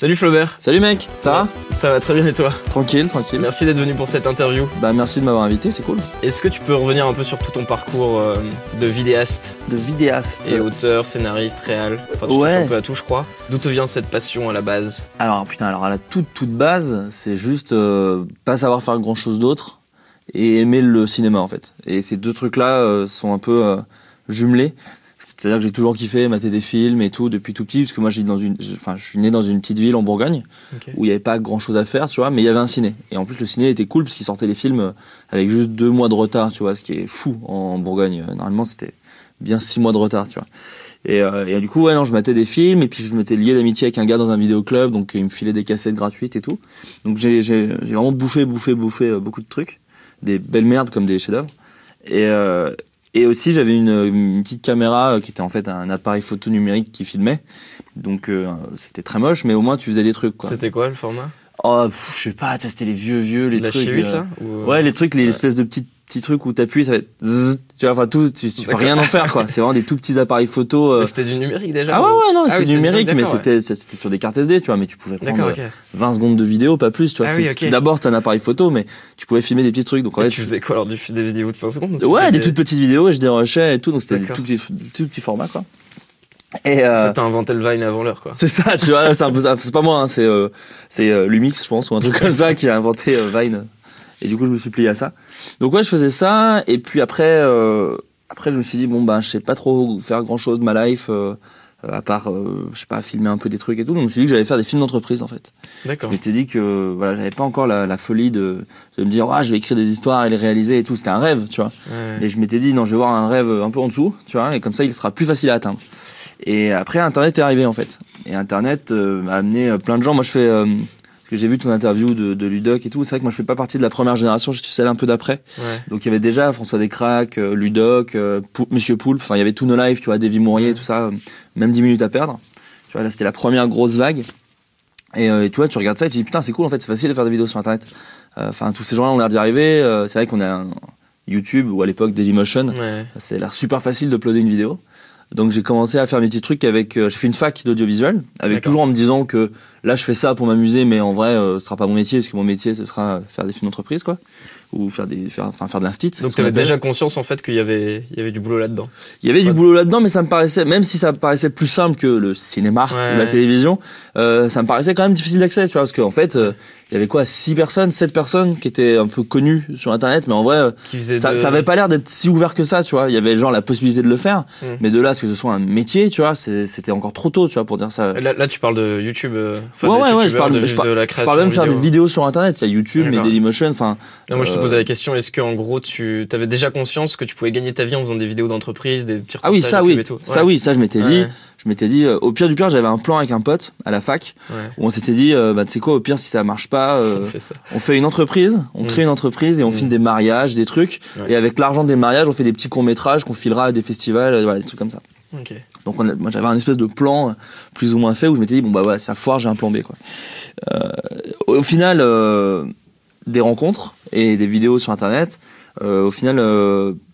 Salut Flaubert. Salut mec, ça va? Ça va très bien et toi? Tranquille, tranquille. Merci d'être venu pour cette interview. Bah merci de m'avoir invité, c'est cool. Est-ce que tu peux revenir un peu sur tout ton parcours euh, de vidéaste De vidéaste. et auteur, scénariste, réal? Enfin tu Ouais. touches un peu à tout je crois. D'où te vient cette passion à la base? Alors putain, alors à la toute toute base, c'est juste euh, pas savoir faire grand chose d'autre et aimer le cinéma en fait. Et ces deux trucs-là euh, sont un peu jumelés. C'est-à-dire que j'ai toujours kiffé mater des films et tout depuis tout petit, parce que moi j'ai dans une, je- enfin je suis né dans une petite ville en Bourgogne où il y avait pas grand chose à faire, tu vois, mais il y avait un ciné. Et en plus le ciné était cool parce qu'il sortait les films euh, avec juste deux mois de retard, tu vois, ce qui est fou en Bourgogne. Euh, Normalement c'était bien six mois de retard, tu vois. Et, euh, et du coup, ouais, non, je matais des films et puis je m'étais lié d'amitié avec un gars dans un vidéoclub, donc il me filait des cassettes gratuites et tout. Donc j'ai j'ai j'ai vraiment bouffé, bouffé, bouffé euh, beaucoup de trucs, des belles merdes comme des chefs-d'œuvre. Et euh, et aussi j'avais une, une petite caméra euh, qui était en fait un appareil photo numérique qui filmait. Donc euh, c'était très moche, mais au moins tu faisais des trucs. C'était quoi le format? Oh, pff, je sais pas, c'était les vieux vieux les La trucs. Chi-8 euh, là Ou, euh, Ouais, les trucs, les Ouais. espèces de petits petits trucs où t'appuies, ça va être zzz, tu vois, enfin tout, tu, tu peux rien en faire quoi. C'est vraiment des tout petits appareils photo. euh, C'était du numérique déjà ah ouais, ouais, non, Ah c'était oui, numérique, mais c'était c'était sur des cartes SD, tu vois, mais tu pouvais prendre D'accord, euh, ok. 20 secondes de vidéo, pas plus, tu vois. Ah oui. D'abord, c'était un appareil photo, mais tu pouvais filmer des petits trucs. Donc en Et fait, tu faisais quoi alors du, des vidéos de 20 secondes ouais, faisais des toutes petites vidéos et je dérochais et tout, donc c'était des tout petits, des tout petits formats, quoi. Et En euh, fait, T'as inventé le Vine avant l'heure quoi. c'est ça, tu vois, c'est un peu ça. C'est pas moi, hein, c'est euh, c'est euh, Lumix, je pense, ou un truc comme ça, qui a inventé euh, Vine. Et du coup, je me suis plié à ça. Donc ouais, je faisais ça. Et puis après, euh, après, je me suis dit bon ben, je sais pas trop faire grand chose de ma life, euh, euh, à part, euh, je sais pas, filmer un peu des trucs et tout. Donc je me suis dit que j'allais faire des films d'entreprise en fait. D'accord. Je m'étais dit que voilà, j'avais pas encore la, la folie de, de me dire ouais, je vais écrire des histoires et les réaliser et tout. C'était un rêve, tu vois. Ouais. Et je m'étais dit, non, je vais voir un rêve un peu en dessous, tu vois, et comme ça, il sera plus facile à atteindre. Et après, Internet est arrivé, en fait. Et Internet euh, m'a amené euh, plein de gens. Moi, je fais, euh, que j'ai vu ton interview de, de Ludoc et tout. C'est vrai que moi, je fais pas partie de la première génération, je suis celle un peu d'après. Ouais. Donc, il y avait déjà François Descraques, euh, Ludoc, euh, Pou- Monsieur Poulpe, enfin, il y avait tout No Life, tu vois, Davy Mourier, tout ça, même 10 minutes à perdre. Tu vois, là, c'était la première grosse vague. Et, euh, et tu vois, tu regardes ça et tu dis, putain, c'est cool, en fait, c'est facile de faire des vidéos sur Internet. Euh, Enfin, tous ces gens-là ont l'air d'y arriver. Euh, c'est vrai qu'on a YouTube ou à l'époque Dailymotion. Ouais. C'est l'air super facile d'uploader une vidéo. Donc j'ai commencé à faire mes petits trucs avec. j'ai fait une fac d'audiovisuel, avec toujours en me disant que là je fais ça pour m'amuser, mais en vrai euh, ce sera pas mon métier, parce que mon métier ce sera faire des films d'entreprise quoi, ou faire des faire, enfin, faire de l'instit. Donc t'avais appelle. déjà conscience en fait qu'il y avait, il y avait du boulot là-dedans. Il y avait du boulot là-dedans, mais ça me paraissait, même si ça me paraissait plus simple que le cinéma Ouais. ou la télévision, euh, ça me paraissait quand même difficile d'accès, tu vois, parce qu'en fait euh, il y avait quoi, six personnes, sept personnes qui étaient un peu connues sur Internet, mais en vrai euh, Qui ça, de- ça avait pas l'air d'être si ouvert que ça, tu vois. Il y avait genre la possibilité de le faire, Mm. mais de là à ce que ce soit un métier, tu vois, c'était encore trop tôt, tu vois, pour dire ça. Là, là, tu parles de YouTube. Enfin, ouais, ouais, ouais, je parle, de, je parle, de la je parle même de faire des vidéos sur Internet. Il y a YouTube, mais. Dailymotion, enfin. Moi, je te Euh, posais la question est-ce qu'en gros, tu avais déjà conscience que tu pouvais gagner ta vie en faisant des vidéos d'entreprise, des petits Ah oui, ça oui, ça oui, ça je m'étais dit. Je m'étais dit, euh, au pire du pire, j'avais un plan avec un pote à la fac Ouais. où on s'était dit, euh, bah tu sais quoi, au pire si ça marche pas, euh, On fait ça. on fait une entreprise, on Mm. crée une entreprise et on Mm. filme des mariages, des trucs, Ouais. et avec l'argent des mariages, on fait des petits courts métrages qu'on filera à des festivals, voilà, des trucs comme ça. Ok. Donc on a- moi j'avais un espèce de plan euh, plus ou moins fait où je m'étais dit bon bah ouais ça foire j'ai un plan B quoi. Euh, au final euh, des rencontres et des vidéos sur internet. Euh, au final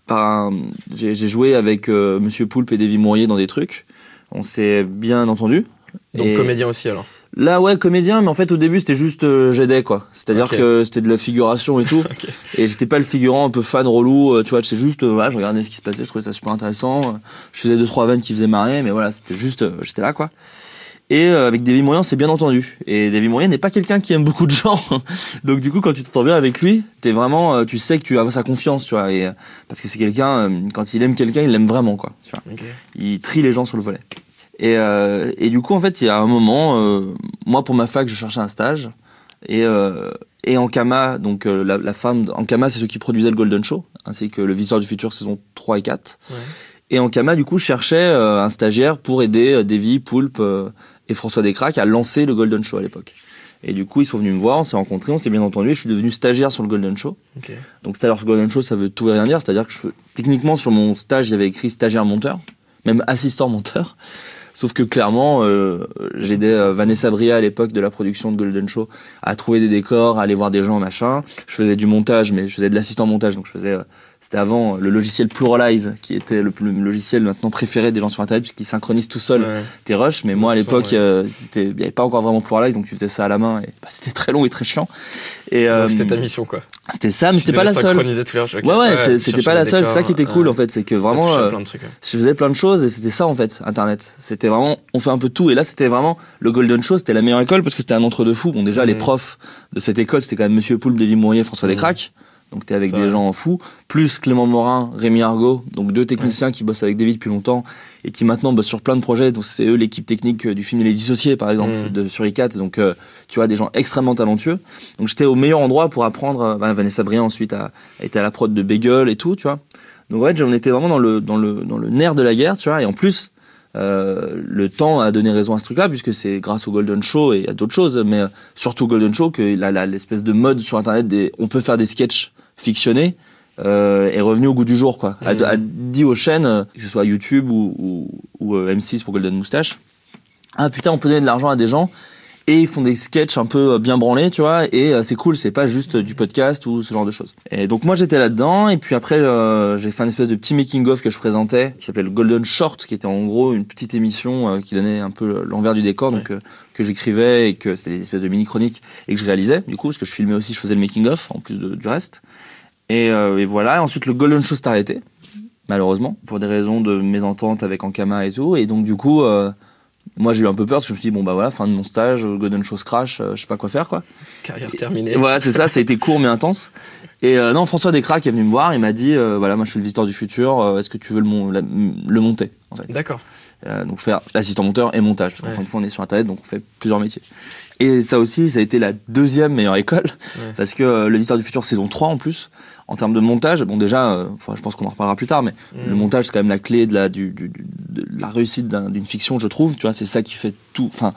par j'ai joué avec Monsieur Poulpe et Davy Mourier dans des trucs. On s'est bien entendu. Donc Et comédien aussi alors. Là ouais comédien mais en fait au début c'était juste euh, j'aidais quoi. C'est-à-dire que c'était de la figuration et tout. Ok. Et j'étais pas le figurant un peu fan relou, euh, tu vois, c'est juste, euh, voilà, je regardais ce qui se passait, je trouvais ça super intéressant. Je faisais deux trois vannes qui faisaient marrer, mais voilà, c'était juste, euh, j'étais là quoi. Et euh, avec David Moyen, c'est bien entendu. Et David Moyen n'est pas quelqu'un qui aime beaucoup de gens, donc du coup, quand tu t'entends bien avec lui, t'es vraiment, euh, tu sais que tu as sa confiance, tu vois, et euh, parce que c'est quelqu'un, euh, quand il aime quelqu'un, il l'aime vraiment quoi. Tu vois Ok. il trie les gens sur le volet. Et, euh, et du coup, en fait, il y a un moment, euh, moi, pour ma fac, je cherchais un stage. Et, euh, et Ankama, donc euh, la, la femme, Ankama, c'est ceux qui produisaient le Golden Show, ainsi que le Visiteur du Futur saison 3 et 4. Ouais. Et Ankama, du coup, cherchait euh, un stagiaire pour aider euh, Davy, Poulpe euh, et François Descraques à lancer le Golden Show à l'époque. Et du coup, ils sont venus me voir, on s'est rencontrés, on s'est bien entendu, et je suis devenu stagiaire sur le Golden Show. Ok. Donc stagiaire sur Golden Show, ça veut tout et rien dire. C'est-à-dire que je, techniquement sur mon stage, il y avait écrit stagiaire monteur, même assistant monteur. Sauf que clairement, euh, j'aidais euh, Vanessa Bria à l'époque de la production de Golden Show à trouver des décors, à aller voir des gens, machin. Je faisais du montage, mais je faisais de l'assistant montage, donc je faisais euh, C'était avant le logiciel Pluralize, qui était le, le logiciel maintenant préféré des gens sur Internet, puisqu'il synchronise tout seul Ouais. tes rushs. Mais moi, à l'époque, ouais. euh, c'était- il n'y avait pas encore vraiment Pluralize, donc tu faisais ça à la main. Et bah, c'était très long et très chiant. Et euh, C'était ta mission, quoi. c'était ça, mais c'était pas la seule. synchroniser tous les rushs, ok. Ouais, ouais, tu c'était pas la seule. C'est ça qui était cool, ouais. en fait. C'est que vraiment. euh, plein de trucs, ouais. je faisais plein de choses et c'était ça en fait internet c'était vraiment on fait un peu tout et là c'était vraiment le golden show c'était la meilleure école parce que c'était un entre deux fous bon déjà les Mhm. profs de cette école c'était quand même monsieur Poulpe David Mourier François Mhm. Descraques donc t'es avec C'est des gens fous plus Clément Morin Rémi Argot donc deux techniciens qui bossent avec David depuis longtemps et qui maintenant bossent sur plein de projets. Donc c'est eux l'équipe technique euh, du film Les Dissociés par exemple Mhm. de sur I4 donc euh, tu vois des gens extrêmement talentueux. Donc j'étais au meilleur endroit pour apprendre bah, Vanessa Briand ensuite a, a été à la prod de Bagel et tout tu vois. Donc ouais, on était vraiment dans le dans le dans le nerf de la guerre, tu vois. Et en plus, euh, le temps a donné raison à ce truc-là, puisque c'est grâce au Golden Show et à d'autres choses, mais euh, surtout Golden Show que l'espèce de mode sur Internet, des, on peut faire des sketchs fictionnés, euh, est revenu au goût du jour, quoi. A, a dit aux chaînes, que ce soit YouTube ou, ou, ou, euh, M6 pour Golden Moustache, ah putain, on peut donner de l'argent à des gens et ils font des sketchs un peu euh, bien branlés, tu vois, et euh, c'est cool, c'est pas juste du podcast ou ce genre de choses. Et donc moi j'étais là-dedans, et puis après euh, j'ai fait un espèce de petit making-of que je présentais, qui s'appelait le Golden Short, qui était en gros une petite émission euh, qui donnait un peu l'envers du décor, donc euh, que j'écrivais et que c'était des espèces de mini-chroniques et que je réalisais, du coup, parce que je filmais aussi, je faisais le making-of en plus de- du reste. Et, euh, et voilà, et ensuite le Golden Show s'est arrêté, malheureusement, pour des raisons de mésentente avec Ankama et tout, et donc du coup... euh, moi j'ai eu un peu peur parce que je me suis dit bon bah voilà fin de mon stage Golden Show crash euh, je sais pas quoi faire quoi Carrière terminée. et voilà c'est ça ça a été court mais intense et euh, non François Descraques est venu me voir il m'a dit euh, voilà moi je fais le visiteur du futur euh, est-ce que tu veux le, mon- la- le monter en fait? D'accord. Euh, donc faire l'assistant monteur et montage parce Ouais. une fois on est sur internet donc on fait plusieurs métiers et ça aussi ça a été la deuxième meilleure école Ouais. parce que le visiteur du futur saison 3 en plus en termes de montage bon déjà euh, enfin, je pense qu'on en reparlera plus tard mais Mm. le montage c'est quand même la clé de la du, du- de la réussite d'un- d'une fiction je trouve tu vois c'est ça qui fait tout enfin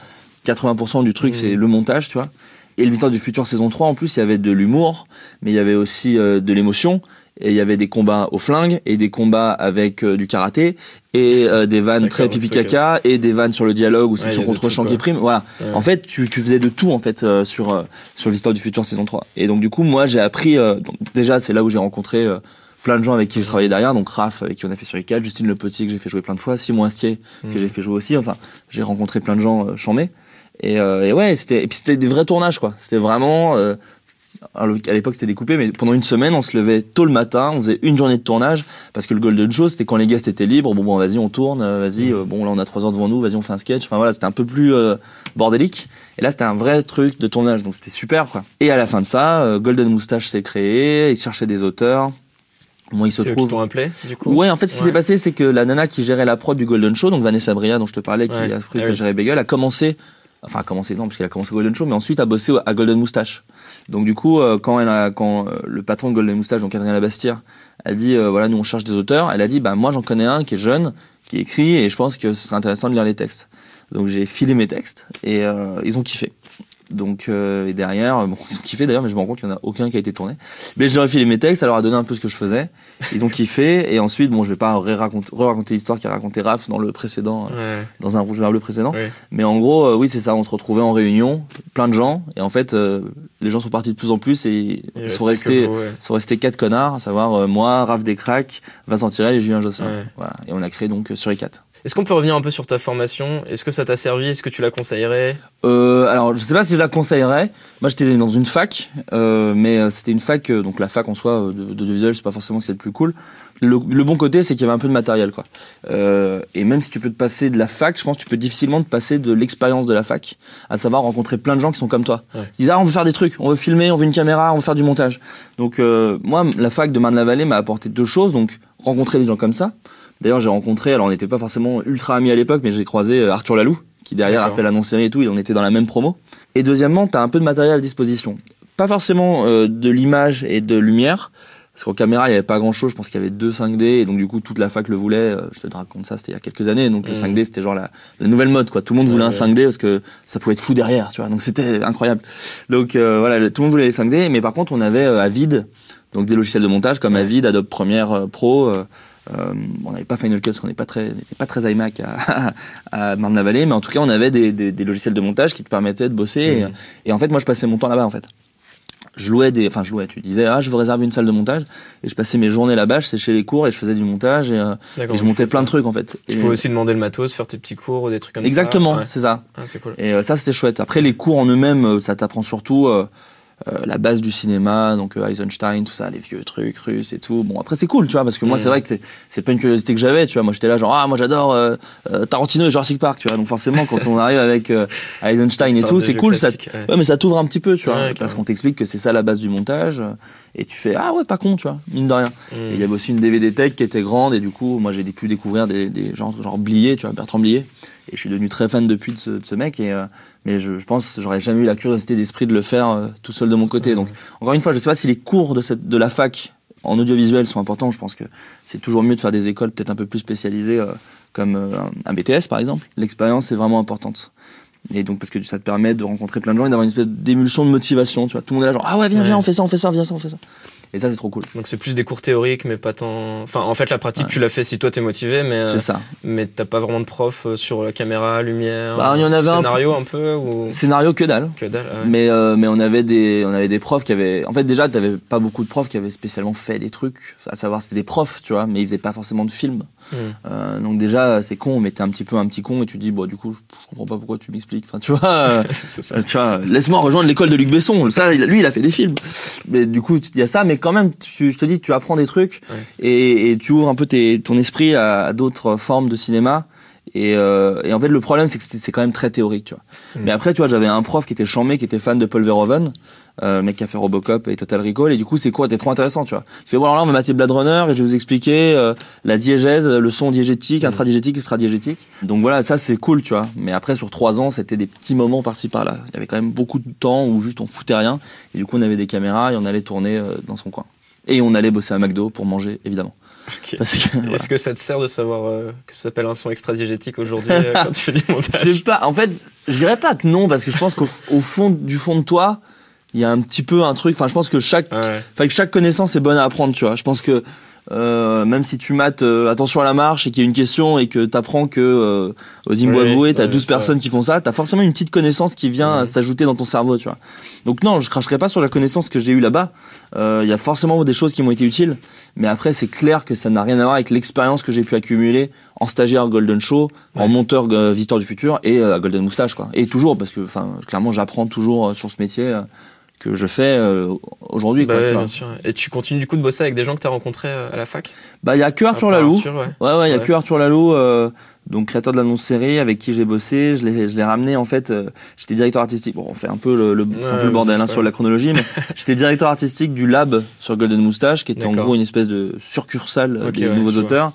80% du truc Mm. c'est le montage tu vois et le visiteur du futur saison 3 en plus il y avait de l'humour mais il y avait aussi euh, de l'émotion et il y avait des combats au flingue et des combats avec euh, du karaté et euh, des vannes très pipi caca et des vannes sur le dialogue ou Ouais, a de contre champ qui prime voilà. Ouais. en fait tu, tu faisais de tout en fait euh, sur euh, sur l'histoire du futur saison 3 et donc du coup moi j'ai appris euh, donc, déjà c'est là où j'ai rencontré euh, plein de gens avec qui j'ai travaillé derrière donc Raph avec qui on a fait sur les 4 Justine Le Petit que j'ai fait jouer plein de fois Simon Astier que Mm. j'ai fait jouer aussi enfin j'ai rencontré plein de gens euh, chambés et, euh, et ouais c'était et puis c'était des vrais tournages quoi. C'était vraiment euh, à l'époque c'était découpé mais pendant une semaine on se levait tôt le matin on faisait une journée de tournage parce que le Golden Show c'était quand les guests étaient libres bon bon vas-y on tourne euh, vas-y euh, bon là on a trois heures devant nous vas-y on fait un sketch enfin voilà c'était un peu plus euh, bordélique et là c'était un vrai truc de tournage donc c'était super quoi et à la fin de ça euh, Golden Moustache s'est créé ils cherchaient des auteurs moi il se C'est eux qui trouve t'ont appelé, du coup Ouais, en fait, ce qui Ouais. s'est passé, c'est que la nana qui gérait la prod du Golden Show, donc Vanessa Bria, dont je te parlais, qui Ouais. a Ah qui a oui. géré Bagel, a commencé, enfin, a commencé, non, parce qu'elle a commencé Golden Show, mais ensuite a bossé à Golden Moustache. Donc, du coup, euh, quand elle a, quand euh, le patron de Golden Moustache, donc Adrien Labastire, a dit, euh, voilà, nous on cherche des auteurs, elle a dit, bah, moi j'en connais un qui est jeune, qui écrit, et je pense que ce serait intéressant de lire les textes. Donc, j'ai filé mes textes, et euh, ils ont kiffé. Donc, euh, et derrière, bon, ils ont kiffé d'ailleurs, mais je me rends compte qu'il n'y en a aucun qui a été tourné. Mais je leur ai filé mes textes, ça leur a donné un peu ce que je faisais. Ils ont kiffé, et ensuite, bon, je vais pas re-raconter, re-raconter l'histoire qu'a raconté Raph dans le précédent, euh, dans un rouge vers bleu précédent. Ouais. Mais en gros, euh, oui, c'est ça, on se retrouvait en réunion, plein de gens, et en fait, euh, les gens sont partis de plus en plus, et ils sont restés, vous, ouais. sont restés quatre connards, à savoir euh, moi, Raph Descraques, Vincent Tirel et Julien Josselin. Voilà. Et on a créé donc euh, sur les quatre. Est-ce qu'on peut revenir un peu sur ta formation? Est-ce que ça t'a servi? Est-ce que tu la conseillerais? Euh, alors, je sais pas si je la conseillerais. Moi, j'étais dans une fac, euh, mais euh, c'était une fac, euh, donc la fac en soi euh, de- d'audiovisuel, c'est pas forcément ce qui est le plus cool. Le, le bon côté, c'est qu'il y avait un peu de matériel, quoi. Euh, et même si tu peux te passer de la fac, je pense que tu peux difficilement te passer de l'expérience de la fac, à savoir rencontrer plein de gens qui sont comme toi. Ouais. Ils disent ah, on veut faire des trucs, on veut filmer, on veut une caméra, on veut faire du montage. Donc euh, moi, la fac de Marne-la-Vallée m'a apporté deux choses, donc rencontrer des gens comme ça. D'ailleurs, j'ai rencontré, alors on n'était pas forcément ultra amis à l'époque, mais j'ai croisé euh, Arthur Lalou, qui derrière a fait l'annonce série et tout, et on était dans la même promo. Et deuxièmement, tu as un peu de matériel à disposition. Pas forcément euh, de l'image et de lumière, parce qu'en caméra, il n'y avait pas grand chose. Je pense qu'il y avait deux 5D, et donc du coup, toute la fac le voulait. Euh, Je te raconte ça, c'était il y a quelques années. Donc le Mhm. 5D, c'était genre la, la nouvelle mode, quoi. Tout le monde voulait Ouais, un 5D parce que ça pouvait être fou derrière, tu vois. Donc c'était incroyable. Donc euh, voilà, tout le monde voulait les 5D, mais par contre, on avait euh, Avid, donc des logiciels de montage comme Avid, Adobe Premiere euh, Pro. Euh, on n'avait pas Final Cut parce qu'on n'est pas très, n'était pas très iMac à, à Marne-la-Vallée, mais en tout cas, on avait des, des, des logiciels de montage qui te permettaient de bosser. Mhm. Et, et en fait, moi, je passais mon temps là-bas, en fait. je louais des, enfin je louais, tu disais ah je veux réserver une salle de montage et je passais mes journées là-bas, je séchais les cours et je faisais du montage et, euh, et je montais plein ça. de trucs en fait. Tu Et- peux aussi demander le matos, faire tes petits cours ou des trucs comme Exactement, ça. Ouais. c'est ça. Ah, c'est cool. Et euh, ça c'était chouette. Après les cours en eux-mêmes, euh, ça t'apprend surtout euh, la base du cinéma, donc euh, Eisenstein, tout ça, les vieux trucs russes et tout. Bon après c'est cool, tu vois, parce que moi Mm. c'est vrai que c'est c'est pas une curiosité que j'avais, tu vois. Moi j'étais là genre ah moi j'adore euh, euh, Tarantino et Jurassic Park, tu vois. Donc forcément quand on arrive avec euh, Eisenstein et tout, c'est cool, ça ouais. Ouais, mais ça t'ouvre un petit peu, tu vois, Ouais, parce qu'on t'explique que c'est ça la base du montage, euh, et tu fais ah ouais, pas con, tu vois, mine de rien. Mm. Et il y avait aussi une DVD tech qui était grande, et du coup, moi j'ai pu découvrir des, des gens genre Blier, tu vois, Bertrand Blier, et je suis devenu très fan depuis de ce, de ce mec, et euh, mais je, je pense que j'aurais jamais eu la curiosité d'esprit de le faire euh, tout seul de mon côté. Donc encore une fois, je sais pas si les cours de cette de la fac en audiovisuel sont importants. Je pense que c'est toujours mieux de faire des écoles peut-être un peu plus spécialisées, euh, comme euh, un BTS par exemple. L'expérience est vraiment importante. Et donc parce que ça te permet de rencontrer plein de gens et d'avoir une espèce d'émulsion de motivation, tu vois. Tout le monde est là genre ah ouais viens Ouais. viens on fait ça, on fait ça, viens ça, on fait ça. Et ça c'est trop cool. Donc c'est plus des cours théoriques, mais pas tant. Enfin, en fait, la pratique, Ouais. tu l'as fait si toi t'es motivé, mais euh, C'est ça. mais t'as pas vraiment de prof euh, sur la caméra, lumière, Bah, il y en avait un scénario un peu ou? Scénario que dalle. que dalle. ouais. Mais euh, mais on avait des on avait des profs qui avaient en fait déjà t'avais pas beaucoup de profs qui avaient spécialement fait des trucs à savoir c'était des profs tu vois mais ils faisaient pas forcément de films Mm. Euh, donc déjà c'est con mais t'es un petit peu un petit con et tu te dis bon du coup je, je comprends pas pourquoi tu m'expliques. Enfin tu vois euh, euh, tu vois laisse-moi rejoindre l'école de Luc Besson. Ça lui il a fait des films. Mais du coup il y a ça mais quand même tu, je te dis tu apprends des trucs Ouais. et, et tu ouvres un peu tes, ton esprit à, à d'autres formes de cinéma. Et, euh, et en fait le problème c'est que c'est quand même très théorique tu vois. Mm. mais après tu vois j'avais un prof qui était chambé qui était fan de Paul Verhoeven euh, mec qui a fait Robocop et Total Recall et du coup c'est quoi c'était trop intéressant tu vois. Il fait bon alors là on va mater Blade Runner et je vais vous expliquer euh, la diégèse le son diégétique Mm. intradiégétique extradiégétique. Donc voilà ça c'est cool tu vois. Mais après sur trois ans c'était des petits moments par-ci par-là. Il y avait quand même beaucoup de temps où juste on foutait rien. Et du coup on avait des caméras et on allait tourner euh, dans son coin. Et on allait bosser à McDo pour manger évidemment. Voilà. Est-ce que ça te sert de savoir euh, que ça s'appelle un son extra-diégétique aujourd'hui euh, quand tu fais du Je montage sais pas. En fait, je dirais pas que non, parce que je pense qu'au au fond du fond de toi, il y a un petit peu un truc. Enfin, je pense que chaque, Ouais. que chaque connaissance est bonne à apprendre. Tu vois. Je pense que euh, même si tu mates euh, attention à la marche et qu'il y a une question et que t'apprends que euh, au Zimbabwe Oui, t'as ouais, 12 c'est personnes qui font ça, t'as forcément une petite connaissance qui vient s'ajouter dans ton cerveau. Tu vois. Donc non, je cracherai pas sur la connaissance que j'ai eue là-bas. Euh, Il y a forcément des choses qui m'ont été utiles, mais après c'est clair que ça n'a rien à voir avec l'expérience que j'ai pu accumuler en stagiaire Golden Show, en monteur euh, visiteur du futur et euh, à Golden Moustache quoi. Et toujours parce que enfin clairement j'apprends toujours euh, sur ce métier euh, que je fais euh, aujourd'hui Bah quoi. ouais, tu bien sûr. Et tu continues du coup de bosser avec des gens que t'as rencontrés euh, à la fac? Bah il y a que Arthur Lalou. Arthur, ouais. Ouais ouais, il y a que Arthur Lalou euh, donc créateur de l'annonce série avec qui j'ai bossé, je l'ai je l'ai ramené en fait euh, j'étais directeur artistique. Bon, on fait un peu le, le- c'est un peu le bordel hein, sur la chronologie mais j'étais directeur artistique du lab sur Golden Moustache qui était en gros une espèce de succursale euh, Ok, des nouveaux auteurs.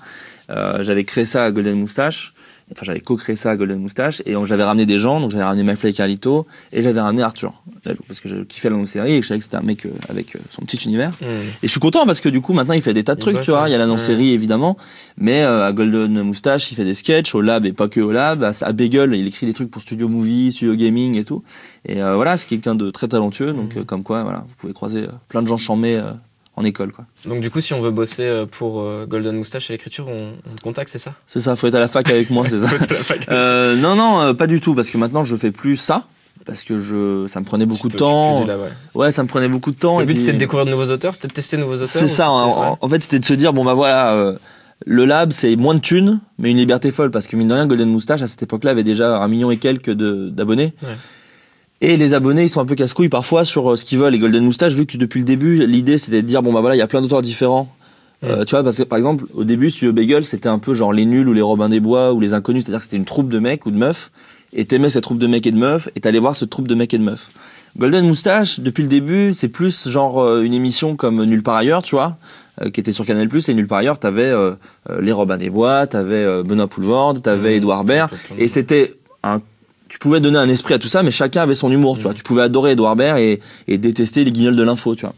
Euh, j'avais créé ça à Golden Moustache. Enfin, j'avais co-créé ça à Golden Moustache et j'avais ramené des gens, donc j'avais ramené McFly et Carlito et j'avais ramené Arthur parce que je kiffais la série et je savais que c'était un mec euh, avec euh, son petit univers. Hmm. Et je suis content parce que du coup maintenant il fait des tas de Il trucs, tu vois. Il y a l'annonce Ouais. série évidemment, mais euh, à Golden Moustache il fait des sketchs, au lab et pas que au lab. À, Bagel il écrit des trucs pour Studio Movie, Studio Gaming et tout. Et euh, voilà, c'est quelqu'un de très talentueux, donc euh, comme quoi voilà, vous pouvez croiser plein de gens charmés euh, en école quoi. Donc du coup, si on veut bosser euh, pour euh, Golden Moustache et l'écriture, on, on te contacte, c'est ça? C'est ça, faut être à la fac avec moi, c'est ça. À. Euh, non, non, pas du tout, parce que maintenant je fais plus ça, parce que je, ça me prenait beaucoup de temps. ouais. Ouais, ça me prenait beaucoup de temps. Le but puis- c'était de découvrir de nouveaux auteurs, c'était de tester de nouveaux auteurs C'est ça. En, ouais. en- en fait, c'était de se dire bon bah voilà, euh, le lab c'est moins de thunes, mais une liberté folle, parce que mine de rien, Golden Moustache à cette époque-là avait déjà un million et quelques de- d'abonnés. Ouais. Et les abonnés, ils sont un peu casse-couilles parfois sur euh, ce qu'ils veulent. Les Golden Moustache, vu que depuis le début, l'idée c'était de dire bon bah voilà, il y a plein d'auteurs différents. Euh, tu vois, parce que par exemple, au début, Studio Bagel, c'était un peu genre les nuls ou les Robins des Bois ou les inconnus, c'est-à-dire que c'était une troupe de mecs ou de meufs, et t'aimais cette troupe de mecs et de meufs, et t'allais voir cette troupe de mecs et de meufs. Golden Moustache, depuis le début, c'est plus genre euh, une émission comme Nulle part ailleurs, tu vois, euh, qui était sur Canal+, et Nulle part ailleurs, t'avais euh, les Robins des Bois, t'avais Benoît Poulvorde, t'avais. Edouard Baird, plein de- et c'était un tu pouvais donner un esprit à tout ça, mais chacun avait son humour, tu vois. Mhm. Tu pouvais adorer Edouard Baird et, et détester les guignols de l'info, tu vois.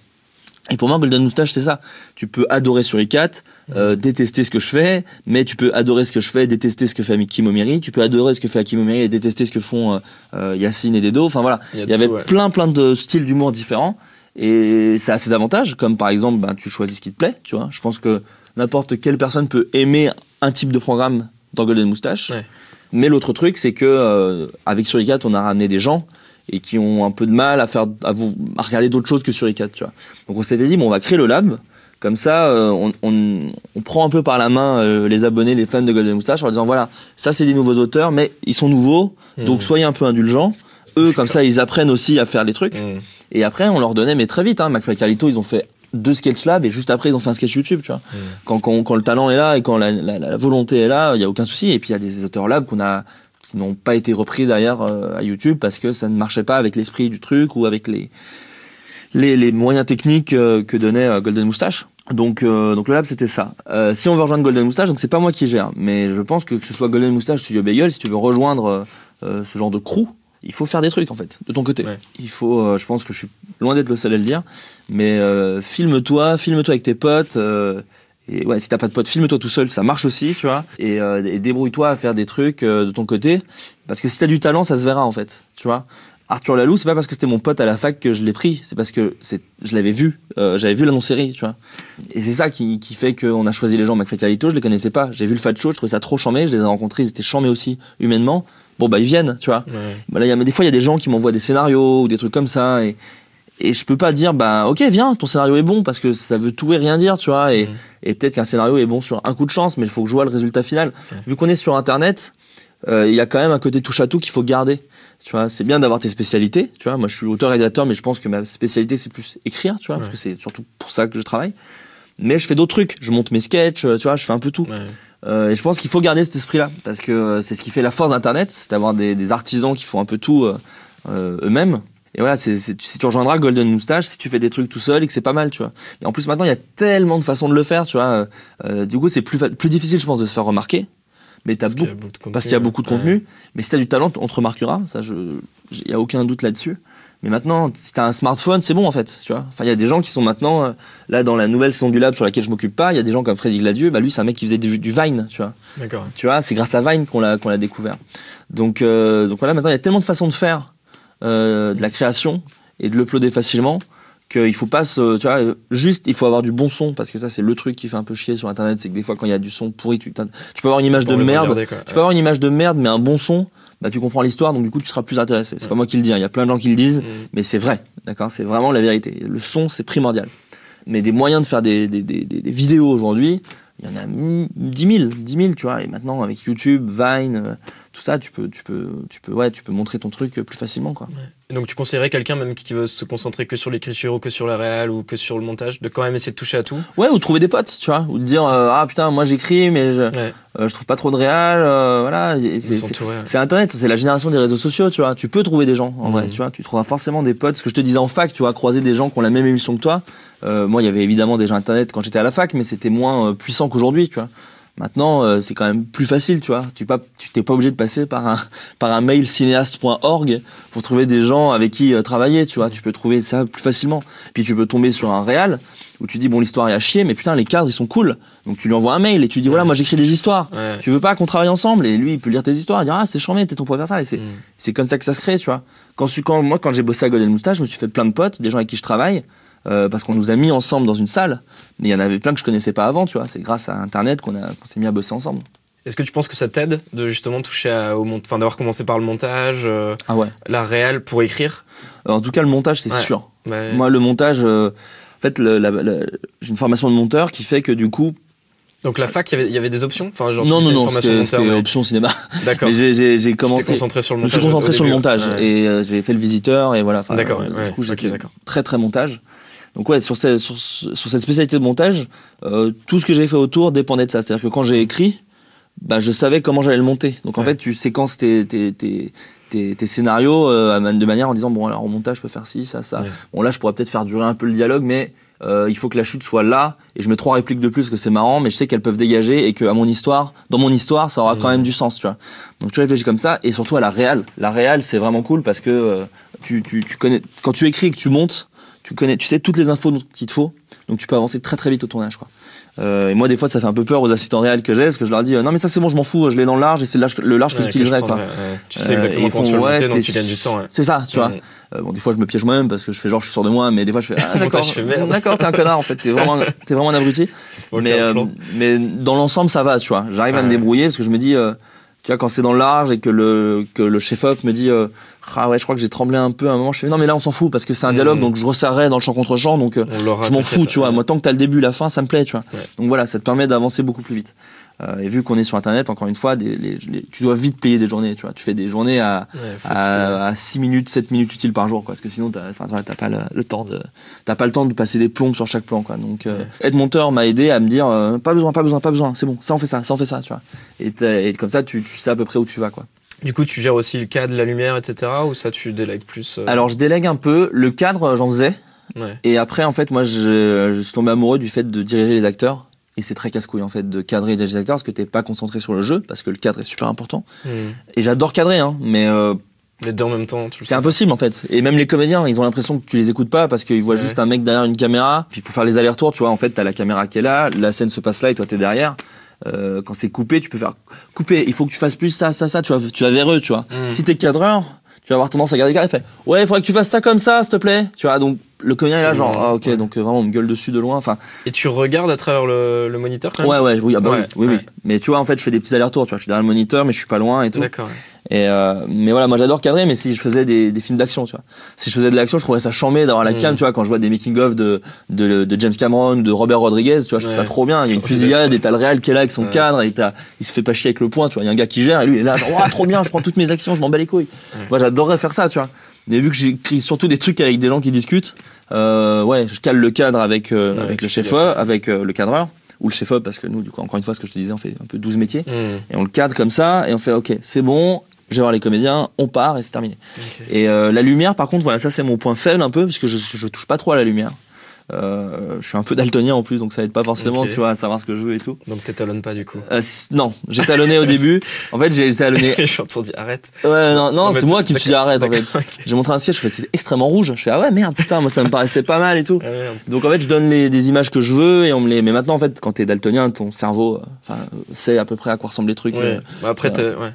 Et pour moi, Golden Moustache, c'est ça. Tu peux adorer sur ICAT, euh, détester ce que je fais, mais tu peux adorer ce que je fais, détester ce que fait Hakim Omiri. Tu peux adorer ce que fait Hakim Omiri et détester ce que font euh, euh, Yacine et Dedo. Enfin voilà, Il y il avait tout, ouais. plein plein de styles d'humour différents. Et ça a ses avantages, comme par exemple, ben, tu choisis ce qui te plaît, tu vois. Je pense que n'importe quelle personne peut aimer un type de programme dans Golden Moustache. Ouais. Mais l'autre truc, c'est que euh, avec Suricat, on a ramené des gens et qui ont un peu de mal à faire à, vous, à regarder d'autres choses que sur iCat, tu vois. Donc on s'était dit bon on va créer le lab comme ça, euh, on, on, on, prend un peu par la main euh, les abonnés, les fans de Golden Moustache en disant voilà, ça c'est des nouveaux auteurs, mais ils sont nouveaux, donc Mhm. soyez un peu indulgents. Eux, comme ça, ils apprennent aussi à faire les trucs. Mm. Et après, on leur donnait, mais très vite, hein, McFly et Carlito, ils ont fait deux sketch labs et juste après, ils ont fait un sketch YouTube, tu vois. Mm. Quand, quand, quand le talent est là et quand la, la, la volonté est là, il y a aucun souci. Et puis, il y a des auteurs labs qu'on a qui n'ont pas été repris derrière euh, à YouTube parce que ça ne marchait pas avec l'esprit du truc ou avec les les, les moyens techniques euh, que donnait euh, Golden Moustache. Donc, donc le lab c'était ça. Si on veut rejoindre Golden Moustache, donc c'est pas moi qui gère, mais je pense que que ce soit Golden Moustache, Studio Bagel, si tu veux rejoindre ce genre de crew, il faut faire des trucs en fait de ton côté. Ouais. Il faut, euh, je pense que je suis loin d'être le seul à le dire, mais euh, filme-toi, filme-toi avec tes potes. euh, et ouais, si t'as pas de potes, filme-toi tout seul, ça marche aussi, tu vois. Et, euh, et débrouille-toi à faire des trucs de ton côté, parce que si t'as du talent, ça se verra en fait, tu vois. Arthur Lalou, c'est pas parce que c'était mon pote à la fac que je l'ai pris, c'est parce que c'est, je l'avais vu, euh, j'avais vu l'annonce série, tu vois. Et c'est ça qui, qui fait qu'on a choisi les gens. McFly et Carlito, je les connaissais pas. J'ai vu le Fat Show, je trouvais ça trop chambé, je les ai rencontrés, ils étaient chambés aussi, humainement. Bon, bah, ils viennent, tu vois. Ouais. Bah, là, y a, mais des fois, il y a des gens qui m'envoient des scénarios ou des trucs comme ça, et, et je peux pas dire, bah, ok, viens, ton scénario est bon, parce que ça veut tout et rien dire, tu vois. Et, et peut-être qu'un scénario est bon sur un coup de chance, mais il faut que je vois le résultat final. Vu qu'on est sur Internet, euh, il y a quand même un côté touche à tout qu'il faut garder. Tu vois, c'est bien d'avoir tes spécialités. Tu vois, moi, je suis auteur-rédacteur, mais je pense que ma spécialité, c'est plus écrire, tu vois, Ouais. parce que c'est surtout pour ça que je travaille. Mais je fais d'autres trucs. Je monte mes sketchs, euh, tu vois, je fais un peu tout. Ouais. Euh, et je pense qu'il faut garder cet esprit-là, parce que euh, c'est ce qui fait la force d'Internet, c'est d'avoir des, des artisans qui font un peu tout euh, euh, eux-mêmes. Et voilà, c'est, c'est- si tu rejoindras Golden Moustache, si tu fais des trucs tout seul et que c'est pas mal, tu vois. Et en plus, maintenant, il y a tellement de façons de le faire, tu vois. Euh, euh, du coup, c'est plus, plus difficile, je pense, de se faire remarquer. Mais t'as Parce qu'il y beaucoup, a beaucoup de contenu. parce qu'il y a beaucoup de Ouais. contenu. Mais si t'as du talent, on te remarquera. Ça, je, il y a aucun doute là-dessus. Mais maintenant, si t'as un smartphone, c'est bon en fait, tu vois. Enfin, il y a des gens qui sont maintenant euh, là dans la nouvelle saison du lab sur laquelle je m'occupe pas. Il y a des gens comme Freddy Gladieux. Bah lui, c'est un mec qui faisait du, du Vine, tu vois. D'accord. Tu vois, c'est grâce à Vine qu'on l'a qu'on l'a découvert. Donc euh, donc voilà, maintenant il y a tellement de façons de faire euh, de la création et de l'uploader facilement qu'il faut pas se, tu vois, juste il faut avoir du bon son parce que ça c'est le truc qui fait un peu chier sur internet, c'est que des fois quand il y a du son pourri, tu, tu peux avoir une image de merde, tu peux avoir une image de merde mais un bon son, bah tu comprends l'histoire donc du coup tu seras plus intéressé. C'est Ouais. pas moi qui le dis, hein, il y a plein de gens qui le disent, Mm. mais c'est vrai, d'accord, c'est vraiment la vérité. Le son c'est primordial. Mais des moyens de faire des, des, des, des- vidéos aujourd'hui, il y en a mm, 10 000, 10 000, tu vois. Et maintenant, avec YouTube, Vine, euh, tout ça, tu peux, tu peux, tu peux, ouais, tu peux montrer ton truc plus facilement, quoi. Donc tu conseillerais quelqu'un même qui veut se concentrer que sur l'écriture ou que sur la réal ou que sur le montage de quand même essayer de toucher à tout? Ouais, ou trouver des potes, tu vois, ou de dire euh, ah putain, moi j'écris, mais je, Ouais. euh, je trouve pas trop de réal, euh, voilà. C'est, Internet, c'est la génération des réseaux sociaux, tu vois. Tu peux trouver des gens, en vrai, tu vois. Tu trouveras forcément des potes. Ce que je te disais en fac, tu vois, croiser des gens qui ont la même émission que toi. Moi, il y avait évidemment déjà Internet quand j'étais à la fac, mais c'était moins puissant qu'aujourd'hui, tu vois. Maintenant, euh, c'est quand même plus facile, tu vois. Tu pas, tu t'es pas obligé de passer par un, par un mail cinéaste.org pour trouver des gens avec qui euh, travailler, tu vois. Tu peux trouver ça plus facilement. Puis tu peux tomber sur un réal où tu dis bon l'histoire est à chier, mais putain les cadres ils sont cool. Donc tu lui envoies un mail et tu dis voilà moi j'écris des histoires. Ouais. Tu veux pas qu'on travaille ensemble? Et lui il peut lire tes histoires, il dire ah c'est chambé peut-être on pourrait faire ça et c'est Mm. c'est comme ça que ça se crée tu vois. Quand, quand moi quand j'ai bossé à Golden Moustache je me suis fait plein de potes, des gens avec qui je travaille euh, parce qu'on nous a mis ensemble dans une salle. Mais il y en avait plein que je connaissais pas avant tu vois. C'est grâce à Internet qu'on qu'on s'est mis à bosser ensemble. Est-ce que tu penses que ça t'aide de justement toucher à- au montage, enfin d'avoir commencé par le montage, euh, Ah ouais. la réal pour écrire? En tout cas le montage c'est Ouais. sûr. Ouais. Moi le montage euh, en fait j'ai une formation de monteur qui fait que du coup Donc la fac, il y avait- il y avait des options? Enfin, genre, non non non c'était mais- option cinéma. D'accord. J'ai commencé concentré sur le Je me montage. suis concentré sur le montage Ouais. et euh, j'ai fait le visiteur et voilà. D'accord, euh, ouais, ouais. Du coup, j'étais d'accord. très très montage. Donc ouais, sur, ce- sur, sur cette spécialité de montage, euh, tout ce que j'ai fait autour dépendait de ça. C'est-à-dire que quand j'ai écrit, bah, je savais comment j'allais le monter. Donc en Ouais. fait, tu séquences tes, tes, tes, tes, tes scénarios euh, de manière en disant bon alors au montage je peux faire ci, ça, ça. Ouais. Bon là je pourrais peut-être faire durer un peu le dialogue, mais euh, il faut que la chute soit là et je mets trois répliques de plus parce que c'est marrant, mais je sais qu'elles peuvent dégager et que à mon histoire, dans mon histoire, ça aura quand même du sens, tu vois. Donc tu réfléchis comme ça et surtout à la réal. La réal c'est vraiment cool parce que euh, tu, tu, tu connais quand tu écris et que tu montes, tu connais, tu sais toutes les infos qu'il te faut, donc tu peux avancer très très vite au tournage, quoi. Euh, et moi, des fois, ça fait un peu peur aux assistants réels que j'ai, parce que je leur dis, euh, non, mais ça, c'est bon, je m'en fous, je l'ai dans le large et c'est le large, le large que j'utiliserai, quoi. Tu sais Euh, exactement comment tu vas ouais, donc tu gagnes du temps. ouais. C'est ça, tu vois. Mhm. Euh, bon, des fois, je me piège moi-même parce que je fais genre, je suis sûr de moi, mais des fois, je fais, ah, d'accord, d'accord, t'es un connard, en fait, t'es vraiment, t'es vraiment un abruti. Mais, euh, mais dans l'ensemble, ça va, tu vois. J'arrive à me débrouiller parce que je me dis, tu vois, quand c'est dans le large et que le, que le chef-op me dit, ah ouais, je crois que j'ai tremblé un peu à un moment. Je fais non, mais là on s'en fout parce que c'est un dialogue, Mhm. donc je resserrais dans le champ contre champ, donc euh, je m'en fous, tu vois. Ouais. Moi, tant que t'as le début, la fin, ça me plaît, tu vois. Ouais. Donc voilà, ça te permet d'avancer beaucoup plus vite. Euh, et vu qu'on est sur Internet, encore une fois, des, les- les- tu dois vite payer des journées, tu vois. Tu fais des journées à, Ouais, faut se payer. à, à 6 minutes, 7 minutes utiles par jour, quoi. Parce que sinon, t'as, enfin, t'as pas le, le temps de, t'as pas le temps de passer des plombes sur chaque plan, quoi. Donc, euh, être monteur m'a aidé à me dire, euh, pas besoin, pas besoin, pas besoin, c'est bon, ça on fait ça, ça on fait ça, tu vois. Et, et comme ça, tu, tu sais à peu près où tu vas, quoi. Du coup, tu gères aussi le cadre, la lumière, etc. Ou ça, tu délègues plus euh, Alors, je délègue un peu. Le cadre, j'en faisais. ouais. Et après, en fait, moi, je, je suis tombé amoureux du fait de diriger les acteurs. Et c'est très casse-couille, en fait, de cadrer et diriger les acteurs parce que t'es pas concentré sur le jeu, parce que le cadre est super important. Hmm. Et j'adore cadrer, hein, mais euh, deux en même temps, tu le c'est impossible, en fait. Et même les comédiens, ils ont l'impression que tu les écoutes pas parce qu'ils voient Ouais. juste un mec derrière une caméra. Puis pour faire les allers-retours, tu vois, en fait, t'as la caméra qui est là, la scène se passe là et toi, t'es derrière. Euh, quand c'est coupé, tu peux faire couper. Il faut que tu fasses plus ça, ça, ça. Tu vas, tu vas vers eux, tu vois. Mm. Si t'es cadreur, tu vas avoir tendance à garder le cadre et fait ouais, il faudrait que tu fasses ça comme ça, s'il te plaît. Tu vois, donc le comédien est là, genre ah ok, ouais. donc euh, vraiment on me gueule dessus de loin. Enfin, Et tu regardes à travers le, le moniteur quand même? Ouais, ouais, oui, ah bah Ouais, oui, oui, oui. Mais tu vois, en fait, je fais des petits allers-retours. Tu vois, je suis derrière le moniteur, mais je suis pas loin et tout. D'accord. Et euh, mais voilà, moi j'adore cadrer, mais si je faisais des, des films d'action, tu vois. Si je faisais de l'action, je trouverais ça chambé d'avoir la Mm. cam, tu vois, quand je vois des making-of de, de, de James Cameron, de Robert Rodriguez, tu vois, je trouve Ouais. ça trop bien. Il y a une fusillade et t'as le réel qui est là avec son Ouais. cadre et t'as, il se fait pas chier avec le point, tu vois. Il y a un gars qui gère et lui il est là, genre, Ouah, trop bien, je prends toutes mes actions, je m'en bats les couilles. Moi j'adorerais faire ça, tu vois. Mais vu que j'écris surtout des trucs avec des gens qui discutent, euh, ouais, je cale le cadre avec, euh, Ouais, avec le chef avec euh, le cadreur ou le chef parce que nous, du coup, encore une fois, ce que je te disais, on fait un peu 12 métiers Hmm. et on le cadre comme ça et on fait ok c'est bon je vais voir les comédiens on part et c'est terminé. Et euh, la lumière par contre voilà ça c'est mon point faible un peu parce que je, je touche pas trop à la lumière. Euh, je suis un peu daltonien en plus donc ça aide pas forcément tu vois à savoir ce que je veux et tout. Donc t'étalonnes pas du coup. Euh, non j'ai talonné au début. En fait j'ai talonné J'ai entendu arrête. ouais non non c'est moi qui me suis dit arrête en fait. j'ai montré un sketch je fais c'est extrêmement rouge. Je fais ah ouais merde putain moi ça me paraissait pas mal et tout. Ah donc en fait je donne les, des images que je veux et on me les mais maintenant en fait quand t'es daltonien ton cerveau enfin sait à peu près à quoi ressemblent les trucs Ouais. Bah après, ouais.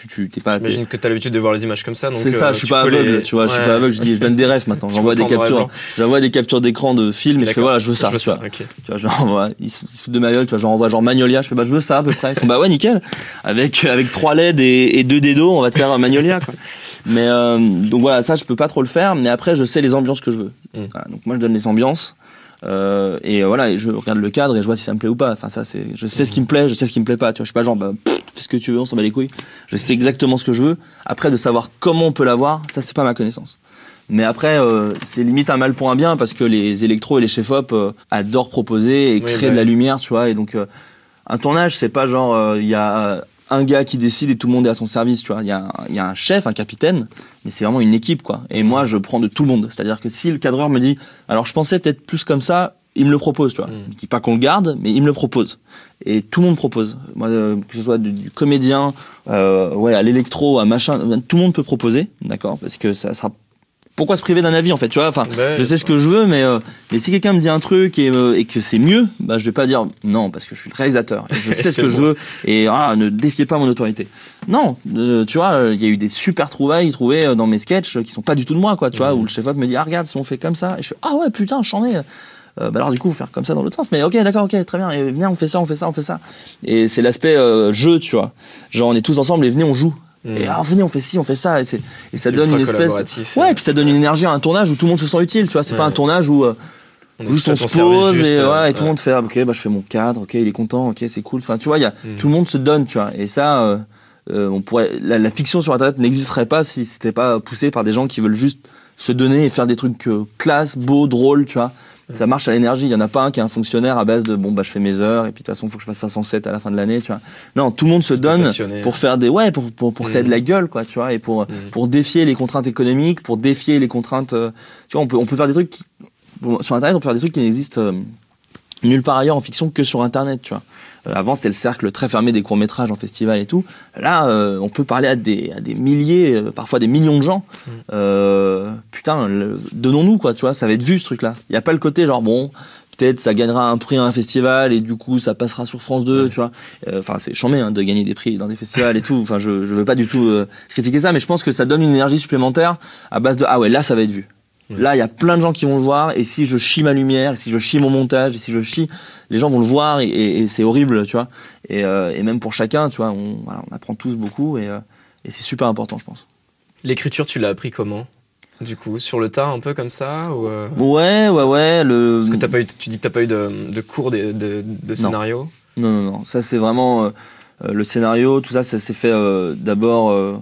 Tu tu t'es pas J'imagine que t'as l'habitude de voir les images comme ça. donc, C'est ça, euh, je suis pas aveugle, les- tu vois, je suis pas aveugle, je dis, je donne des refs maintenant, j'envoie des captures, j'envoie des captures d'écran de films et je fais voilà, je veux ça, tu vois. ok. Tu vois, je leur envoie, ils se ils se foutent de ma gueule, tu vois, je leur envoie genre Magnolia, je fais bah je veux ça à peu près. Ils font bah ouais nickel, avec avec trois LED et, et deux dédos, on va te faire un Magnolia quoi. Mais euh, donc voilà, ça je peux pas trop le faire, mais après je sais les ambiances que je veux. Mm. Voilà, donc moi je donne les ambiances. Euh, et voilà, et je regarde le cadre et je vois si ça me plaît ou pas. Enfin ça c'est, je sais ce qui me plaît, je sais ce qui me plaît pas. Tu vois, je suis pas genre bah, pff, fais ce que tu veux, on s'en bat les couilles. Je sais exactement ce que je veux. Après de savoir comment on peut l'avoir, ça c'est pas ma connaissance. Mais après, euh, c'est limite un mal pour un bien parce que les électros et les chefs-op euh, adorent proposer et Oui, créer bah de la oui. lumière, tu vois. Et donc, euh, un tournage, c'est pas genre, euh, il y a un gars qui décide et tout le monde est à son service, tu vois. Il y, a y a un chef, un capitaine, mais c'est vraiment une équipe, quoi. Et moi, je prends de tout le monde. C'est-à-dire que si le cadreur me dit, alors je pensais peut-être plus comme ça, il me le propose, tu vois. Mm. Je dis pas qu'on le garde, mais il me le propose. Et tout le monde propose. Moi, euh, que ce soit du, du comédien, euh, ouais, à l'électro, à machin, tout le monde peut proposer, d'accord Parce que ça sera. Pourquoi se priver d'un avis en fait, tu vois Enfin, Ouais, je sais ce que je veux, mais, euh, mais si quelqu'un me dit un truc et, euh, et que c'est mieux, bah, je vais pas dire non parce que je suis le réalisateur et je sais ce que je veux et ah, ne défiez pas mon autorité. Non, euh, tu vois, euh, il y a eu des super trouvailles trouvées euh, dans mes sketchs euh, qui sont pas du tout de moi, quoi, tu vois, où le chef-op me dit ah regarde si on fait comme ça et je fais ah ouais putain j'en ai. Euh, bah alors du coup faire comme ça dans l'autre sens mais ok d'accord ok très bien et venez on fait ça on fait ça on fait ça. Et c'est l'aspect euh, jeu tu vois. Genre on est tous ensemble et venez on joue Hmm. et ah venez on fait ci on fait ça et c'est et ça C'est donne une espèce ouais euh. et puis ça donne une énergie à un tournage où tout le monde se sent utile tu vois c'est pas Ouais. un tournage où euh, On juste on se pose et, euh, ouais, et tout le monde fait ah, ok bah je fais mon cadre ok il est content ok c'est cool enfin tu vois il y a Mm. tout le monde se donne tu vois et ça euh, on pourrait la, la fiction sur internet n'existerait pas si c'était pas poussé par des gens qui veulent juste se donner et faire des trucs euh, classe beaux drôles tu vois ça marche à l'énergie il y en a pas un qui est un fonctionnaire à base de bon bah je fais mes heures et puis de toute façon faut que je fasse 507 à la fin de l'année tu vois non tout le monde se donne passionné. pour faire des ouais pour pour, pour que ça ait de la gueule quoi tu vois et pour Mm. pour défier les contraintes économiques pour défier les contraintes euh, tu vois on peut on peut faire des trucs qui- bon, sur internet on peut faire des trucs qui n'existent euh, nulle part ailleurs en fiction que sur internet tu vois avant c'était le cercle très fermé des courts métrages en festival et tout. Là euh, on peut parler à des à des milliers euh, parfois des millions de gens. Mm. euh, putain donnons-nous quoi tu vois ça va être vu ce truc là il y a pas le côté genre bon peut-être ça gagnera un prix à un festival et du coup ça passera sur France 2 tu vois. Euh, enfin c'est chambé hein, de gagner des prix dans des festivals et tout. Enfin je je veux pas du tout euh, critiquer ça mais je pense que ça donne une énergie supplémentaire à base de ah ouais là ça va être vu Ouais. Là, il y a plein de gens qui vont le voir, et si je chie ma lumière, et si je chie mon montage, et si je chie, les gens vont le voir, et, et- et c'est horrible, tu vois. Et, euh, et même pour chacun, tu vois, on, voilà, on apprend tous beaucoup, et, euh, et c'est super important, je pense. L'écriture, tu l'as appris comment Du coup, sur le tard, un peu comme ça ou euh, Ouais, ouais, ouais. Le... Parce que t'as pas eu, tu dis que t'as pas eu de, de cours de, de, de scénario? Non, non, non. Ça, c'est vraiment. le scénario, tout ça, ça s'est fait d'abord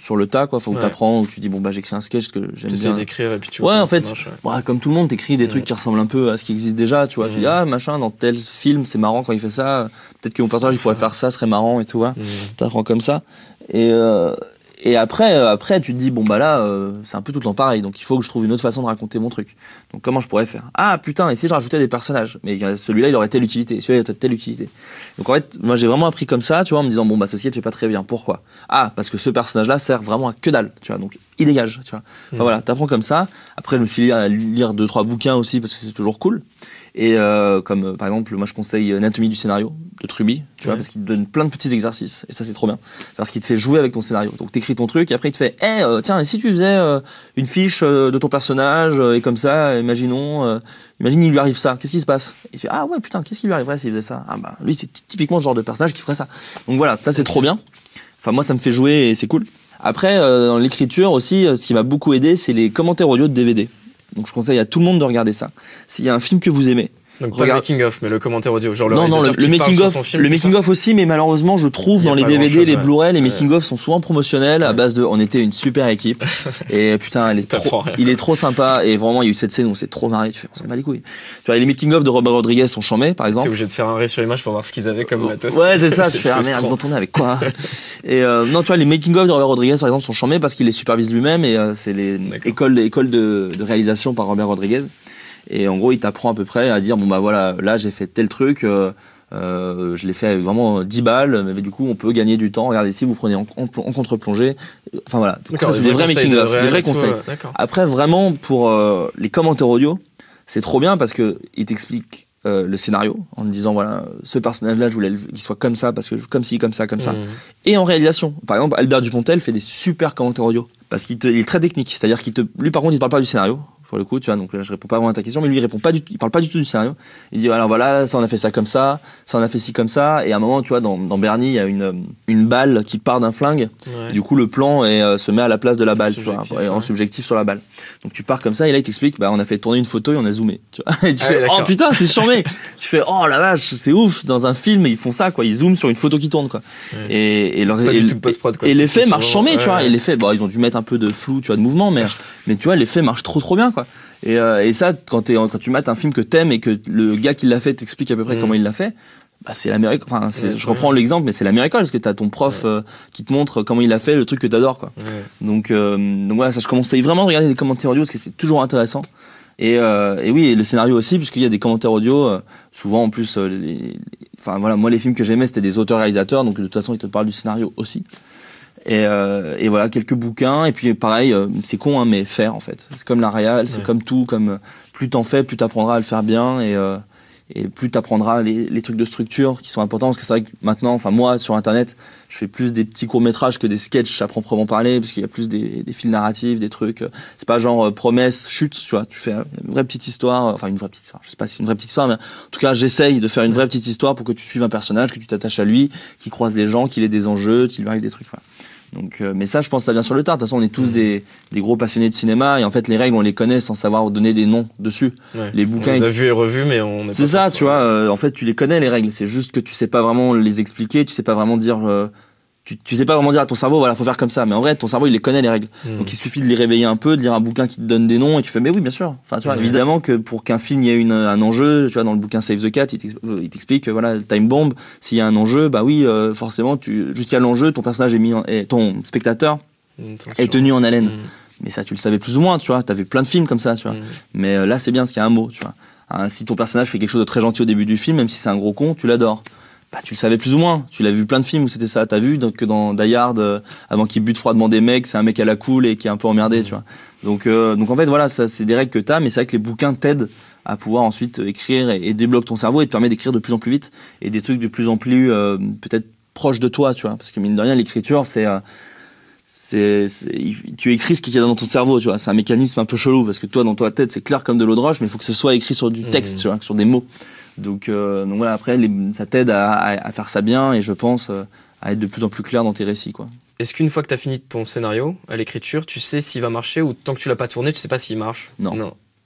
sur le tas, quoi. Faut que Ouais. t'apprends, où tu dis, bon, bah, j'écris un sketch que j'aime bien. d'écrire et puis tu Ouais, vois en comment ça fait, marche, ouais. Ouais, comme tout le monde, t'écris des trucs Ouais. qui ressemblent un peu à ce qui existe déjà, tu vois. Tu dis, ah, machin, dans tel film, c'est marrant quand il fait ça. Peut-être que mon personnage, il pourrait faire ça, serait marrant et tout, ouais. Mhm. T'apprends comme ça. Et, euh, et après, euh, après, tu te dis, bon, bah là, euh, c'est un peu tout le temps pareil. Donc, il faut que je trouve une autre façon de raconter mon truc. Donc, comment je pourrais faire? Ah, putain, et si je rajoutais des personnages? Mais celui-là, il aurait telle utilité. Celui-là, il aurait telle utilité. Donc, en fait, moi, j'ai vraiment appris comme ça, tu vois, en me disant, bon, bah, ce sketch, c'est pas très bien. Pourquoi Ah, parce que ce personnage-là sert vraiment à que dalle, tu vois. Donc, il dégage, tu vois. Enfin, Mhm. voilà, t'apprends comme ça. Après, je me suis dit à lire deux, trois bouquins aussi, parce que c'est toujours cool. Et euh, comme euh, par exemple, moi je conseille Anatomie du scénario de Truby, tu vois, Ouais. parce qu'il te donne plein de petits exercices, et ça c'est trop bien. C'est-à-dire qu'il te fait jouer avec ton scénario. Donc t'écris ton truc, et après il te fait, eh euh, tiens, et si tu faisais euh, une fiche euh, de ton personnage, euh, et comme ça, imaginons, euh, imagine il lui arrive ça, qu'est-ce qui se passe? Il fait, ah ouais putain, qu'est-ce qui lui arriverait s'il faisait ça? Ah bah lui c'est typiquement le genre de personnage qui ferait ça. Donc voilà, ça c'est trop bien. Enfin moi ça me fait jouer et c'est cool. Après euh, dans l'écriture aussi, euh, ce qui m'a beaucoup aidé, c'est les commentaires audio de DVD. Donc je conseille à tout le monde de regarder ça. S'il y a un film que vous aimez, Donc pas le making of, mais le commentaire audio, genre le non, non, le, le making of, son film, le c'est making of aussi, mais malheureusement, je trouve dans les DVD, les ouais. Blu-ray, les Ouais. making of sont souvent promotionnels à base de, on était une super équipe. et putain, elle est trop, il est trop sympa. Et vraiment, il y a eu cette scène où on s'est trop marré. Tu fais, on s'en bat les couilles. Tu vois, les making of de Robert Rodriguez sont chambés, par T'es exemple. obligé de faire un ré sur image pour voir ce qu'ils avaient comme matos. Ouais, c'est ça. tu fais, ah merde, ils ont tourné avec quoi? Et euh, non, tu vois, les making of de Robert Rodriguez, par exemple, sont chambés parce qu'il les supervise lui-même et euh, c'est les écoles, écoles de, de réalisation par Robert Rodriguez. Et en gros, il t'apprend à peu près à dire bon bah voilà, là j'ai fait tel truc. euh, euh, je l'ai fait avec vraiment 10 balles, mais du coup on peut gagner du temps. Regardez ici, vous prenez en, en, en contre-plongée. Enfin voilà, ça c'est des vrais conseils making de of, des vrais conseils. ouais. Après, vraiment, pour euh, les commentaires audio, c'est trop bien parce que il t'explique euh, le scénario en disant voilà, ce personnage-là, je voulais qu'il soit comme ça parce que je- comme ci, comme ça, comme ça. Mhm. Et en réalisation, par exemple, Albert Dupontel fait des super commentaires audio parce qu'il te- il est très technique. C'est-à-dire qu'il te, lui par contre, il te parle pas du scénario. Pour le coup, tu vois, donc là, je réponds pas vraiment à ta question, mais lui, il répond pas du tout, il parle pas du tout du scénario. Il dit, alors voilà, ça, on a fait ça comme ça, ça, on a fait ci comme ça, et à un moment, tu vois, dans, dans Bernie, il y a une, euh, une balle qui part d'un flingue, Ouais. et du coup, le plan est, euh, se met à la place de la balle, tu vois, en subjectif sur la balle. Donc tu pars comme ça, et là, il t'explique, bah, on a fait tourner une photo et on a zoomé, tu vois. Et tu Ah fais, oh putain, c'est charmé! tu fais, oh la vache, c'est ouf, dans un film, ils font ça, quoi, ils zooment sur une photo qui tourne, quoi. Ouais. Et, et, leur- l'effet marche chambé, tu vois. ouais, Et l'effet, bon, ils ont dû mettre un peu de flou, tu vois, de mouvement, mais, mais tu vois, l'effet marche trop trop bien, quoi. Et, euh, et ça, quand, quand tu mates un film que t'aimes et que le gars qui l'a fait t'explique à peu près Mm. comment il l'a fait, bah c'est l'Amérique. Enfin, Ouais, je reprends l'exemple, mais c'est l'Amérique parce que t'as ton prof euh, qui te montre comment il a fait le truc que t'adores, quoi. Ouais. Donc, euh, donc voilà, ça, je conseille vraiment de regarder des commentaires audio parce que c'est toujours intéressant. Et, euh, et oui, et le scénario aussi, puisqu'il y a des commentaires audio, euh, souvent en plus, euh, les- les- enfin voilà, moi les films que j'aimais c'était des auteurs-réalisateurs, donc de toute façon ils te parlent du scénario aussi. Et, euh, et voilà, quelques bouquins, et puis pareil, euh, c'est con, hein, mais faire en fait. C'est comme la réal, c'est Ouais. comme tout, comme euh, plus t'en fais, plus t'apprendras à le faire bien, et, euh, et plus t'apprendras les, les trucs de structure qui sont importants, parce que c'est vrai que maintenant, enfin moi sur internet, je fais plus des petits courts métrages que des sketchs à proprement parler, parce qu'il y a plus des, des fils narratifs, des trucs. euh, C'est pas genre euh, promesse, chute, tu vois. Tu fais une vraie petite histoire, enfin une vraie petite histoire. Je sais pas si c'est une vraie petite histoire, mais en tout cas j'essaye de faire une vraie petite histoire pour que tu suives un personnage, que tu t'attaches à lui, qu'il croise des gens, qu'il ait des enjeux, qu'il lui arrive des trucs. Voilà. Donc, euh, mais ça, je pense que ça vient sur le tard. De toute façon, on est tous Mhm. des, des gros passionnés de cinéma, et en fait, les règles, on les connaît sans savoir donner des noms dessus. Ouais. Les On bouquins, les a vus et revus, mais on c'est ça, tu vois. euh, en fait, tu les connais les règles. C'est juste que tu sais pas vraiment les expliquer. Tu sais pas vraiment dire. euh, tu, tu sais pas vraiment dire à ton cerveau, voilà, faut faire comme ça. Mais en vrai, ton cerveau, il les connaît les règles. Mhm. Donc il suffit de les réveiller un peu, de lire un bouquin qui te donne des noms, et tu fais, mais oui, bien sûr. Enfin, tu vois, Ouais. évidemment que pour qu'un film il y ait une, un enjeu, tu vois, dans le bouquin Save the Cat, il euh, il t'explique, voilà, le time bomb. S'il y a un enjeu, bah oui, euh, forcément, tu jusqu'à l'enjeu, ton personnage est mis, en, et ton spectateur est tenu en haleine. Mhm. Mais ça, tu le savais plus ou moins, tu vois. T'avais plein de films comme ça, tu vois. Mhm. Mais euh, là, c'est bien parce qu'il y a un mot, tu vois. Hein, si ton personnage fait quelque chose de très gentil au début du film, même si c'est un gros con, tu l'adores. Bah, tu le savais plus ou moins. Tu l'as vu plein de films où c'était ça. T'as vu donc, que dans Die Hard, euh, avant qu'il bute froidement des mecs, c'est un mec à la cool et qui est un peu emmerdé, tu vois. Donc, euh, donc en fait, voilà, ça, c'est des règles que t'as, mais c'est vrai que les bouquins t'aident à pouvoir ensuite euh, écrire et, et débloquent ton cerveau et te permet d'écrire de plus en plus vite et des trucs de plus en plus euh, peut-être proches de toi, tu vois. Parce que mine de rien, l'écriture, c'est euh, c'est, tu écris ce qu'il y a dans ton cerveau, tu vois. C'est un mécanisme un peu chelou parce que toi, dans ta tête, c'est clair comme de l'eau de roche, mais il faut que ce soit écrit sur du texte, Mhm. tu vois, sur des mots. Donc, euh, donc voilà, après, les- ça t'aide à, à- à faire ça bien et je pense euh, à être de plus en plus clair dans tes récits, quoi. Est-ce qu'une fois que tu as fini ton scénario à l'écriture, tu sais s'il va marcher ou tant que tu l'as pas tourné, tu sais pas s'il marche? Non.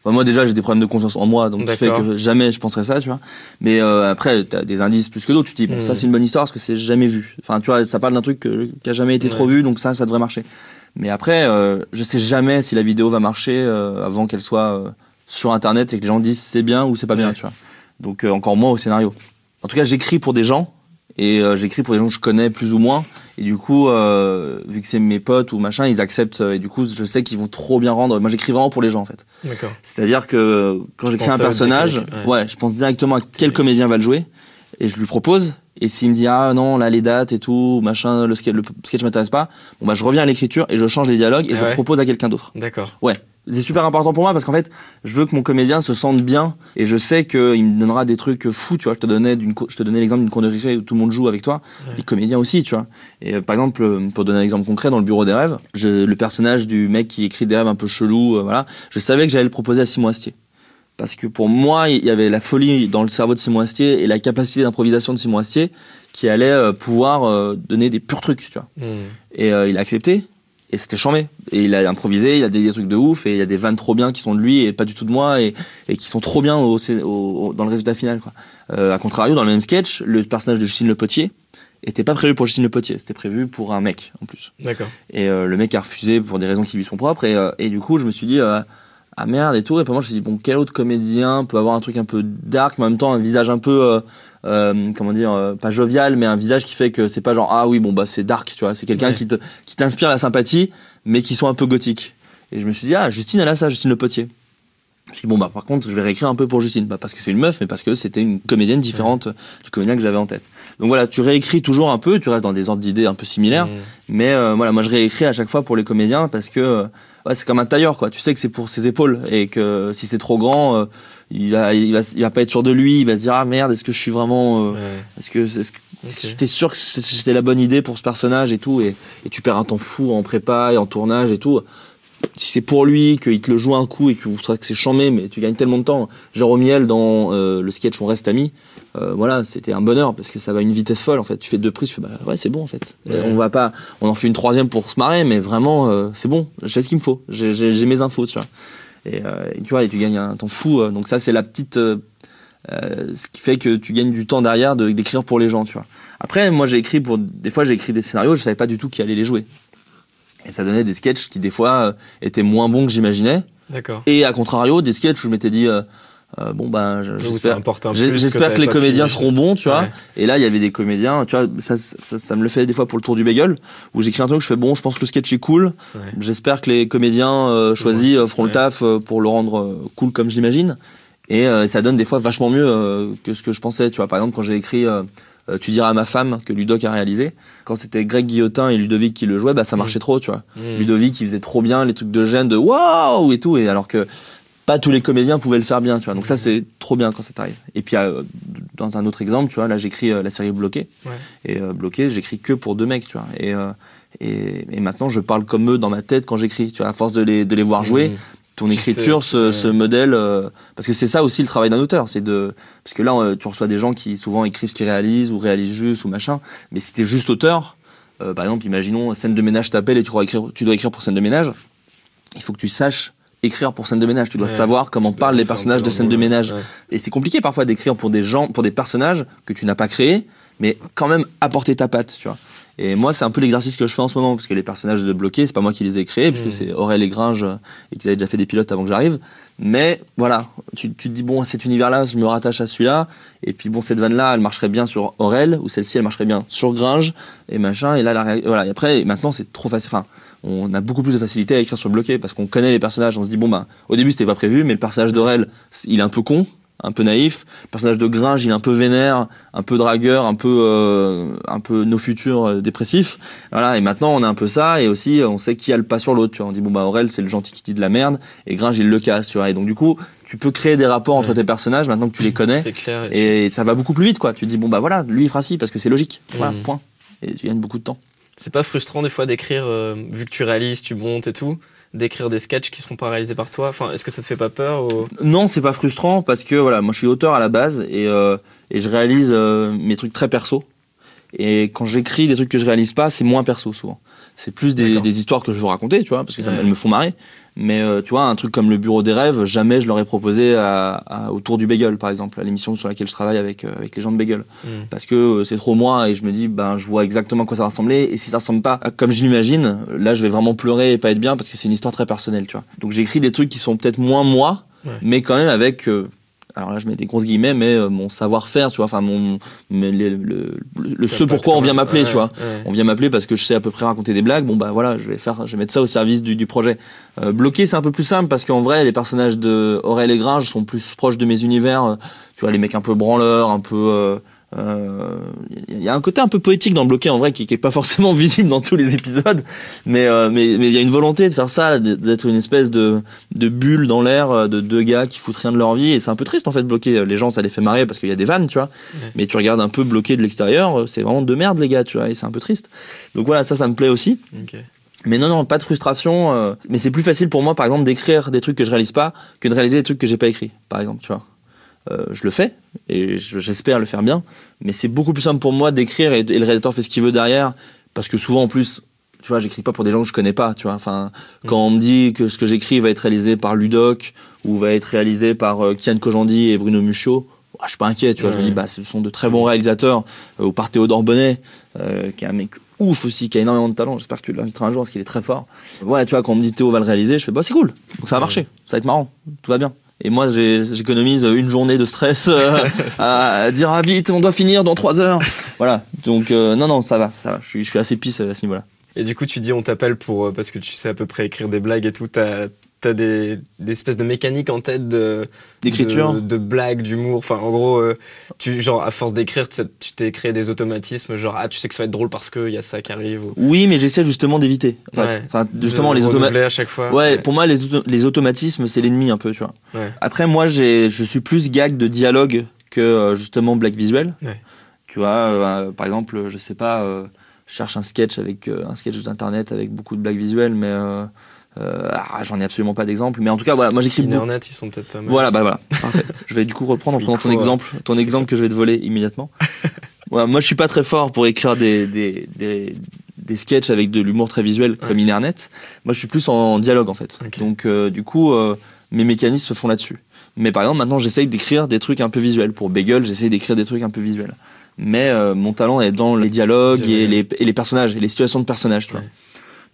Enfin, moi déjà j'ai des problèmes de confiance en moi, donc ça fait que jamais je penserais ça, tu vois. Mais euh, après t'as des indices plus que d'autres. Tu te dis bon ça c'est une bonne histoire parce que c'est jamais vu. Enfin tu vois ça parle d'un truc que- qui a jamais été trop vu, donc ça ça devrait marcher. Mais après euh, je sais jamais si la vidéo va marcher euh, avant qu'elle soit sur internet et que les gens disent c'est bien ou c'est pas bien, tu vois. Donc euh, encore moins au scénario. En tout cas j'écris pour des gens et euh, j'écris pour des gens que je connais plus ou moins. Et du coup, euh, vu que c'est mes potes ou machin, ils acceptent. euh, Et du coup, je sais qu'ils vont trop bien rendre. Moi, j'écris vraiment pour les gens, en fait. D'accord. C'est-à-dire que quand j'écris un personnage, ouais. je pense directement à quel comédien va le jouer et je lui propose. Et s'il me dit ah non là les dates et tout machin le sketch le sketch m'intéresse pas, bon bah je reviens à l'écriture et je change les dialogues et je Ouais. le propose à quelqu'un d'autre. D'accord. Ouais, c'est super important pour moi parce qu'en fait je veux que mon comédien se sente bien et je sais qu'il me donnera des trucs fous tu vois. Je te donnais d'une co- je te donnais l'exemple d'une connerie où tout le monde joue avec toi, Ouais. les comédiens aussi tu vois. Et euh, par exemple euh, pour donner un exemple concret dans le bureau des rêves, je, le personnage du mec qui écrit des rêves un peu chelous, euh, voilà, je savais que j'allais le proposer à Simon Astier parce que pour moi, il y avait la folie dans le cerveau de Simon Astier et la capacité d'improvisation de Simon Astier qui allait euh, pouvoir donner des purs trucs, tu vois. Hmm. Et il a accepté et c'était chambé. Et il a improvisé, il a des, des trucs de ouf et il y a des vannes trop bien qui sont de lui et pas du tout de moi et, et qui sont trop bien au, dans le résultat final, quoi. Euh, à contrario, dans le même sketch, le personnage de Justine Le Potier était pas prévu pour Justine Le Potier, c'était prévu pour un mec en plus. D'accord. Et euh, le mec a refusé pour des raisons qui lui sont propres. Et, euh, et du coup, je me suis dit, ah merde et tout. Et puis moi, je me suis dit, bon, quel autre comédien peut avoir un truc un peu dark, mais en même temps un visage un peu, euh, comment dire, euh, pas jovial, mais un visage qui fait que c'est pas genre, ah oui, bon, bah c'est dark, tu vois. C'est quelqu'un Ouais. qui te- qui t'inspire la sympathie, mais qui sont un peu gothiques. Et je me suis dit, ah, Justine, elle a ça, Justine Le Potier. Je me suis dit, bon, bah par contre, je vais réécrire un peu pour Justine. Pas parce que c'est une meuf, mais parce que c'était une comédienne différente du comédien que j'avais en tête. Donc voilà, tu réécris toujours un peu, tu restes dans des ordres d'idées un peu similaires. Mais euh, voilà, moi je réécris à chaque fois pour les comédiens parce que euh, ouais, c'est comme un tailleur quoi. Tu sais que c'est pour ses épaules et que si c'est trop grand, euh, il va il va il va pas être sûr de lui. Il va se dire ah merde, est-ce que je suis vraiment, euh, Ouais. est-ce que est-ce que Ok. t'es sûr que c'était la bonne idée pour ce personnage et tout et, et tu perds un temps fou en prépa et en tournage et tout. Si c'est pour lui, qu'il te le joue un coup et que vous savez que c'est chambé, mais tu gagnes tellement de temps. Jérôme Miel dans euh, le sketch On reste amis, euh, voilà, c'était un bonheur parce que ça va à une vitesse folle en fait. Tu fais deux prises, tu fais bah ouais, c'est bon en fait. Ouais. On va pas, on en fait une troisième pour se marrer, mais vraiment, c'est bon. J'ai ce qu'il me faut. J'ai mes infos, tu vois. Et, euh, et tu vois, et tu gagnes un temps fou. euh, donc ça, c'est la petite, euh, ce qui fait que tu gagnes du temps derrière de- d'écrire pour les gens, tu vois. Après, moi, j'ai écrit pour, des fois, j'ai écrit des scénarios, je savais pas du tout qui allait les jouer. Et ça donnait des sketchs qui des fois euh, étaient moins bons que j'imaginais. D'accord. Et à contrario, des sketchs où je m'étais dit, euh, euh, bon ben, je- j'espère. que, les comédiens seront bons, tu vois. Ouais. Et là, il y avait des comédiens, tu vois, ça, ça, ça me le fait des fois pour le tour du bagel, où j'écris un truc, je fais bon, je pense que le sketch est cool. Ouais. J'espère que les comédiens euh, choisis Ouais, euh, feront le taf euh, pour le rendre euh, cool comme je l'imagine. Et euh, ça donne des fois vachement mieux euh, que ce que je pensais. Tu vois, par exemple, quand j'ai écrit Tu diras à ma femme que Ludoc a réalisé, quand c'était Greg Guillotin et Ludovic qui le jouaient, bah ça marchait trop, tu vois. Hmm. Ludovic, il faisait trop bien les trucs de gêne, de waouh et tout, et alors que pas tous les comédiens pouvaient le faire bien, tu vois. Donc ça, c'est trop bien quand ça t'arrive. Et puis, euh, dans un autre exemple, tu vois, là, j'écris euh, la série Bloqué. Ouais. Et euh, Bloqué, j'écris que pour deux mecs, tu vois. Et, euh, et, et maintenant, je parle comme eux dans ma tête quand j'écris, tu vois, à force de les, de les voir jouer. Hmm. Ton Tu écriture sais, ouais. se modèle euh, parce que c'est ça aussi le travail d'un auteur c'est de parce que là tu reçois des gens qui souvent écrivent ce qu'ils réalisent ou réalisent juste ou machin mais si t'es juste auteur euh, par exemple imaginons scène de ménage t'appelle et tu dois écrire tu dois écrire pour scène de ménage il faut que tu saches écrire pour scène de ménage tu dois Ouais. savoir comment parlent les personnages de scène de ménage Ouais. et c'est compliqué parfois d'écrire pour des gens pour des personnages que tu n'as pas créés mais quand même apporter ta patte tu vois et moi c'est un peu l'exercice que je fais en ce moment parce que les personnages de bloqués c'est pas moi qui les ai créés puisque Mm. c'est Aurel et Gringe euh, et qu'ils avaient déjà fait des pilotes avant que j'arrive. Mais voilà tu, tu te dis bon cet univers là je me rattache à celui-là. Et puis bon cette vanne là elle marcherait bien sur Aurel ou celle-ci elle marcherait bien sur Gringe et machin. Et là la voilà. Et après maintenant c'est trop facile. Enfin on a beaucoup plus de facilité à écrire sur bloqué parce qu'on connaît les personnages. On se dit bon bah au début c'était pas prévu mais le personnage d'Aurel il est un peu con un peu naïf. Le personnage de Gringe il est un peu vénère un peu dragueur un peu euh, un peu nos futurs euh, dépressifs. Voilà et maintenant on a un peu ça et aussi euh, on sait qui a le pas sur l'autre tu vois. On dit bon bah Aurel c'est le gentil qui dit de la merde et Gringe il le casse tu vois. Et donc du coup tu peux créer des rapports entre Ouais. tes personnages maintenant que tu les connais C'est clair. Et, et ça va beaucoup plus vite quoi. Tu te dis bon bah voilà lui il fera ci parce que c'est logique. Voilà Mhm. point. Et tu gagnes beaucoup de temps. C'est pas frustrant des fois d'écrire, euh, vu que tu réalises, tu montes et tout, d'écrire des sketchs qui seront pas réalisés par toi. Enfin, est-ce que ça te fait pas peur ou... Non, c'est pas frustrant parce que voilà, moi je suis auteur à la base et, euh, et je réalise euh, mes trucs très perso. Et quand j'écris des trucs que je réalise pas, c'est moins perso souvent. C'est plus des, histoires que je veux raconter, tu vois, parce que ça, Ouais. elles me font marrer. Mais euh, tu vois, un truc comme le bureau des rêves, jamais je l'aurais proposé à, à- autour du Bagel, par exemple, à l'émission sur laquelle je travaille avec, euh, avec les gens de Bagel. Mm. Parce que euh, c'est trop moi et je me dis, ben, je vois exactement à quoi ça va ressembler. Et si ça ressemble pas à comme je l'imagine, là, je vais vraiment pleurer et pas être bien parce que c'est une histoire très personnelle, tu vois. Donc j'écris des trucs qui sont peut-être moins moi, Ouais. mais quand même avec. Euh, alors là, je mets des grosses guillemets, mais euh, mon savoir-faire, tu vois, enfin, mon, mais le, le, le- le ce pourquoi on vient m'appeler, Ouais, tu vois. ouais. On vient m'appeler parce que je sais à peu près raconter des blagues. Bon bah voilà, je vais faire, je vais mettre ça au service du, du projet. Euh, bloqué, c'est un peu plus simple parce qu'en vrai, les personnages de Aurel et Gringe sont plus proches de mes univers. Euh, Tu vois, les mecs un peu branleurs, un peu. Euh, euh, Il y a un côté un peu poétique dans Bloqué en vrai qui, qui est pas forcément visible dans tous les épisodes, mais euh, mais mais il y a une volonté de faire ça, d'être une espèce de de bulle dans l'air euh, de deux gars qui foutent rien de leur vie et c'est un peu triste en fait Bloqué. Les gens ça les fait marrer parce qu'il y a des vannes, tu vois. Ouais. Mais tu regardes un peu Bloqué de l'extérieur, euh, c'est vraiment de merde les gars, tu vois, et c'est un peu triste. Donc voilà, ça ça me plaît aussi. Mais non, non, pas de frustration. euh, mais c'est plus facile pour moi, par exemple, d'écrire des trucs que je réalise pas que de réaliser des trucs que j'ai pas écrits, par exemple, tu vois. Euh, je le fais et je- j'espère le faire bien, mais c'est beaucoup plus simple pour moi d'écrire et, et le réalisateur fait ce qu'il veut derrière, parce que souvent en plus, tu vois, j'écris pas pour des gens que je connais pas, tu vois. Enfin, quand on me dit que ce que j'écris va être réalisé par Ludoc ou va être réalisé par euh, Kian Kojandi et Bruno Muchot, ouais, je suis pas inquiet, tu vois. Je me dis, bah, ce sont de très bons réalisateurs, euh, ou par Théodore Bonnet, euh, qui est un mec ouf aussi, qui a énormément de talent. J'espère que tu l'inviteras un jour parce qu'il est très fort. Ouais, tu vois, quand on me dit Théo va le réaliser, je fais bah c'est cool, donc ça va marcher, ça va être marrant, tout va bien. Et moi, j'économise une journée de stress euh, à, à dire ah vite, on doit finir dans trois heures. voilà, donc euh, non non, ça va, ça va. Je suis, je suis assez pisse euh, à ce niveau-là. Et du coup, tu dis on t'appelle pour parce que tu sais à peu près écrire des blagues et tout. T'as as des, des espèces de mécaniques en tête de D'écriture. de, de blagues, d'humour. Enfin, en gros, euh, tu genre à force d'écrire, tu t'es créé des automatismes. Genre ah, tu sais que ça va être drôle parce que il y a ça qui arrive. Ou... Oui, mais j'essaie justement d'éviter. En fait. Ouais. Enfin, justement, De les automatismes. à chaque fois. Ouais, pour moi, les, auto- les automatismes, c'est l'ennemi un peu, tu vois. Ouais. Après, moi, j'ai, je suis plus gag de dialogue que euh, justement blague visuelle. Tu vois, euh, par exemple, je sais pas, je cherche un sketch avec un sketch d'internet avec beaucoup de blagues visuelles, mais euh, euh, ah, j'en ai absolument pas d'exemple. Mais en tout cas, voilà, moi j'écris beaucoup. Internet, ils sont peut-être pas mal. Voilà, bah voilà, parfait. je vais du coup reprendre en prenant ton exemple, ton c'était exemple que je vais te voler immédiatement. Voilà, moi je suis pas très fort pour écrire des, des, des, des sketchs avec de l'humour très visuel comme Internet. Moi je suis plus en dialogue en fait. Donc euh, du coup, euh, mes mécanismes se font là-dessus. Mais par exemple, maintenant j'essaye d'écrire des trucs un peu visuels. Pour Bagel, j'essaye d'écrire des trucs un peu visuels. Mais euh, mon talent est dans les dialogues et les, et les personnages et les situations de personnages, tu vois.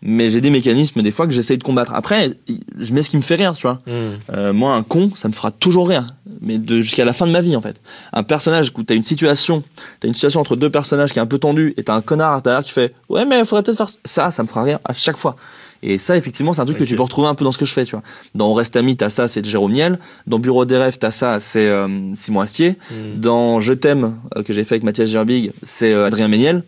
Mais j'ai des mécanismes des fois que j'essaye de combattre. Après, je mets ce qui me fait rire, tu vois. Mmh. Euh, moi, un con, ça me fera toujours rire, mais jusqu'à la fin de ma vie en fait. Un personnage où t'as une situation, t'as une situation entre deux personnages qui est un peu tendue, et t'as un connard à derrière qui fait ouais mais faudrait peut-être faire ça, ça me fera rire à chaque fois. Et ça, effectivement, c'est un truc que tu peux retrouver un peu dans ce que je fais, tu vois. Dans On reste amis, t'as ça, c'est Jérôme Niel. Dans Bureau des rêves, t'as ça, c'est euh, Simon Astier. Mmh. Dans Je t'aime, euh, que j'ai fait avec Mathias Gerbig, c'est euh, Adrien Méniel.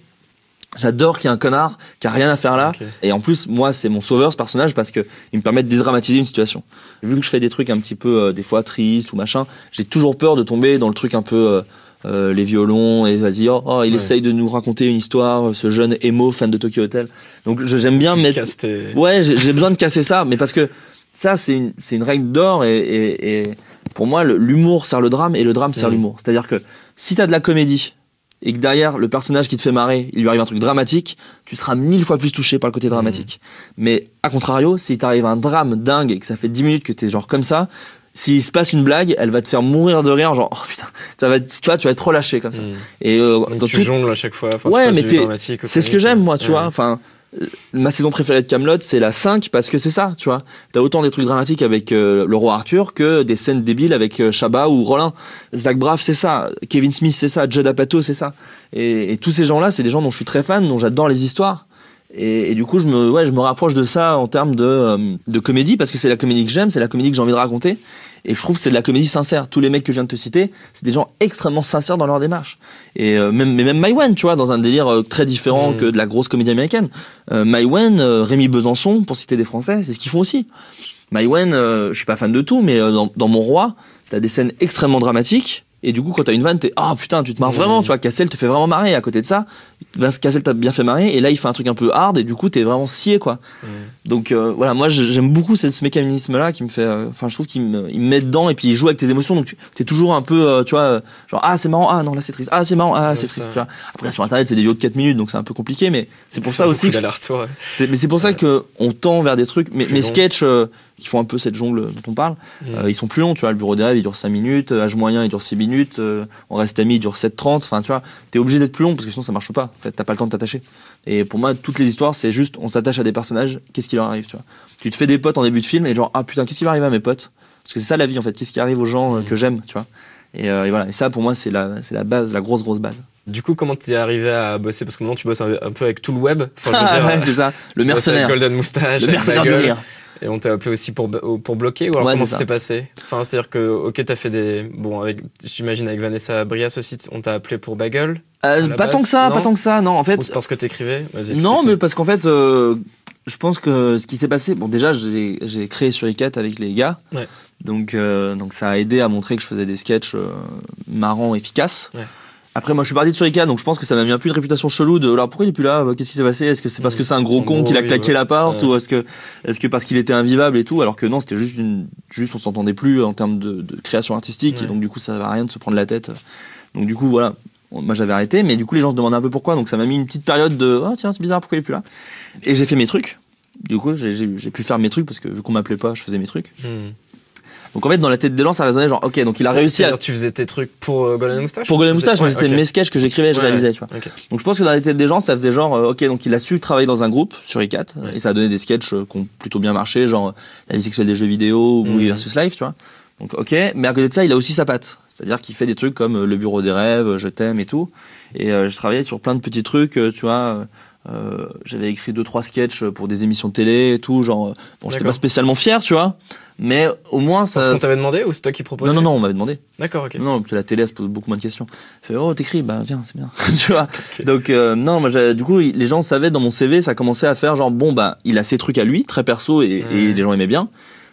J'adore qu'il y ait un connard qui a rien à faire là. Et en plus, moi, c'est mon sauveur, ce personnage, parce que il me permet de dédramatiser une situation. Vu que je fais des trucs un petit peu, euh, des fois, tristes ou machin, j'ai toujours peur de tomber dans le truc un peu, euh, euh, les violons, et vas-y, oh, oh, il Ouais. essaye de nous raconter une histoire, ce jeune emo fan de Tokyo Hotel. Donc, j'aime bien mettre, tes- Ouais, j'ai besoin de casser ça, mais parce que ça, c'est une, c'est une règle d'or et, et, et pour moi, l'humour sert le drame et le drame sert l'humour. C'est-à-dire que si t'as de la comédie et que derrière le personnage qui te fait marrer, il lui arrive un truc dramatique, tu seras mille fois plus touché par le côté dramatique. Mais à contrario, si t'arrive un drame dingue et que ça fait 10 minutes que t'es genre comme ça, s'il se passe une blague, elle va te faire mourir de rire, genre, oh putain, ça va, tu vois, tu vas être relâché comme ça. Mmh. Et euh, Donc tu tout- jongles à chaque fois. Ouais, mais c'est ce que j'aime, moi, tu Ouais. vois. Enfin, ma saison préférée de Camelot, c'est la 5 parce que c'est ça, tu vois. T'as autant des trucs dramatiques avec euh, le roi Arthur que des scènes débiles avec euh, Chabat ou Rollin. Zach Braff, c'est ça. Kevin Smith, c'est ça. Judd Apatow, c'est ça. Et, et tous ces gens-là, c'est des gens dont je suis très fan, dont j'adore les histoires. Et, et du coup, je me, ouais, je me rapproche de ça en termes de, euh, de comédie parce que c'est la comédie que j'aime, c'est la comédie que j'ai envie de raconter. Et je trouve que c'est de la comédie sincère. Tous les mecs que je viens de te citer, c'est des gens extrêmement sincères dans leur démarche. Et euh, même, mais même Maïwen, tu vois, dans un délire euh, très différent que de la grosse comédie américaine. Euh, Maïwen, euh, Rémi Besançon, pour citer des Français, c'est ce qu'ils font aussi. Maïwen, euh, je suis pas fan de tout, mais dans, dans Mon Roi, t'as des scènes extrêmement dramatiques. Et du coup, quand t'as une vanne, t'es ah putain, tu te marres vraiment, tu vois. Cassel te fait vraiment marrer. À côté de ça, Vince Cassel t'a bien fait marrer. Et là, il fait un truc un peu hard et du coup, t'es vraiment scié quoi. Donc euh, voilà, moi j'aime beaucoup ce, ce mécanisme-là qui me fait, euh, enfin je trouve qu'il me, il me met dedans et puis il joue avec tes émotions. Donc tu es toujours un peu, euh, tu vois, genre ah c'est marrant, ah non là c'est triste, ah c'est marrant, ah c'est triste. Tu vois. Après sur internet c'est des vidéos de 4 minutes donc c'est un peu compliqué, mais c'est pour ça aussi que d'aller-retour. ouais. mais c'est pour ça que on tend vers des trucs. Mais mes sketchs qui font un peu cette jungle dont on parle, Mm. euh, ils sont plus longs. Tu vois, le bureau des rêves il dure 5 minutes, euh, âge moyen il dure 6 minutes, euh, on reste amis il dure 7-30. Enfin tu vois, t'es obligé d'être plus long parce que sinon ça marche pas. En fait, t'as pas le temps de t'attacher. Et pour moi, toutes les histoires c'est juste on s'attache à des personnages, qu'est-ce qui leur arrive, tu vois. Tu te fais des potes en début de film et genre ah putain qu'est-ce qui va arriver à mes potes? Parce que c'est ça la vie en fait. Qu'est-ce qui arrive aux gens euh, Mm. que j'aime, tu vois. Et, euh, et voilà. Et ça pour moi c'est la c'est la base, la grosse grosse base. Du coup, comment t'es arrivé à bosser? Parce que maintenant, tu bosses un, un peu avec tout le web. Enfin, je veux Ah, dire, ouais, c'est ça. Le mercenaire. Golden Moustache. Le mercenaire Bagel, rire. Et on t'a appelé aussi pour, pour bloquer ou alors Ouais, comment ça s'est passé? Enfin, c'est-à-dire que, ok, t'as fait des. Bon, avec, j'imagine avec Vanessa Brias aussi, on t'a appelé pour Bagel Euh, pas base, tant que ça, non? pas tant que ça. Non, en fait, Ou c'est parce que t'écrivais? Vas-y, Non, mais parce qu'en fait, euh, je pense que ce qui s'est passé, bon, déjà, j'ai j'ai créé sur i4 avec les gars. Ouais. Donc, euh, donc ça a aidé à montrer que je faisais des sketchs marrants, efficaces. Ouais. Après, moi, je suis parti de sur i4, donc je pense que ça m'a mis un peu une réputation chelou de alors pourquoi il est plus là? Bah, Qu'est-ce qui s'est passé? Est-ce que c'est parce que c'est un gros con qu'il a claqué la porte Ouais. ou est-ce que est-ce que parce qu'il était invivable et tout? Alors que non, c'était juste une, juste on s'entendait plus en termes de, de création artistique Ouais. et donc du coup ça va rien de se prendre la tête. Donc du coup voilà, moi j'avais arrêté, mais du coup les gens se demandaient un peu pourquoi, donc ça m'a mis une petite période de oh tiens c'est bizarre pourquoi il est plus là? Et j'ai fait mes trucs. Du coup j'ai- pu faire mes trucs parce que vu qu'on m'appelait pas, je faisais mes trucs. Hmm. Donc en fait dans la tête des gens ça résonnait genre ok donc il a réussi à Tu faisais tes trucs pour euh, Golden Moustache pour Golden Moustache, mais c'était mes sketchs que j'écrivais, je Ouais, réalisais, tu vois. Donc je pense que dans la tête des gens, ça faisait genre, euh, ok, donc il a su travailler dans un groupe sur i4, Ouais. et ça a donné des sketchs euh, qui ont plutôt bien marché, genre euh, la vie sexuelle des jeux vidéo ou. Movie versus Life, tu vois. Donc ok, mais à côté de ça, il a aussi sa patte. C'est-à-dire qu'il fait des trucs comme euh, Le Bureau des Rêves, Je t'aime et tout. Et euh, je travaillais sur plein de petits trucs, tu vois. euh, j'avais écrit deux trois sketchs pour des émissions de télé et tout genre bon j'étais pas spécialement fier tu vois mais au moins ça Parce qu'on t'avait demandé ou c'est toi qui proposais non non non on m'avait demandé D'accord, ok. non, parce que la télé, elle se pose beaucoup moins de questions. Fait, oh, t'écris, bah viens, c'est bien. tu vois. Donc, euh, non, moi, du coup, les gens savaient dans mon CV, ça commençait à faire genre, bon, bah, il a ses trucs à lui, très perso, et, et les gens aimaient bien,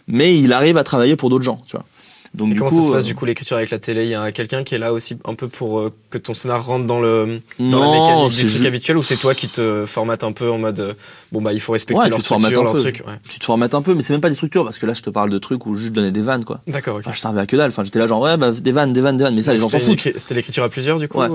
mais il arrive à travailler pour d'autres gens, tu vois. Donc, Et du comment coup, ça se passe euh, du coup l'écriture avec la télé? Il y a quelqu'un qui est là aussi un peu pour euh, que ton scénar rentre dans le dans non, la mécanique c'est du truc ju- habituel ou c'est toi qui te formates un peu en mode euh, bon bah il faut respecter Ouais, tu leur te formates structure, leur peu. truc. Ouais. tu te formates un peu, mais c'est même pas des structures, parce que là, je te parle de trucs où juste je donnais des vannes, quoi. D'accord, ok. Enfin, je servais à que dalle. Enfin, j'étais là, genre, ouais, bah, des vannes, des vannes, des vannes, mais ça, les gens s'en foutent. C'était l'écriture à plusieurs du coup Ouais.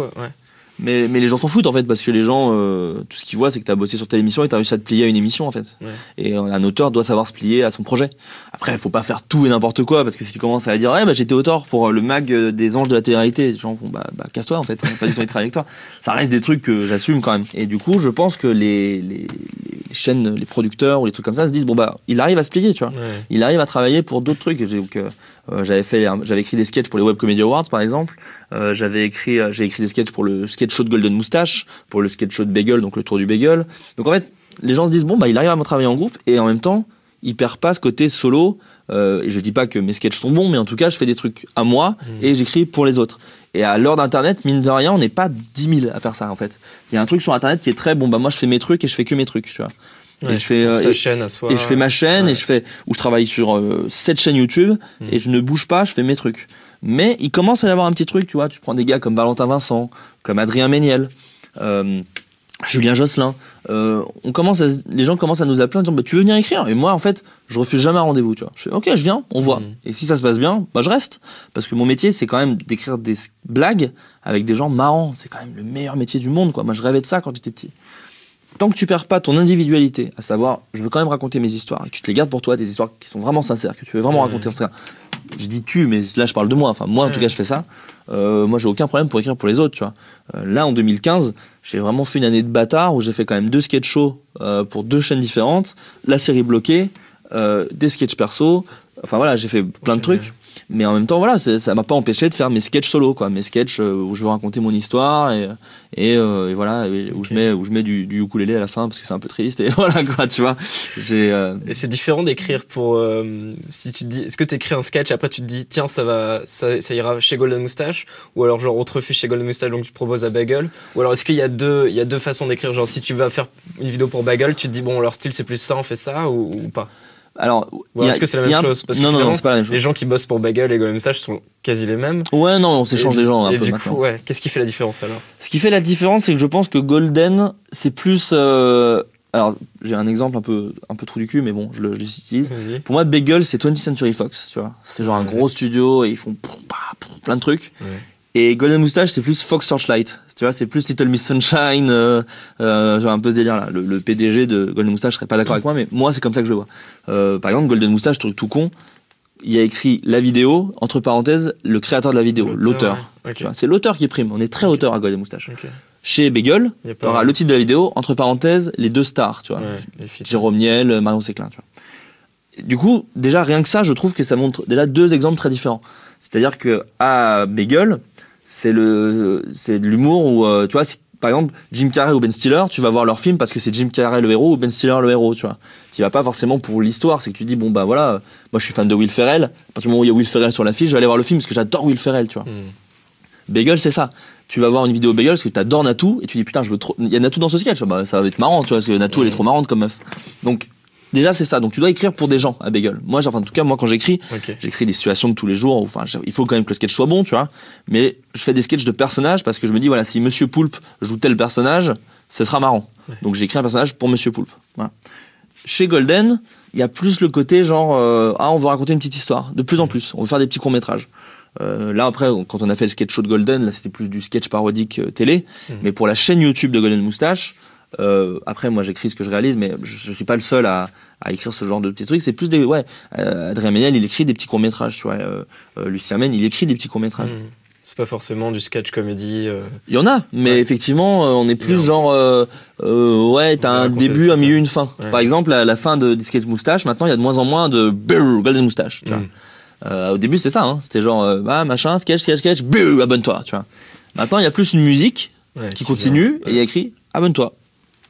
Mais, mais les gens s'en foutent en fait parce que les gens, euh, tout ce qu'ils voient, c'est que tu as bossé sur telle émission et tu as réussi à te plier à une émission en fait. Ouais. Et un auteur doit savoir se plier à son projet. Après, il faut pas faire tout et n'importe quoi parce que si tu commences à dire, ouais, bah, j'étais auteur pour euh, le mag euh, des anges de la télé-réalité, genre, bon, bah, bah casse-toi en fait, on a pas du tout travailler avec toi. Ça reste des trucs que j'assume quand même. Et du coup, je pense que les, les, les chaînes, les producteurs ou les trucs comme ça se disent, bon, bah, il arrive à se plier, tu vois Ouais. il arrive à travailler pour d'autres trucs. J'ai- Donc, euh, euh, j'avais fait, j'avais écrit des sketchs pour les Web Comedy Awards, par exemple. Euh, j'avais écrit, euh, j'ai écrit des sketchs pour le sketch show de Golden Moustache, pour le sketch show de Bagel, donc le tour du Bagel. Donc en fait, les gens se disent bon bah il arrive à me travailler en groupe et en même temps, il perd pas ce côté solo. Euh, et je dis pas que mes sketchs sont bons, mais en tout cas, je fais des trucs à moi Mm. et j'écris pour les autres. Et à l'heure d'Internet, mine de rien, on n'est pas 10 000 à faire ça en fait. Il y a un truc sur Internet qui est très bon. Bah moi, je fais mes trucs et je fais que mes trucs, tu vois. Ouais, et je fais euh, et- chaîne à soi. et je fais ma chaîne Ouais. et je fais où je travaille sur euh, sept chaînes YouTube Mm. et je ne bouge pas, je fais mes trucs. Mais il commence à y avoir un petit truc, tu vois, tu prends des gars comme Valentin Vincent, comme Adrien Méniel, euh, Julien Josselin. euh, on commence à, les gens commencent à nous appeler en disant bah, tu veux venir écrire? Et moi en fait je refuse jamais un rendez-vous tu vois. Je fais ok je viens on voit. Mm. et si ça se passe bien bah je reste. Parce que mon métier c'est quand même d'écrire des blagues avec des gens marrants. C'est quand même le meilleur métier du monde quoi. Moi je rêvais de ça quand j'étais petit tant que tu perds pas ton individualité, à savoir, je veux quand même raconter mes histoires, et que tu te les gardes pour toi, des histoires qui sont vraiment sincères, que tu veux vraiment Mhm. raconter. Je dis tu, mais là je parle de moi. Enfin, moi en tout Ouais. cas, je fais ça. Euh, moi, j'ai aucun problème pour écrire pour les autres, tu vois. Euh, là, en 2015, j'ai vraiment fait une année de bâtard où j'ai fait quand même deux sketch shows euh, pour deux chaînes différentes, la série bloquée, euh, des sketchs perso. Enfin voilà, j'ai fait plein de trucs. Mais en même temps, voilà, ça m'a pas empêché de faire mes sketchs solo, quoi, mes sketchs euh, où je veux raconter mon histoire et et, euh, et voilà, et où je mets où je mets du, du ukulélé à la fin parce que c'est un peu triste et voilà quoi, tu vois. J'ai euh, Et c'est différent d'écrire pour. euh, si tu te dis, est-ce que tu écris un sketch et après tu te dis, tiens, ça va, ça, ça ira chez Golden Moustache Ou alors, genre, on te refuse chez Golden Moustache donc tu proposes à Bagel Ou alors, est-ce qu'il y, a deux- il y a deux façons d'écrire? Genre, si tu vas faire une vidéo pour Bagel, tu te dis, bon, leur style c'est plus ça, on fait ça ou, ou pas? Alors, est-ce que c'est la même a chose? Parce que non, non, c'est pas la même chose. les gens qui bossent pour Bagel et Golden Moustache sont quasi les mêmes. Ouais, non, on s'échange des gens un et peu du maintenant. coup, ouais, qu'est-ce qui fait la différence alors? Ce qui fait la différence, c'est que je pense que Golden, c'est plus. euh, Alors, j'ai un exemple un peu, un peu trou du cul, mais bon, je le- je l'utilise. Pour moi, Bagel, c'est 20th Century Fox, tu vois. C'est genre un Ouais. gros studio et ils font plein de trucs. Ouais. Et Golden Moustache, c'est plus Fox Searchlight. Tu vois, c'est plus Little Miss Sunshine. Euh, euh, j'ai un peu ce délire là. Le, le PDG de Golden Moustache serait pas d'accord avec moi, mais moi, c'est comme ça que je le vois. Euh, par exemple, Golden Moustache, truc tout con, il y a écrit la vidéo, entre parenthèses, le créateur de la vidéo, l'auteur. ouais. C'est l'auteur qui prime. On est très auteur à Golden Moustache. Chez a tu auras le titre de la vidéo, entre parenthèses, les deux stars, tu vois. Ouais. Jérôme Niel, Marion Séclin, tu vois. Du coup, déjà, rien que ça, je trouve que ça montre déjà deux exemples très différents. C'est-à-dire que à Bagel, c'est le, c'est de l'humour où, euh, tu vois, si, par exemple, Jim Carrey ou Ben Stiller, tu vas voir leur film parce que c'est Jim Carrey le héros ou Ben Stiller le héros, tu vois. Tu vas pas forcément pour l'histoire, c'est que tu dis, bon, bah voilà, euh, moi je suis fan de Will Ferrell, à partir du moment où il y a Will Ferrell sur l'affiche, je vais aller voir le film parce que j'adore Will Ferrell, tu vois. Hmm. Bagel, c'est ça. Tu vas voir une vidéo Bagel parce que t'adores Natou et tu dis putain, je veux trop. Il y a Natou dans ce sketch, bah, ça va être marrant, tu vois, parce que Natou elle est trop marrante comme meuf. Donc déjà c'est ça. Donc tu dois écrire pour des gens à Bagel. Moi, enfin, en tout cas, moi quand j'écris, j'écris des situations de tous les jours. Enfin, il faut quand même que le sketch soit bon, tu vois. Mais je fais des sketchs de personnages parce que je me dis voilà, si Monsieur Poulpe joue tel personnage, ce sera marrant. Ouais. Donc j'écris un personnage pour Monsieur Poulpe. Voilà. Chez Golden, il y a plus le côté genre euh, ah on veut raconter une petite histoire. De plus en plus, on veut faire des petits courts métrages. Euh, là après, quand on a fait le sketch show de Golden, là c'était plus du sketch parodique euh, télé. Mhm. Mais pour la chaîne YouTube de Golden Moustache, euh, après moi j'écris ce que je réalise, mais je, je suis pas le seul à, à écrire ce genre de petits trucs. C'est plus des ouais. euh, Adrien Méniel, il écrit des petits courts métrages, tu vois. Euh, euh, Lucien Men, il écrit des petits courts métrages. Hmm. C'est pas forcément du sketch comédie. Il y en a, mais Ouais. effectivement, on est plus genre, ouais, t'as un début, un milieu, ouais. une fin. Ouais. Par exemple, à la fin de du sketch moustache, maintenant, il y a de moins en moins de brrr, golden moustache. tu vois. Euh, au début, c'est ça, hein. c'était genre, bah, machin, sketch, sketch, sketch, abonne-toi, tu vois. Maintenant, il y a plus une musique qui vient- continue et il y a écrit, abonne-toi.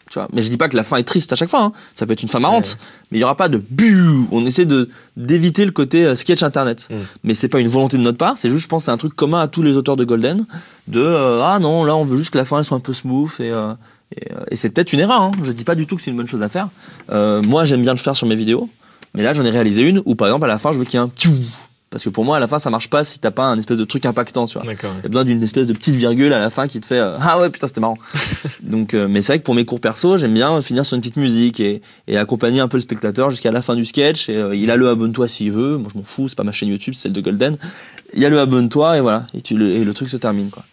Tu vois. Mais je dis pas que la fin est triste à chaque fois, hein. ça peut être une fin marrante, mais il y aura pas de bu. On essaie de d'éviter le côté euh, sketch internet. Mm. Mais c'est pas une volonté de notre part, c'est juste, je pense, c'est un truc commun à tous les auteurs de Golden, de euh, ah non, là on veut juste que la fin elle soit un peu smooth et euh, et, euh, et c'est peut-être une erreur. Hein. Je dis pas du tout que c'est une bonne chose à faire. Euh, moi j'aime bien le faire sur mes vidéos, mais là j'en ai réalisé une où par exemple à la fin je veux qu'il y ait un tchou. Parce que pour moi à la fin ça marche pas si t'as pas un espèce de truc impactant, tu vois. D'accord. Il y a besoin d'une espèce de petite virgule à la fin qui te fait euh, ah ouais putain c'était marrant. Donc euh, mais c'est vrai que pour mes cours perso j'aime bien finir sur une petite musique et, et accompagner un peu le spectateur jusqu'à la fin du sketch. Et, euh, il a le abonne-toi s'il veut. Moi je m'en fous, c'est pas ma chaîne YouTube, c'est celle de Golden. Il y a le abonne-toi et voilà et, tu le, et le truc se termine quoi.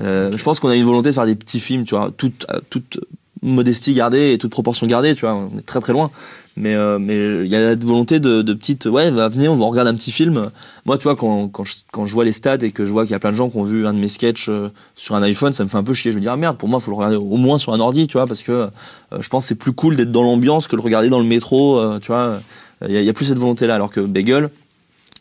Euh, je pense qu'on a une volonté de faire des petits films, tu vois, toute euh, toute modestie gardée et toute proportion gardée, tu vois, on est très très loin. Mais euh, mais il y a la volonté de, de petites ouais bah, venez on va regarder un petit film. Moi tu vois quand, quand, je, quand je vois les stats et que je vois qu'il y a plein de gens qui ont vu un de mes sketchs euh, sur un iPhone ça me fait un peu chier. Je me dis ah merde pour moi faut le regarder au moins sur un ordi tu vois parce que euh, je pense que c'est plus cool d'être dans l'ambiance que de le regarder dans le métro euh, tu vois. Il y, a- il plus cette volonté là alors que Bagel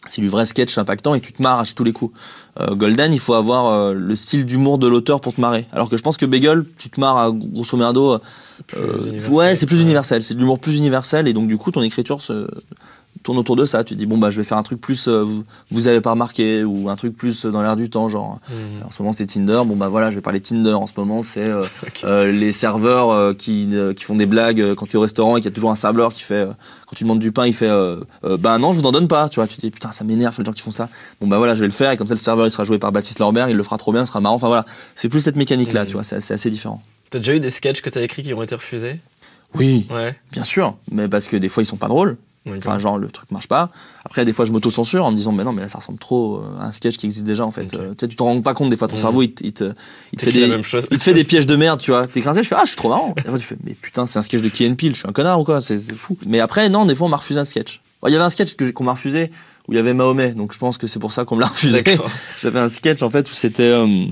c'est du vrai sketch impactant et tu te marres à tous les coups. Euh, Golden, il faut avoir euh, le style d'humour de l'auteur pour te marrer. Alors que je pense que Bagel, tu te marres à grosso merdo. C'est plus euh, ouais, c'est plus universel. C'est de l'humour plus universel et donc du coup ton écriture se tourne autour de ça. Tu dis bon bah je vais faire un truc plus euh, vous, avez pas remarqué ou un truc plus dans l'air du temps genre. Hmm. En ce moment c'est Tinder. Bon bah voilà je vais parler Tinder. En ce moment c'est euh, euh, les serveurs euh, qui, euh, qui font des blagues euh, quand tu es au restaurant et qu'il y a toujours un serveur qui fait euh, quand tu demandes du pain il fait euh, euh, bah non je vous en donne pas tu vois tu te dis putain ça m'énerve les gens qui font ça bon bah voilà je vais le faire et comme ça le serveur il sera joué par Baptiste Lorbert il le fera trop bien ce sera marrant enfin voilà c'est plus cette mécanique là Mhm. tu vois c'est assez différent T'as déjà eu des sketchs que t'as écrits qui ont été refusés? Oui Ouais. bien sûr mais parce que des fois ils sont pas drôles enfin genre le truc marche pas après des fois je m'auto-censure en me disant mais non mais là ça ressemble trop euh, à un sketch qui existe déjà en fait. Euh, tu sais tu t'en rends pas compte des fois ton Mhm. cerveau il, te- il te il te fait des il te fait des pièges de merde, tu vois. T'es crassé, je fais ah, je suis trop marrant. Et après, tu fais mais putain, c'est un sketch de Key and Peele, je suis un connard ou quoi C'est fou. Mais après, non, des fois, on m'a refusé un sketch. Il y avait un sketch qu'on m'a refusé où il y avait Mahomet, donc je pense que c'est pour ça qu'on me l'a refusé. J'avais un sketch en fait où c'était euh,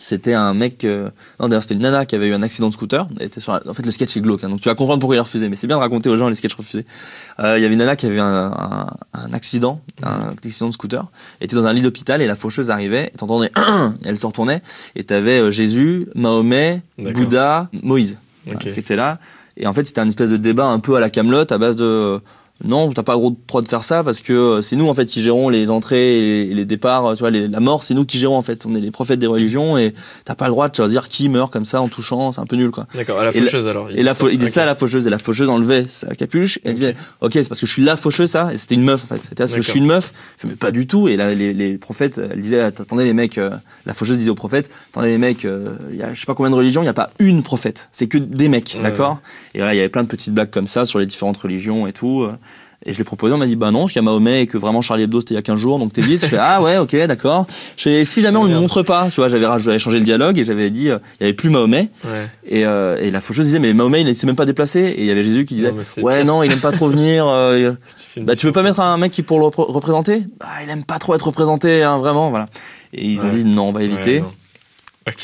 c'était un mec euh, non d'ailleurs c'était une nana qui avait eu un accident de scooter Elle était sur en fait le sketch est glauque hein, donc tu vas comprendre pourquoi il a refusé mais c'est bien de raconter aux gens les sketchs refusés. Euh, il y avait une nana qui avait eu un, un, un accident un accident de scooter elle était dans un lit d'hôpital et la faucheuse arrivait et t'entendais elle se retournait et t'avais euh, Jésus Mahomet. Bouddha Moïse qui étaient là. Et en fait c'était un espèce de débat un peu à la Camelot à base de non, t'as pas le droit de faire ça parce que euh, c'est nous en fait qui gérons les entrées et les, les départs, euh, tu vois, les- la mort, c'est nous qui gérons en fait. On est les prophètes des religions et t'as pas le droit de choisir qui meurt comme ça en touchant, c'est un peu nul quoi. D'accord, à la Et faucheuse alors. Et la il dit Ok. ça à la faucheuse et la faucheuse enlevait sa capuche et elle disait ok c'est parce que je suis la faucheuse ça et c'était une meuf en fait c'était parce que je suis une meuf mais pas du tout et là les, les prophètes elle disait attendez les mecs euh, la faucheuse disait aux prophètes attendez les mecs euh, il y a je sais pas combien de religions il y a pas une prophète c'est que des mecs d'accord? Et là il y avait plein de petites blagues comme ça sur les différentes religions et tout euh, et je l'ai proposé, on m'a dit bah non, parce qu'il y a Mahomet et que vraiment Charlie Hebdo c'était il y a 15 jours, donc t'es vite. Je fais ah ouais, ok, d'accord. Je fais si jamais on ne le montre pas, tu vois, j'avais changé le dialogue et j'avais dit euh, il y avait plus Mahomet. Ouais. et, euh, et la faucheuse disait mais Mahomet il s'est même pas déplacé. Et il y avait Jésus qui disait Non, c'est ouais pire. non il aime pas trop venir euh, tu bah tu veux pas mettre un mec qui pour le repr- représenter? Bah il aime pas trop être représenté hein, vraiment voilà. Et ils ont dit non on va éviter.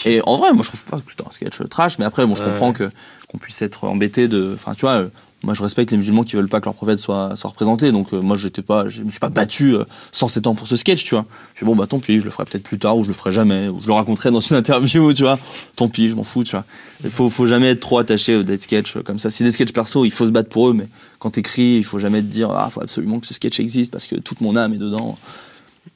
et en vrai moi je trouve pas que c'était un sketch trash mais après bon je comprends que qu'on puisse être embêté de enfin tu vois moi je respecte les musulmans qui veulent pas que leur prophète soit soit représenté. Donc euh, moi j'étais pas je me suis pas battu euh, 107 ans pour ce sketch tu vois. Je fais bon bah tant pis je le ferai peut-être plus tard ou je le ferai jamais ou je le raconterai dans une interview tu vois. Tant pis je m'en fous tu vois. Il faut faut jamais être trop attaché aux des sketchs euh, comme ça. Si des sketchs perso il faut se battre pour eux mais quand t'écris il faut jamais te dire ah faut absolument que ce sketch existe parce que toute mon âme est dedans.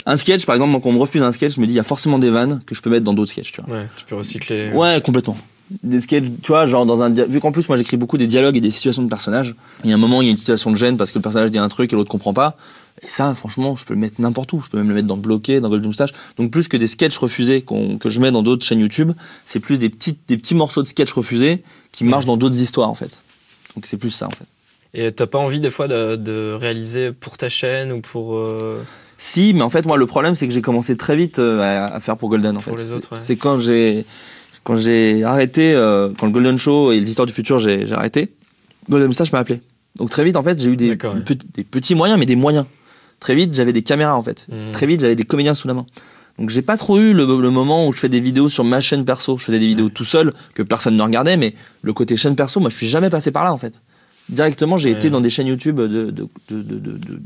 Un sketch par exemple quand on me refuse un sketch je me dis il y a forcément des vannes que je peux mettre dans d'autres sketchs tu vois. Ouais, tu peux recycler. Ouais, complètement. Des sketchs, tu vois, genre dans un vu qu'en plus moi j'écris beaucoup des dialogues et des situations de personnages. Il y a un moment il y a une situation de gêne parce que le personnage dit un truc et l'autre comprend pas. Et ça, franchement, je peux le mettre n'importe où. Je peux même le mettre dans bloqué, dans Golden Moustache. Donc plus que des sketchs refusés qu'on- que je mets dans d'autres chaînes YouTube, c'est plus des petits des petits morceaux de sketchs refusés qui marchent dans d'autres histoires en fait. Donc c'est plus ça en fait. Et t'as pas envie des fois de, de réaliser pour ta chaîne ou pour. euh, Si, mais en fait, moi, le problème, c'est que j'ai commencé très vite euh, à, à faire pour Golden, en Pour fait. autres, ouais. C'est quand j'ai quand j'ai arrêté, euh, quand le Golden Show et Visiteur du Futur, j'ai arrêté. Golden Moustache m'a appelé. Donc très vite, en fait, j'ai eu des, ouais. petits- des petits moyens, mais des moyens. Très vite, j'avais des caméras, en fait. Mhm. Très vite, j'avais des comédiens sous la main. Donc j'ai pas trop eu le, le moment où je fais des vidéos sur ma chaîne perso. Je faisais des vidéos tout seul que personne ne regardait, mais le côté chaîne perso, moi, je suis jamais passé par là, en fait. Directement, j'ai Ouais. été dans des chaînes YouTube de, de, de, de, de, de, de-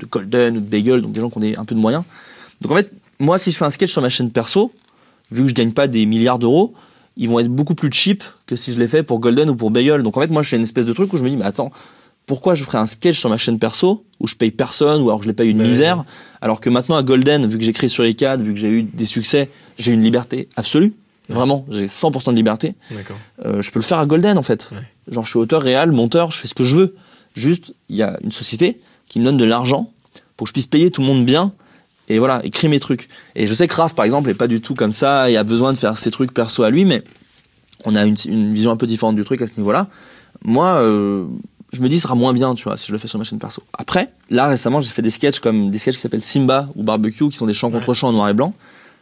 de Golden ou de Bagel, donc des gens qui ont des- un peu de moyens. Donc en fait, moi, si je fais un sketch sur ma chaîne perso, vu que je gagne pas des milliards d'euros, ils vont être beaucoup plus cheap que si je l'ai fait pour Golden ou pour Bagel. Donc en fait, moi, je fais une espèce de truc où je me dis, mais attends, pourquoi je ferais un sketch sur ma chaîne perso où je paye personne ou alors que je les paye une Ouais. misère, alors que maintenant à Golden, vu que j'écris sur iCad, vu que j'ai eu des succès, j'ai une liberté absolue. Vraiment, j'ai 100% de liberté. Euh, je peux le faire à Golden en fait. Ouais. Genre je suis auteur réel, monteur, je fais ce que je veux. Juste, il y a une société qui me donne de l'argent pour que je puisse payer tout le monde bien et voilà, écrire mes trucs. Et je sais que Raph par exemple est pas du tout comme ça et a besoin de faire ses trucs perso à lui, mais on a une, une vision un peu différente du truc à ce niveau-là. Moi, euh, je me dis, ce sera moins bien, tu vois, si je le fais sur ma chaîne perso. Après, là récemment, j'ai fait des sketchs comme des sketchs qui s'appellent Simba ou Barbecue, qui sont des chants contre chants en noir et blanc.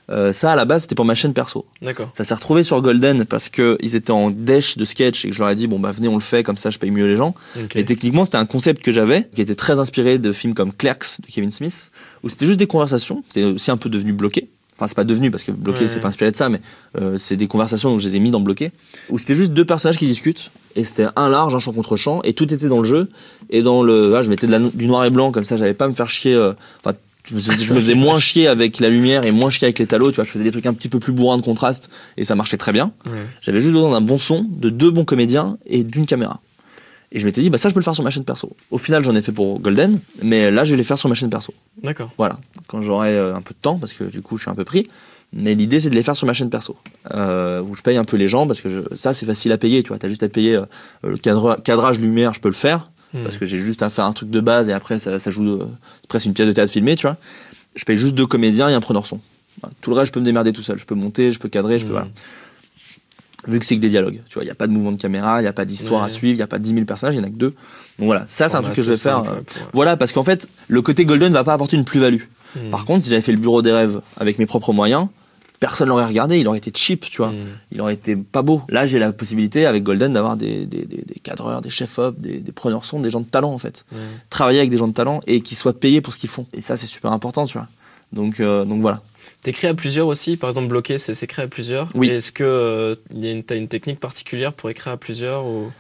Euh, ça, à la base, c'était pour ma chaîne perso. D'accord. Ça s'est retrouvé sur Golden parce que ils étaient en dèche de sketch et que je leur ai dit bon bah venez on le fait comme ça je paye mieux les gens. Et techniquement c'était un concept que j'avais qui était très inspiré de films comme Clerks de Kevin Smith où c'était juste des conversations. C'est aussi un peu devenu bloqué. Enfin c'est pas devenu parce que bloqué Ouais. c'est pas inspiré de ça mais euh, c'est des conversations donc je les ai mis dans bloqué où c'était juste deux personnages qui discutent et c'était un large un champ contre champ et tout était dans le jeu et dans le ah, je mettais de la- du noir et blanc comme ça j'avais pas à me faire chier euh, je me, faisais- je me faisais moins chier avec la lumière et moins chier avec les talos tu vois je faisais des trucs un petit peu plus bourrins de contraste et ça marchait très bien Ouais. j'avais juste besoin d'un bon son, de deux bons comédiens et d'une caméra. Et je m'étais dit, bah ça, je peux le faire sur ma chaîne perso. Au final, j'en ai fait pour Golden, mais là, je vais les faire sur ma chaîne perso. D'accord. Voilà, quand j'aurai euh, un peu de temps, parce que du coup, je suis un peu pris. Mais l'idée, c'est de les faire sur ma chaîne perso, euh, où je paye un peu les gens, parce que je- ça, c'est facile à payer, tu vois. T'as juste à payer euh, le cadre- cadrage lumière, je peux le faire, Hmm. parce que j'ai juste à faire un truc de base et après, ça, ça joue, euh, c'est presque une pièce de théâtre filmée, tu vois. Je paye juste deux comédiens et un preneur son. Voilà. Tout le reste, je peux me démerder tout seul. Je peux monter, je peux cadrer, je peux. Hmm. Voilà vu que c'est que des dialogues. Tu vois, il n'y a pas de mouvement de caméra, il n'y a pas d'histoire Ouais. à suivre, il n'y a pas 10 000 personnages, il n'y en a que deux. Donc voilà, ça c'est un truc que je vais faire. simple, euh, pour- Voilà, parce qu'en fait, le côté Golden va pas apporter une plus-value. Hmm. Par contre, si j'avais fait le bureau des rêves avec mes propres moyens, personne l'aurait regardé, il aurait été cheap, tu vois. Hmm. Il aurait été pas beau. Là, j'ai la possibilité avec Golden d'avoir des, des, des, des cadreurs, des chefs-op, des, des preneurs son, des gens de talent en fait. Ouais. Travailler avec des gens de talent et qui soient payés pour ce qu'ils font. Et ça, c'est super important, tu vois. Donc, euh, donc voilà. T'écris à plusieurs aussi, par exemple bloqué, c'est s'écrit à plusieurs. Oui. Est-ce que euh, t'as une technique particulière pour écrire à plusieurs ou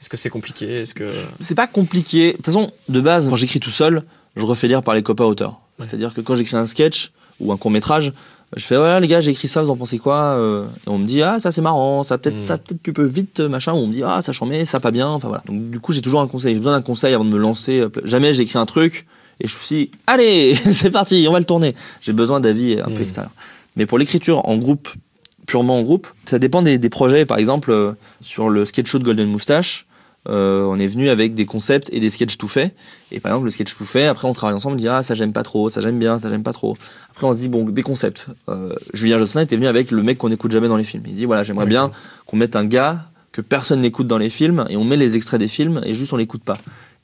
est-ce que c'est compliqué? Est-ce que c'est pas compliqué. De toute façon, de base, quand j'écris tout seul, je refais lire par les copains auteurs. C'est-à-dire que quand j'écris un sketch ou un court métrage, Je fais voilà les gars, j'ai écrit ça, vous en pensez quoi Euh, Et on me dit ah ça c'est marrant, ça peut-être Mm. ça peut-être tu peux vite euh, machin. Ou on me dit ah ça chambé, ça pas bien. Enfin voilà. Donc du coup j'ai toujours un conseil. J'ai besoin d'un conseil avant de me lancer. euh, Jamais j'ai écrit un truc et je me suis dit, allez c'est parti, on va le tourner. J'ai besoin d'avis un peu Mm. extérieur. Mais pour l'écriture en groupe, purement en groupe, ça dépend des, des projets. Par exemple sur le sketch show de Golden Moustache. Euh, on est venu avec des concepts et des sketchs tout faits. Et par exemple, le sketch tout fait, après on travaille ensemble, on dit ah ça j'aime pas trop, ça j'aime bien, ça j'aime pas trop. Après on se dit bon des concepts. Euh, Julien Josselin était venu avec le mec qu'on n'écoute jamais dans les films. Il dit voilà j'aimerais bien qu'on mette un gars que personne n'écoute dans les films et on met les extraits des films et juste on l'écoute pas.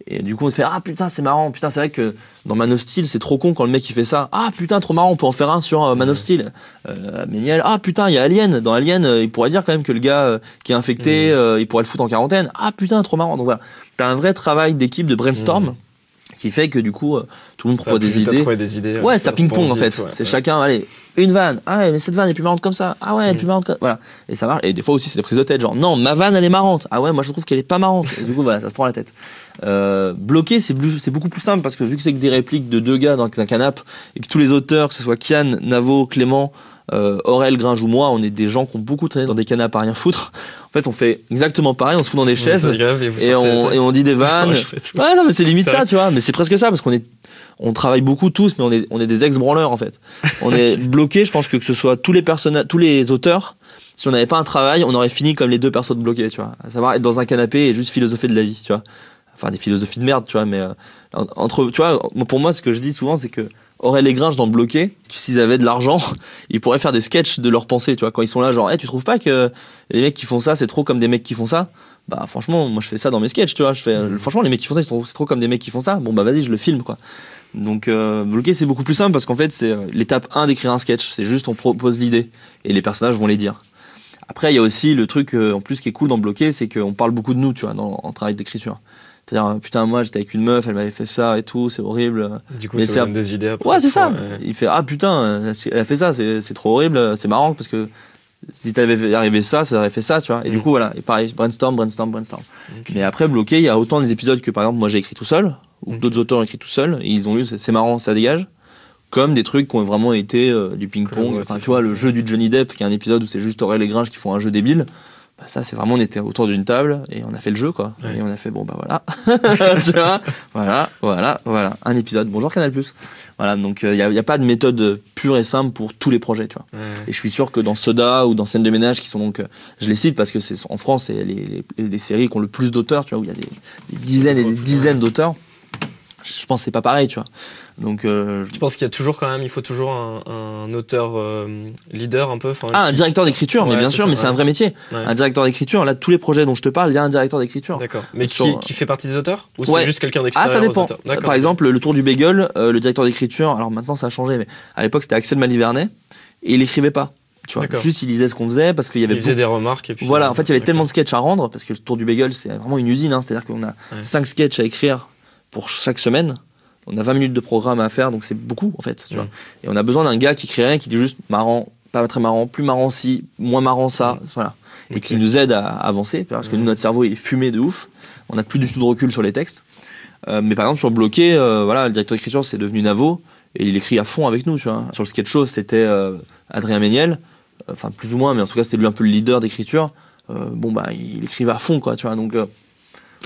Et du coup on se fait ah putain c'est marrant, putain c'est vrai que dans Man of Steel c'est trop con quand le mec il fait ça. Ah putain trop marrant, on peut en faire un sur euh, Man of Steel. Euh, Méniel, ah putain il y a Alien. Dans Alien euh, il pourrait dire quand même que le gars euh, qui est infecté, euh, il pourrait le foutre en quarantaine. Ah putain trop marrant. Donc voilà, t'as un vrai travail d'équipe de brainstorm Mhm. Qui fait que du coup euh, tout le monde Ça propose des idées. des idées. Ouais, ça ping-pong en fait. ouais, c'est ouais. chacun, allez, une vanne. Ah ouais, mais cette vanne est plus marrante comme ça. Ah ouais, elle est Mm. plus marrante comme Voilà. Et ça marche. Et des fois aussi, c'est des prises de tête. Genre, non, ma vanne, elle est marrante. Ah ouais, moi je trouve qu'elle est pas marrante. Et du coup, voilà, ça se prend la tête. Euh, bloqué, c'est beaucoup plus simple parce que vu que c'est que des répliques de deux gars dans un canapé et que tous les auteurs, que ce soit Kian, Navo, Clément, euh, Aurel, Gringe ou moi, on est des gens qui ont beaucoup traîné dans des canapes à rien foutre. En fait, on fait exactement pareil. On se fout dans des chaises grave, et, on, et on dit des vannes. Ouais, non, mais c'est limite ça, tu vois. Mais c'est presque ça parce qu'on est, on travaille beaucoup tous, mais on est, on est des ex-branleurs en fait. On est bloqués. Je pense que que ce soit tous les personnages, tous les auteurs. Si on n'avait pas un travail, on aurait fini comme les deux personnes bloquées, tu vois. À savoir être dans un canapé et juste philosopher de la vie, tu vois. Enfin, des philosophies de merde, tu vois. Mais euh, en- entre, tu vois, pour moi, ce que je dis souvent, c'est que Aurel et Gringe dans le bloqué, s'ils avaient de l'argent, ils pourraient faire des sketchs de leurs pensées, tu vois. Quand ils sont là, genre, hey, tu trouves pas que les mecs qui font ça, c'est trop comme des mecs qui font ça? Bah, franchement, moi, je fais ça dans mes sketchs, tu vois. Je fais, Mhm. franchement, les mecs qui font ça, c'est trop comme des mecs qui font ça. Bon, bah, vas-y, je le filme, quoi. Donc, euh, bloqué, c'est beaucoup plus simple parce qu'en fait, c'est euh, l'étape 1 d'écrire un sketch. C'est juste, on propose l'idée et les personnages vont les dire. Après, il y a aussi le truc, euh, en plus, qui est cool dans bloqué, c'est qu'on parle beaucoup de nous, tu vois, dans, en travail d'écriture. C'est-à-dire, putain, moi, j'étais avec une meuf, elle m'avait fait ça et tout, c'est horrible. Du coup, Mais ça c'est donne des idées après. Ouais, c'est ça. Ouais. Il fait ah putain, elle a fait ça, c'est c'est trop horrible, c'est marrant parce que si t'avais arrivé ça, ça aurait fait ça, tu vois. Et du Mm. coup voilà, et pareil, brainstorm, brainstorm, brainstorm. Mais après bloqué, il y a autant des épisodes que par exemple moi j'ai écrit tout seul ou d'autres auteurs ont écrit tout seul et ils ont lu c'est c'est marrant, ça dégage. Comme des trucs qui ont vraiment été euh, du ping-pong. Enfin, tu vois, le jeu du Johnny Depp, qui est un épisode où c'est juste Aurel et Gringe qui font un jeu débile. Bah, ça, c'est vraiment, on était autour d'une table et on a fait le jeu, quoi. Ouais. Et on a fait, bon, bah voilà. tu vois? Voilà, voilà, voilà. Un épisode. Bonjour Canal+. Voilà, donc il n'y a, y a pas de méthode pure et simple pour tous les projets, tu vois. Ouais. Et je suis sûr que dans Soda ou dans Scène de ménage, qui sont donc, euh, je les cite parce que c'est en France, c'est les, les, les séries qui ont le plus d'auteurs, tu vois, où il y a des, des dizaines et des dizaines d'auteurs. Je pense que c'est pas pareil, tu vois. Donc, euh, Tu penses qu'il y a toujours quand même, il faut toujours un, un auteur euh, leader un peu ah, un directeur d'écriture, mais Ouais, bien sûr, ça, mais c'est un vrai métier. Ouais. Un directeur d'écriture, là, tous les projets dont je te parle, il y a un directeur d'écriture. D'accord. Mais qui, Sur- qui fait partie des auteurs Ou Ouais. c'est juste quelqu'un Ah, d'extérieur ça aux dépend. Par exemple, le Tour du Bagel, euh, le directeur d'écriture, alors maintenant ça a changé, mais à l'époque c'était Axel Malivernet, et il écrivait pas. Tu vois, D'accord. juste il lisait ce qu'on faisait parce qu'il y avait il faisait des remarques et puis. Voilà, en fait, il y avait tellement de sketchs à rendre, parce que le Tour du Bagel, c'est vraiment une usine, hein, c'est-à-dire qu'on a Ouais. 5 sketchs à écrire pour chaque semaine. On a 20 minutes de programme à faire, donc c'est beaucoup, en fait, tu vois. Mm. Et on a besoin d'un gars qui crée rien, qui dit juste marrant, pas très marrant, plus marrant si, moins marrant ça, voilà. Et qui nous aide à avancer, parce que nous, Mm. notre cerveau, il est fumé de ouf. On n'a plus du tout de recul sur les textes. Euh, mais par exemple, sur Bloqué, euh, voilà, le directeur d'écriture, c'est devenu Navo, et il écrit à fond avec nous, tu vois. Sur le sketch show, c'était euh, Adrien Méniel, enfin plus ou moins, mais en tout cas c'était lui un peu le leader d'écriture. Euh, bon bah il écrivait à fond quoi, tu vois. Donc euh,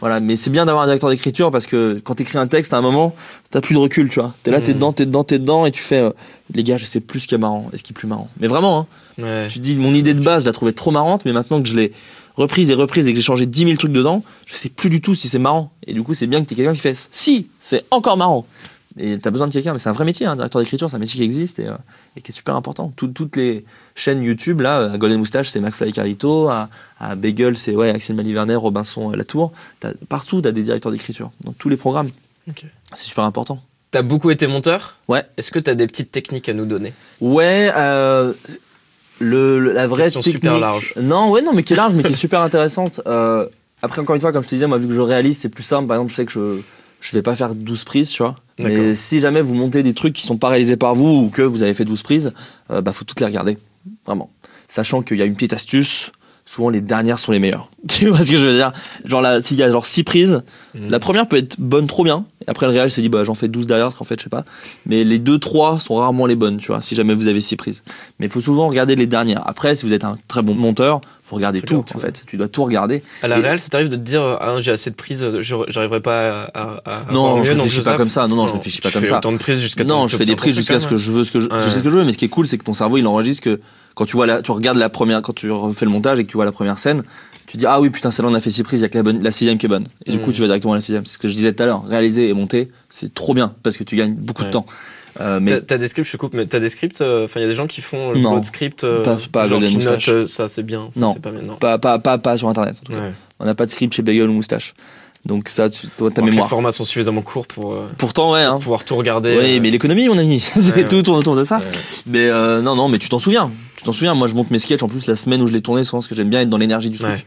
voilà, mais c'est bien d'avoir un directeur d'écriture parce que quand t'écris un texte à un moment, t'as plus de recul, tu vois. T'es là, t'es Mhm. dedans, t'es dedans, t'es dedans, et tu fais, euh, les gars, je sais plus ce qui est marrant, est-ce qui est plus marrant. Mais vraiment, hein, Ouais. tu te dis mon idée de base, je la trouvais trop marrante, mais maintenant que je l'ai reprise et reprise et que j'ai changé 10 000 trucs dedans, je sais plus du tout si c'est marrant. Et du coup, c'est bien que t'aies quelqu'un qui fait, si, c'est encore marrant. Et t'as besoin de quelqu'un, mais c'est un vrai métier, un directeur d'écriture, c'est un métier qui existe et, euh, et qui est super important. Tout- toutes les chaînes YouTube, là, à Golden Moustache, c'est McFly et Carlito, à, à Bagel, c'est ouais, Axel Malivernet, Robinson euh, Latour. T'as- partout, t'as des directeurs d'écriture, dans tous les programmes. Ok. C'est super important. T'as beaucoup été monteur? Ouais. Est-ce que t'as des petites techniques à nous donner? Ouais, euh, le, le- la vraie Question technique. super large. Non, ouais, non, mais qui est large, mais qui est super intéressante. Euh, après, encore une fois, comme je te disais, moi, vu que je réalise, c'est plus simple. Par exemple, je sais que je, je vais pas faire 12 prises, tu vois. Mais si jamais vous montez des trucs qui sont pas réalisés par vous ou que vous avez fait 12 prises, euh, bah, faut toutes les regarder. Vraiment. Sachant qu'il y a une petite astuce, souvent les dernières sont les meilleures. Tu vois ce que je veux dire? Genre là, s'il y a genre 6 prises, Mhm. la première peut être bonne trop bien. Et après le réal s'est dit bah j'en fais 12 derrière parce qu'en fait je sais pas. Mais les 2 3 sont rarement les bonnes, tu vois, si jamais vous avez 6 prises. Mais il faut souvent regarder les dernières. Après si vous êtes un très bon monteur, faut regarder tout en fait. Tu dois tout regarder. À la Et- réal, ça t'arrive de te dire ah, j'ai assez de prises, je- j'arriverai pas à, à, à Non, je mieux, donc réfléchis pas comme ça. Non, non, je réfléchis pas tu comme fais ça. autant de prises jusqu'à Non, je fais des prises jusqu'à ce que je veux, ce que je, je sais ce que je veux. Mais ce qui est cool, c'est que ton cerveau il enregistre que quand tu vois la, tu regardes la première, quand tu refais le montage et que tu vois la première scène, tu dis ah oui putain celle-là on a fait six prises, il y a que la bonne, la sixième qui est bonne. Et du Mm. coup tu vas directement à la sixième. C'est ce que je disais tout à l'heure. Réaliser et monter, c'est trop bien parce que tu gagnes beaucoup de temps. Euh, mais T'as- des scripts, je te coupe, mais t'as des scripts, euh, enfin il y a des gens qui font le Non. de script, euh, Pas- pas genre qui Moustache. notent euh, ça c'est bien, ça Non. pas bien, non. pas, pas, pas, pas sur internet. En tout cas. Ouais. On n'a pas de script chez Bagel ou Moustache. Donc ça, tu, toi, ta mémoire. Les formats sont suffisamment courts pour euh, Pourtant ouais. Hein. pouvoir tout regarder. Oui, euh, mais l'économie, mon ami, c'est Ouais, tout tourne autour de ça. ouais. Mais euh, non, non, mais tu t'en souviens. Tu t'en souviens. Moi, je monte mes sketchs en plus la semaine où je les tournais, souvent parce que j'aime bien être dans l'énergie du truc.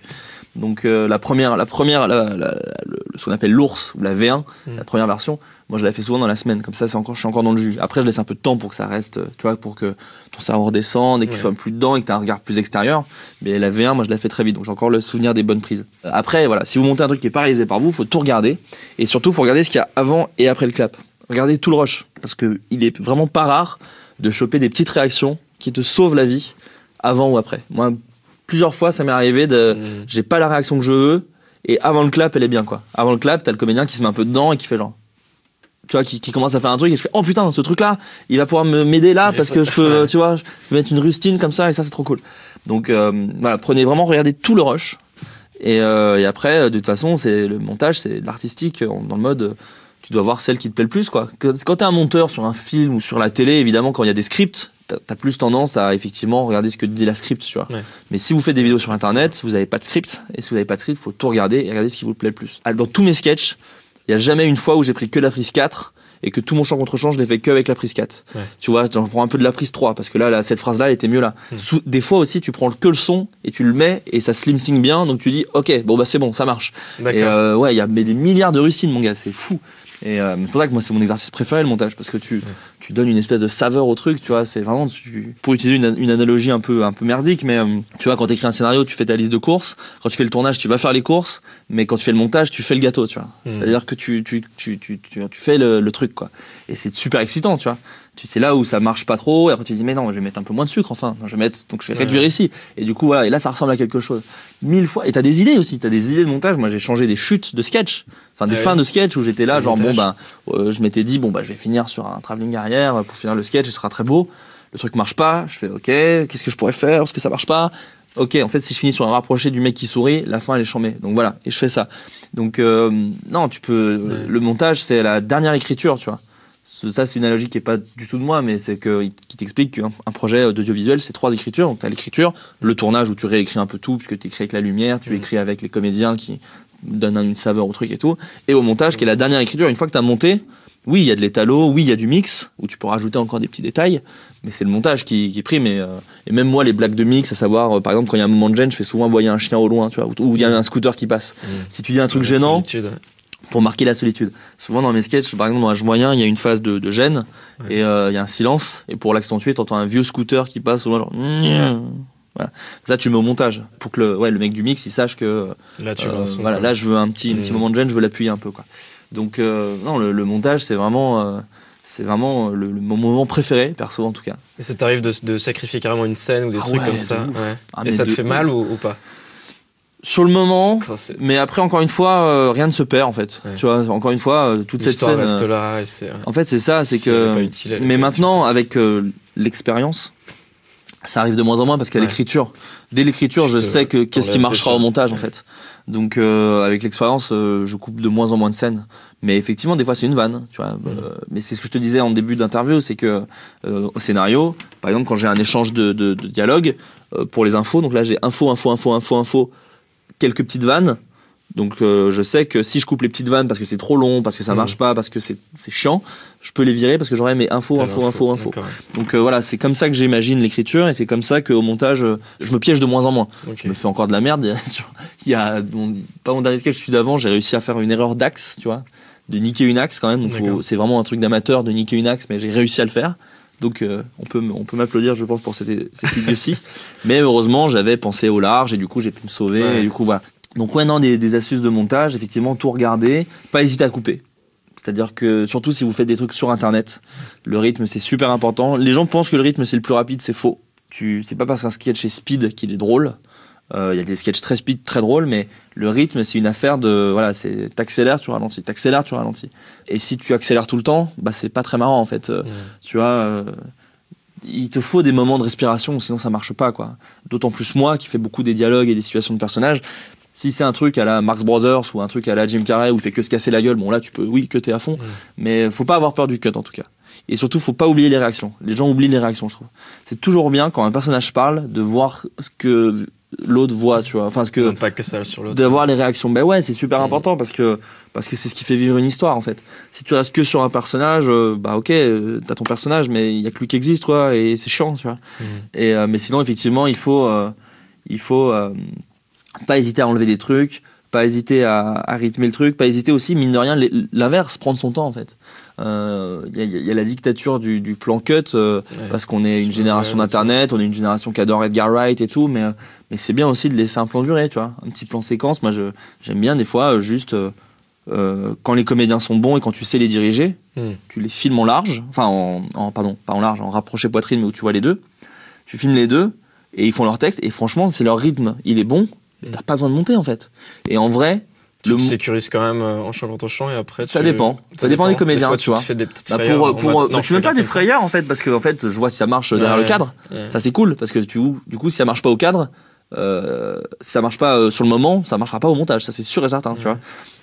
Donc la première, la première, la- la- la- le- ce qu'on appelle l'ours ou la V1, Mm. la première version. Moi, je la fais souvent dans la semaine. Comme ça, c'est encore, je suis encore dans le jus. Après, je laisse un peu de temps pour que ça reste, euh, tu vois, pour que ton cerveau redescende et que tu Ouais. sois plus dedans et que tu aies un regard plus extérieur. Mais la V1, moi, je la fais très vite. Donc j'ai encore le souvenir des bonnes prises. Euh, Après, voilà, si vous montez un truc qui est pas réalisé par vous, faut tout regarder et surtout, faut regarder ce qu'il y a avant et après le clap. Regardez tout le rush parce que il est vraiment pas rare de choper des petites réactions qui te sauvent la vie avant ou après. Moi, plusieurs fois, ça m'est arrivé de, Mm. j'ai pas la réaction que je veux et avant le clap elle est bien quoi avant le clap t'as le comédien qui se met un peu dedans et qui fait genre tu vois qui, qui commence à faire un truc et je fais oh putain ce truc là il va pouvoir me m'aider là parce que je peux tu vois je peux mettre une rustine comme ça et ça c'est trop cool donc euh, voilà prenez vraiment regardez tout le rush et, euh, et après de toute façon c'est le montage c'est l'artistique euh, dans le mode tu dois voir celle qui te plaît le plus quoi quand t'es un monteur sur un film ou sur la télé évidemment quand il y a des scripts t'as as plus tendance à effectivement regarder ce que dit la script tu vois Ouais. mais si vous faites des vidéos sur internet, vous n'avez pas de script. Et si vous n'avez pas de script, faut tout regarder et regarder ce qui vous plaît le plus. Ah, Dans tous mes sketchs, il n'y a jamais une fois où j'ai pris que la prise 4 et que tout mon champ contre champ, je l'ai fait que avec la prise 4. Ouais. Tu vois, j'en prends un peu de la prise 3 parce que là, là, cette phrase-là, elle était mieux là. Mm. Sous- des fois aussi, tu prends que le son et tu le mets et ça slim sync bien. Donc tu dis, ok, bon, bah c'est bon, ça marche. Et euh, ouais, il y a mais des milliards de rustines, mon gars, c'est fou. Et euh, c'est pour ça que moi, c'est mon exercice préféré, le montage, parce que tu, tu donnes une espèce de saveur au truc, tu vois. C'est vraiment, tu- pour utiliser une, une analogie un peu, un peu merdique, mais euh, tu vois, quand tu écris un scénario, tu fais ta liste de courses. Quand tu fais le tournage, tu vas faire les courses, mais quand tu fais le montage, tu fais le gâteau, tu vois. Mhm. C'est-à-dire que tu, tu, tu, tu, tu, tu fais le, le truc, quoi. Et c'est super excitant, tu vois. Tu sais là où ça marche pas trop, et après tu dis, mais non, je vais mettre un peu moins de sucre, enfin. Je vais mettre, donc je vais Ouais. réduire ici. Et du coup, voilà, et là, ça ressemble à quelque chose. Mille fois. Et t'as des idées aussi, t'as des idées de montage. Moi, j'ai changé des chutes de sketch, enfin des ouais. fins de sketch où j'étais là, Le genre, bon, ben, euh, je m'étais dit, bon, bah, je vais finir sur un travelling arrière pour finir le sketch, ce sera très beau. Le truc marche pas, je fais, ok, qu'est-ce que je pourrais faire Est-ce que ça marche pas Ok, en fait, si je finis sur un rapproché du mec qui sourit, la fin, elle est chambée. Donc voilà, et je fais ça. Donc, euh, non, tu peux. Ouais. Le montage, c'est la dernière écriture, tu vois. Ça, c'est une analogie qui est pas du tout de moi, mais c'est que qui t'explique qu'un un projet d'audiovisuel, c'est trois écritures. Donc, tu as l'écriture, le tournage où tu réécris un peu tout, puisque tu écris avec la lumière, tu Mhm. écris avec les comédiens qui donnent une saveur au truc et tout. Et au montage, qui est la dernière écriture. Une fois que tu as monté, oui, il y a de l'étalo, oui, il y a du mix, où tu peux rajouter encore des petits détails, mais c'est le montage qui, qui prime. Et, euh, et même moi, les blagues de mix, à savoir, euh, par exemple, quand il y a un moment de gêne, je fais souvent voyer un chien au loin, tu vois, ou il y a un scooter qui passe. Mm. Si tu dis un truc gênant, solitude. Pour marquer la solitude. Souvent dans mes sketchs, par exemple dans Âge moyen, il y a une phase de, de gêne Ouais. et euh, il y a un silence. Et pour l'accentuer, t'entends un vieux scooter qui passe au loin, genre. Voilà. Ça, tu le mets au montage pour que le, ouais, le mec du mix il sache que Là, tu euh, son, voilà, là je veux un petit, un petit Mm. moment de gêne, je veux l'appuyer un peu quoi. Donc euh, non, le, le montage c'est vraiment, euh, c'est vraiment le, le- mon moment préféré, perso en tout cas. Et ça t'arrive de, de sacrifier carrément une scène ou des Ah trucs ouais, comme de ça ouais. Ah, Et ça te fait mal ou pas? Sur le moment, mais après encore une fois, euh, rien ne se perd en fait. Ouais. Tu vois, encore une fois, euh, toute cette scène. reste euh, là et c'est. En fait, c'est ça, c'est Si que. utile, mais maintenant, avec euh, l'expérience, ça arrive de moins en moins parce qu'à Ouais. l'écriture, dès l'écriture, Tu je te- sais que qu'est-ce qui marchera au montage en fait. Donc, euh, avec l'expérience, euh, je coupe de moins en moins de scènes. Mais effectivement, des fois, c'est une vanne, tu vois. Mm. Euh, mais c'est ce que je te disais en début d'interview, c'est que euh, au scénario, par exemple, quand j'ai un échange de, de, de dialogue euh, pour les infos, donc là, j'ai info, info, info, info, info, quelques petites vannes. Donc euh, je sais que si je coupe les petites vannes parce que c'est trop long, parce que ça Mhm. marche pas, parce que c'est c'est chiant, je peux les virer parce que j'aurai mes infos, infos, infos, infos. Donc euh, voilà, c'est comme ça que j'imagine l'écriture et c'est comme ça qu'au montage, euh, je me piège de moins en moins. Je me fais encore de la merde. Il y a, mon- pas mon dernier sketch, celui d'avant, j'ai réussi à faire une erreur d'axe, tu vois, de niquer une axe quand même. C'est vraiment un truc d'amateur de niquer une axe, mais j'ai réussi à le faire. Donc euh, on peut, on peut m'applaudir, je pense, pour cette, cette idiotie. Mais heureusement, j'avais pensé au large et du coup, j'ai pu me sauver. Ouais. Et du coup, voilà. Donc ouais, non, des, des astuces de montage, effectivement, tout regarder, pas hésiter à couper. C'est-à-dire que surtout si vous faites des trucs sur Internet, le rythme c'est super important. Les gens pensent que le rythme c'est le plus rapide, c'est faux. Tu, c'est pas parce qu'un sketch est speed qu'il est drôle. Euh, Il y a des sketchs très speed, très drôles, mais le rythme c'est une affaire de voilà, c'est t'accélères, tu ralentis, t'accélères, tu ralentis. Et si tu accélères tout le temps, bah c'est pas très marrant en fait. Euh. Tu vois, euh, il te faut des moments de respiration, sinon ça marche pas quoi. D'autant plus moi qui fais beaucoup des dialogues et des situations de personnages. Si c'est un truc à la Marx Brothers ou un truc à la Jim Carrey où il fait que se casser la gueule, bon là tu peux oui que t'es à fond, Mm. mais faut pas avoir peur du cut en tout cas. Et surtout faut pas oublier les réactions. Les gens oublient les réactions je trouve. C'est toujours bien quand un personnage parle de voir ce que l'autre voit, tu vois. Enfin ce que pas que ça sur l'autre. d'avoir les réactions. Ben ouais, c'est super Mm. important parce que parce que c'est ce qui fait vivre une histoire en fait. Si tu restes que sur un personnage, euh, bah ok, euh, t'as ton personnage, mais il y a que lui qui existe quoi, et c'est chiant, tu vois. Mm. Et euh, mais sinon effectivement, il faut il faut pas hésiter à enlever des trucs, pas hésiter à, à rythmer le truc, pas hésiter aussi mine de rien l'inverse, prendre son temps en fait. Euh, Il y, a- il y a la dictature du, du plan cut euh, Ouais. parce qu'on est une génération d'internet, on est une génération qui adore Edgar Wright et tout, mais mais c'est bien aussi de laisser un plan durer, tu vois, un petit plan séquence. Moi, je j'aime bien des fois euh, juste euh, quand les comédiens sont bons et quand tu sais les diriger, Mm. tu les filmes en large, enfin en, en- pardon, pas en large, en rapproché poitrine, mais où tu vois les deux. Tu filmes les deux et ils font leur texte et franchement, c'est leur rythme, il est bon. et T'as pas besoin de monter en fait. Et en vrai, Tu le te sécurises quand même euh, en changeant ton chant et après. Ça tu- dépend. Ça dépend des comédiens, fois, tu vois. fais des petites bah, pour, pour, mode- non, je suis même pas des frayeurs en fait parce que en fait je vois si ça marche derrière Ouais. le cadre Ouais. ça c'est cool parce que tu, du coup si ça marche pas au cadre euh, si ça marche pas euh, sur le moment ça marchera pas au montage ça c'est sûr et certain tu vois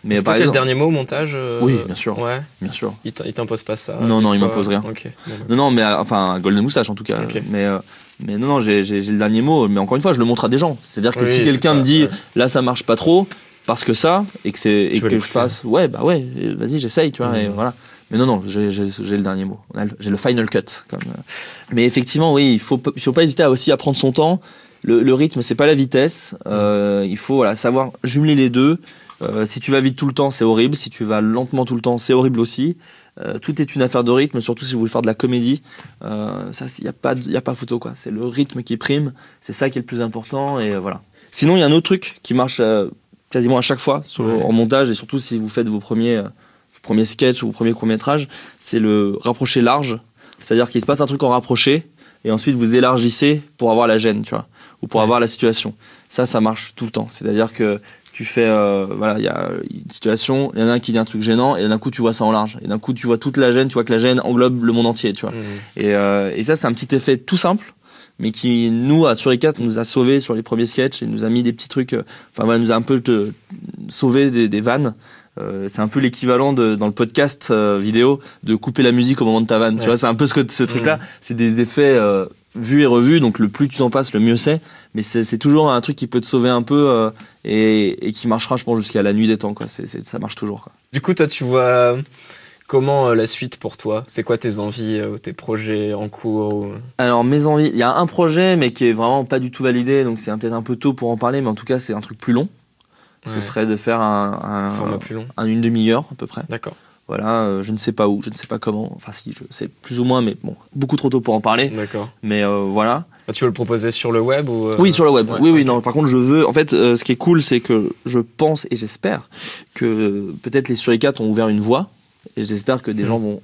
mais C'est le dernier mot au montage euh, Oui, bien sûr. Ouais, bien sûr il t'im- il t'impose pas ça. Non, non, il m'impose rien. Bah. non non mais euh, enfin Golden Moustache en tout cas mais euh, mais non non j'ai le dernier mot mais encore une fois je le montre à des gens c'est à dire que si quelqu'un me dit là ça marche pas trop parce que ça et que c'est et que je fasse ouais bah ouais vas-y j'essaye tu vois et Mhm. voilà. Mais non non j'ai le dernier mot. J'ai le final cut comme euh. mais effectivement oui il faut il faut pas hésiter à aussi à prendre son temps. Le, le rythme c'est pas la vitesse. Euh, il faut voilà savoir jumeler les deux. Euh, si tu vas vite tout le temps c'est horrible. Si tu vas lentement tout le temps c'est horrible aussi. Euh, tout est une affaire de rythme surtout si vous voulez faire de la comédie. Euh, ça il y a pas y a pas photo quoi. C'est le rythme qui prime. C'est ça qui est le plus important et voilà. Sinon il y a un autre truc qui marche euh, quasiment à chaque fois sur- Ouais. en montage et surtout si vous faites vos premiers euh, vos premiers sketchs ou vos premiers courts métrages c'est le rapprocher large c'est à dire qu'il se passe un truc en rapproché et ensuite vous élargissez pour avoir la gêne tu vois ou pour Ouais. avoir la situation ça ça marche tout le temps c'est à dire que tu fais euh, voilà il y a une situation il y en a un qui dit un truc gênant et d'un coup tu vois ça en large et d'un coup tu vois toute la gêne tu vois que la gêne englobe le monde entier tu vois Mhm. et, euh, et ça, c'est un petit effet tout simple, mais qui, nous, à Suricat, nous a sauvés sur les premiers sketchs et nous a mis des petits trucs. euh, Enfin, voilà, nous a un peu te, sauvé des, des vannes. Euh, c'est un peu l'équivalent de, dans le podcast euh, vidéo de couper la musique au moment de ta vanne. Tu vois, c'est un peu ce, que, ce truc-là. Mhm. C'est des effets euh, vus et revus, donc le plus tu t'en passes, le mieux c'est. Mais c'est toujours un truc qui peut te sauver un peu euh, et, et qui marchera, je pense, jusqu'à la nuit des temps. Quoi. Ça marche toujours. Quoi. Du coup, toi, tu vois euh, comment euh, la suite pour toi? C'est quoi tes envies, euh, tes projets en cours ou- Alors mes envies, il y a un projet mais qui est vraiment pas du tout validé, donc c'est peut-être un peu tôt pour en parler, mais en tout cas c'est un truc plus long. Ce serait de faire un, un- format plus long un- une demi-heure à peu près. D'accord. Voilà, euh, je ne sais pas où, je ne sais pas comment. Enfin si, je sais plus ou moins, mais bon, beaucoup trop tôt pour en parler. D'accord. Mais euh, voilà. Ah, tu veux le proposer sur le web ou Oui, sur le web. ouais, oui, oui. Non, par contre, je veux. En fait, ce qui est cool, c'est que je pense et j'espère que peut-être les Suricates ont ouvert une voie, et j'espère que des gens vont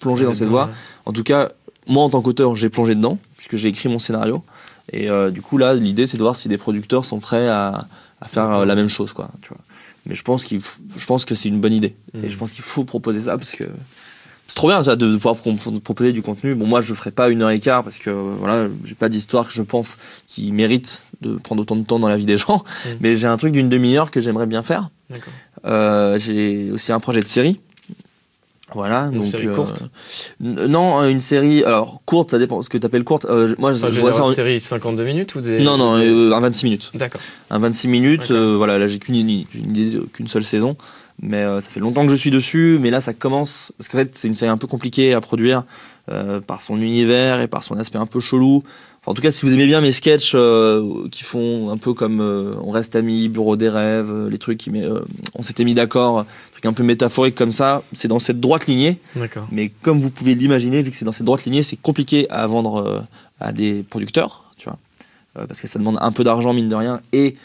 plonger dans cette voie. ouais. En tout cas, moi en tant qu'auteur, j'ai plongé dedans, puisque j'ai écrit mon scénario. Et euh, du coup, là, l'idée, c'est de voir si des producteurs sont prêts à, à faire euh, la même chose, quoi. Tu vois. Mais je pense, qu'il je pense que c'est une bonne idée. Et Mhm. je pense qu'il faut proposer ça, parce que c'est trop bien tu vois, de pouvoir pro- proposer du contenu. Bon, moi, je ne ferai pas une heure et quart, parce que voilà, j'ai pas d'histoire que je pense qui mérite de prendre autant de temps dans la vie des gens. Mhm. Mais j'ai un truc d'une demi-heure que j'aimerais bien faire. Euh, j'ai aussi un projet de série. Voilà. Une donc, série euh, courte Non, une série. Alors, courte, ça dépend ce que tu appelles courte. Euh, moi, je Enfin, je vois ça en. série 52 minutes ou des. Non, non, des- euh, un 26 minutes. D'accord. Un 26 minutes, euh, voilà, là j'ai qu'une une qu'une seule saison. Mais ça fait longtemps que je suis dessus, mais là ça commence. Parce qu'en fait, c'est une série un peu compliquée à produire. par son univers et par son aspect un peu chelou. En tout cas, si vous aimez bien mes sketchs euh, qui font un peu comme euh, On reste amis, Bureau des rêves, euh, les trucs qui met, euh, on s'était mis d'accord, trucs un peu métaphoriques comme ça, c'est dans cette droite lignée. D'accord. Mais comme vous pouvez l'imaginer, vu que c'est dans cette droite lignée, c'est compliqué à vendre à des producteurs, tu vois, parce que ça demande un peu d'argent mine de rien et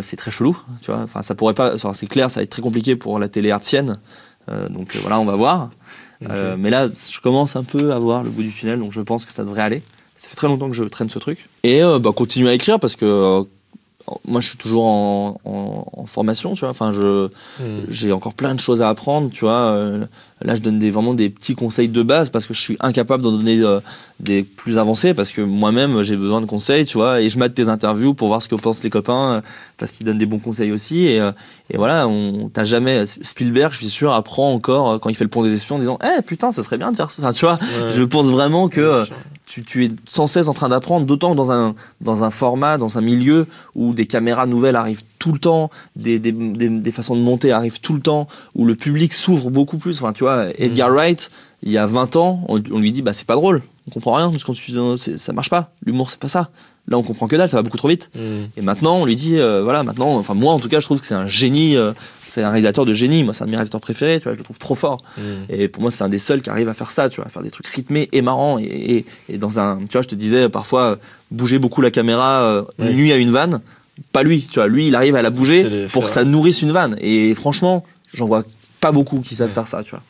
c'est très chelou, tu vois. Enfin, ça pourrait pas, c'est clair, ça va être très compliqué pour la télé hertzienne. Euh, donc voilà, on va voir. Mais là, je commence un peu à voir le bout du tunnel, donc je pense que ça devrait aller. Ça fait très longtemps que je traîne ce truc. Et euh, bah, continuer à écrire parce que euh, moi, je suis toujours en, en- en formation, tu vois. Enfin, je Hmm. j'ai encore plein de choses à apprendre, tu vois. Euh, là, je donne des, vraiment des petits conseils de base parce que je suis incapable d'en donner euh, des plus avancés parce que moi-même, j'ai besoin de conseils, tu vois. Et je mate tes interviews pour voir ce que pensent les copains euh, parce qu'ils donnent des bons conseils aussi. Et, euh, et voilà, on t'as jamais Spielberg, je suis sûr, apprend encore euh, quand il fait le pont des espions en disant, eh putain, ce serait bien de faire ça, tu vois. Ouais. Je pense vraiment que tu, tu es sans cesse en train d'apprendre, d'autant que dans un, dans un format, dans un milieu où des caméras nouvelles arrivent tout le temps, des, des, des, des façons de monter arrivent tout le temps, où le public s'ouvre beaucoup plus. Enfin, tu vois, Edgar Wright, il y a 20 ans, on, on lui dit, bah, c'est pas drôle, on comprend rien, parce que ça marche pas, l'humour, c'est pas ça. Là, on comprend que dalle, ça va beaucoup trop vite. Hmm. Et maintenant, on lui dit, euh, voilà, maintenant, enfin, moi, en tout cas, je trouve que c'est un génie, euh, c'est un réalisateur de génie. Moi, c'est un de mes réalisateurs préférés, tu vois, je le trouve trop fort. Hmm. Et pour moi, c'est un des seuls qui arrive à faire ça, tu vois, à faire des trucs rythmés et marrants. Et, et, et dans un, tu vois, je te disais parfois bouger beaucoup la caméra euh, Oui. nuit à une vanne. Pas lui, tu vois, lui, il arrive à la bouger pour que ça nourrisse une vanne. Et franchement, j'en vois pas beaucoup qui savent Ouais. faire ça, tu vois.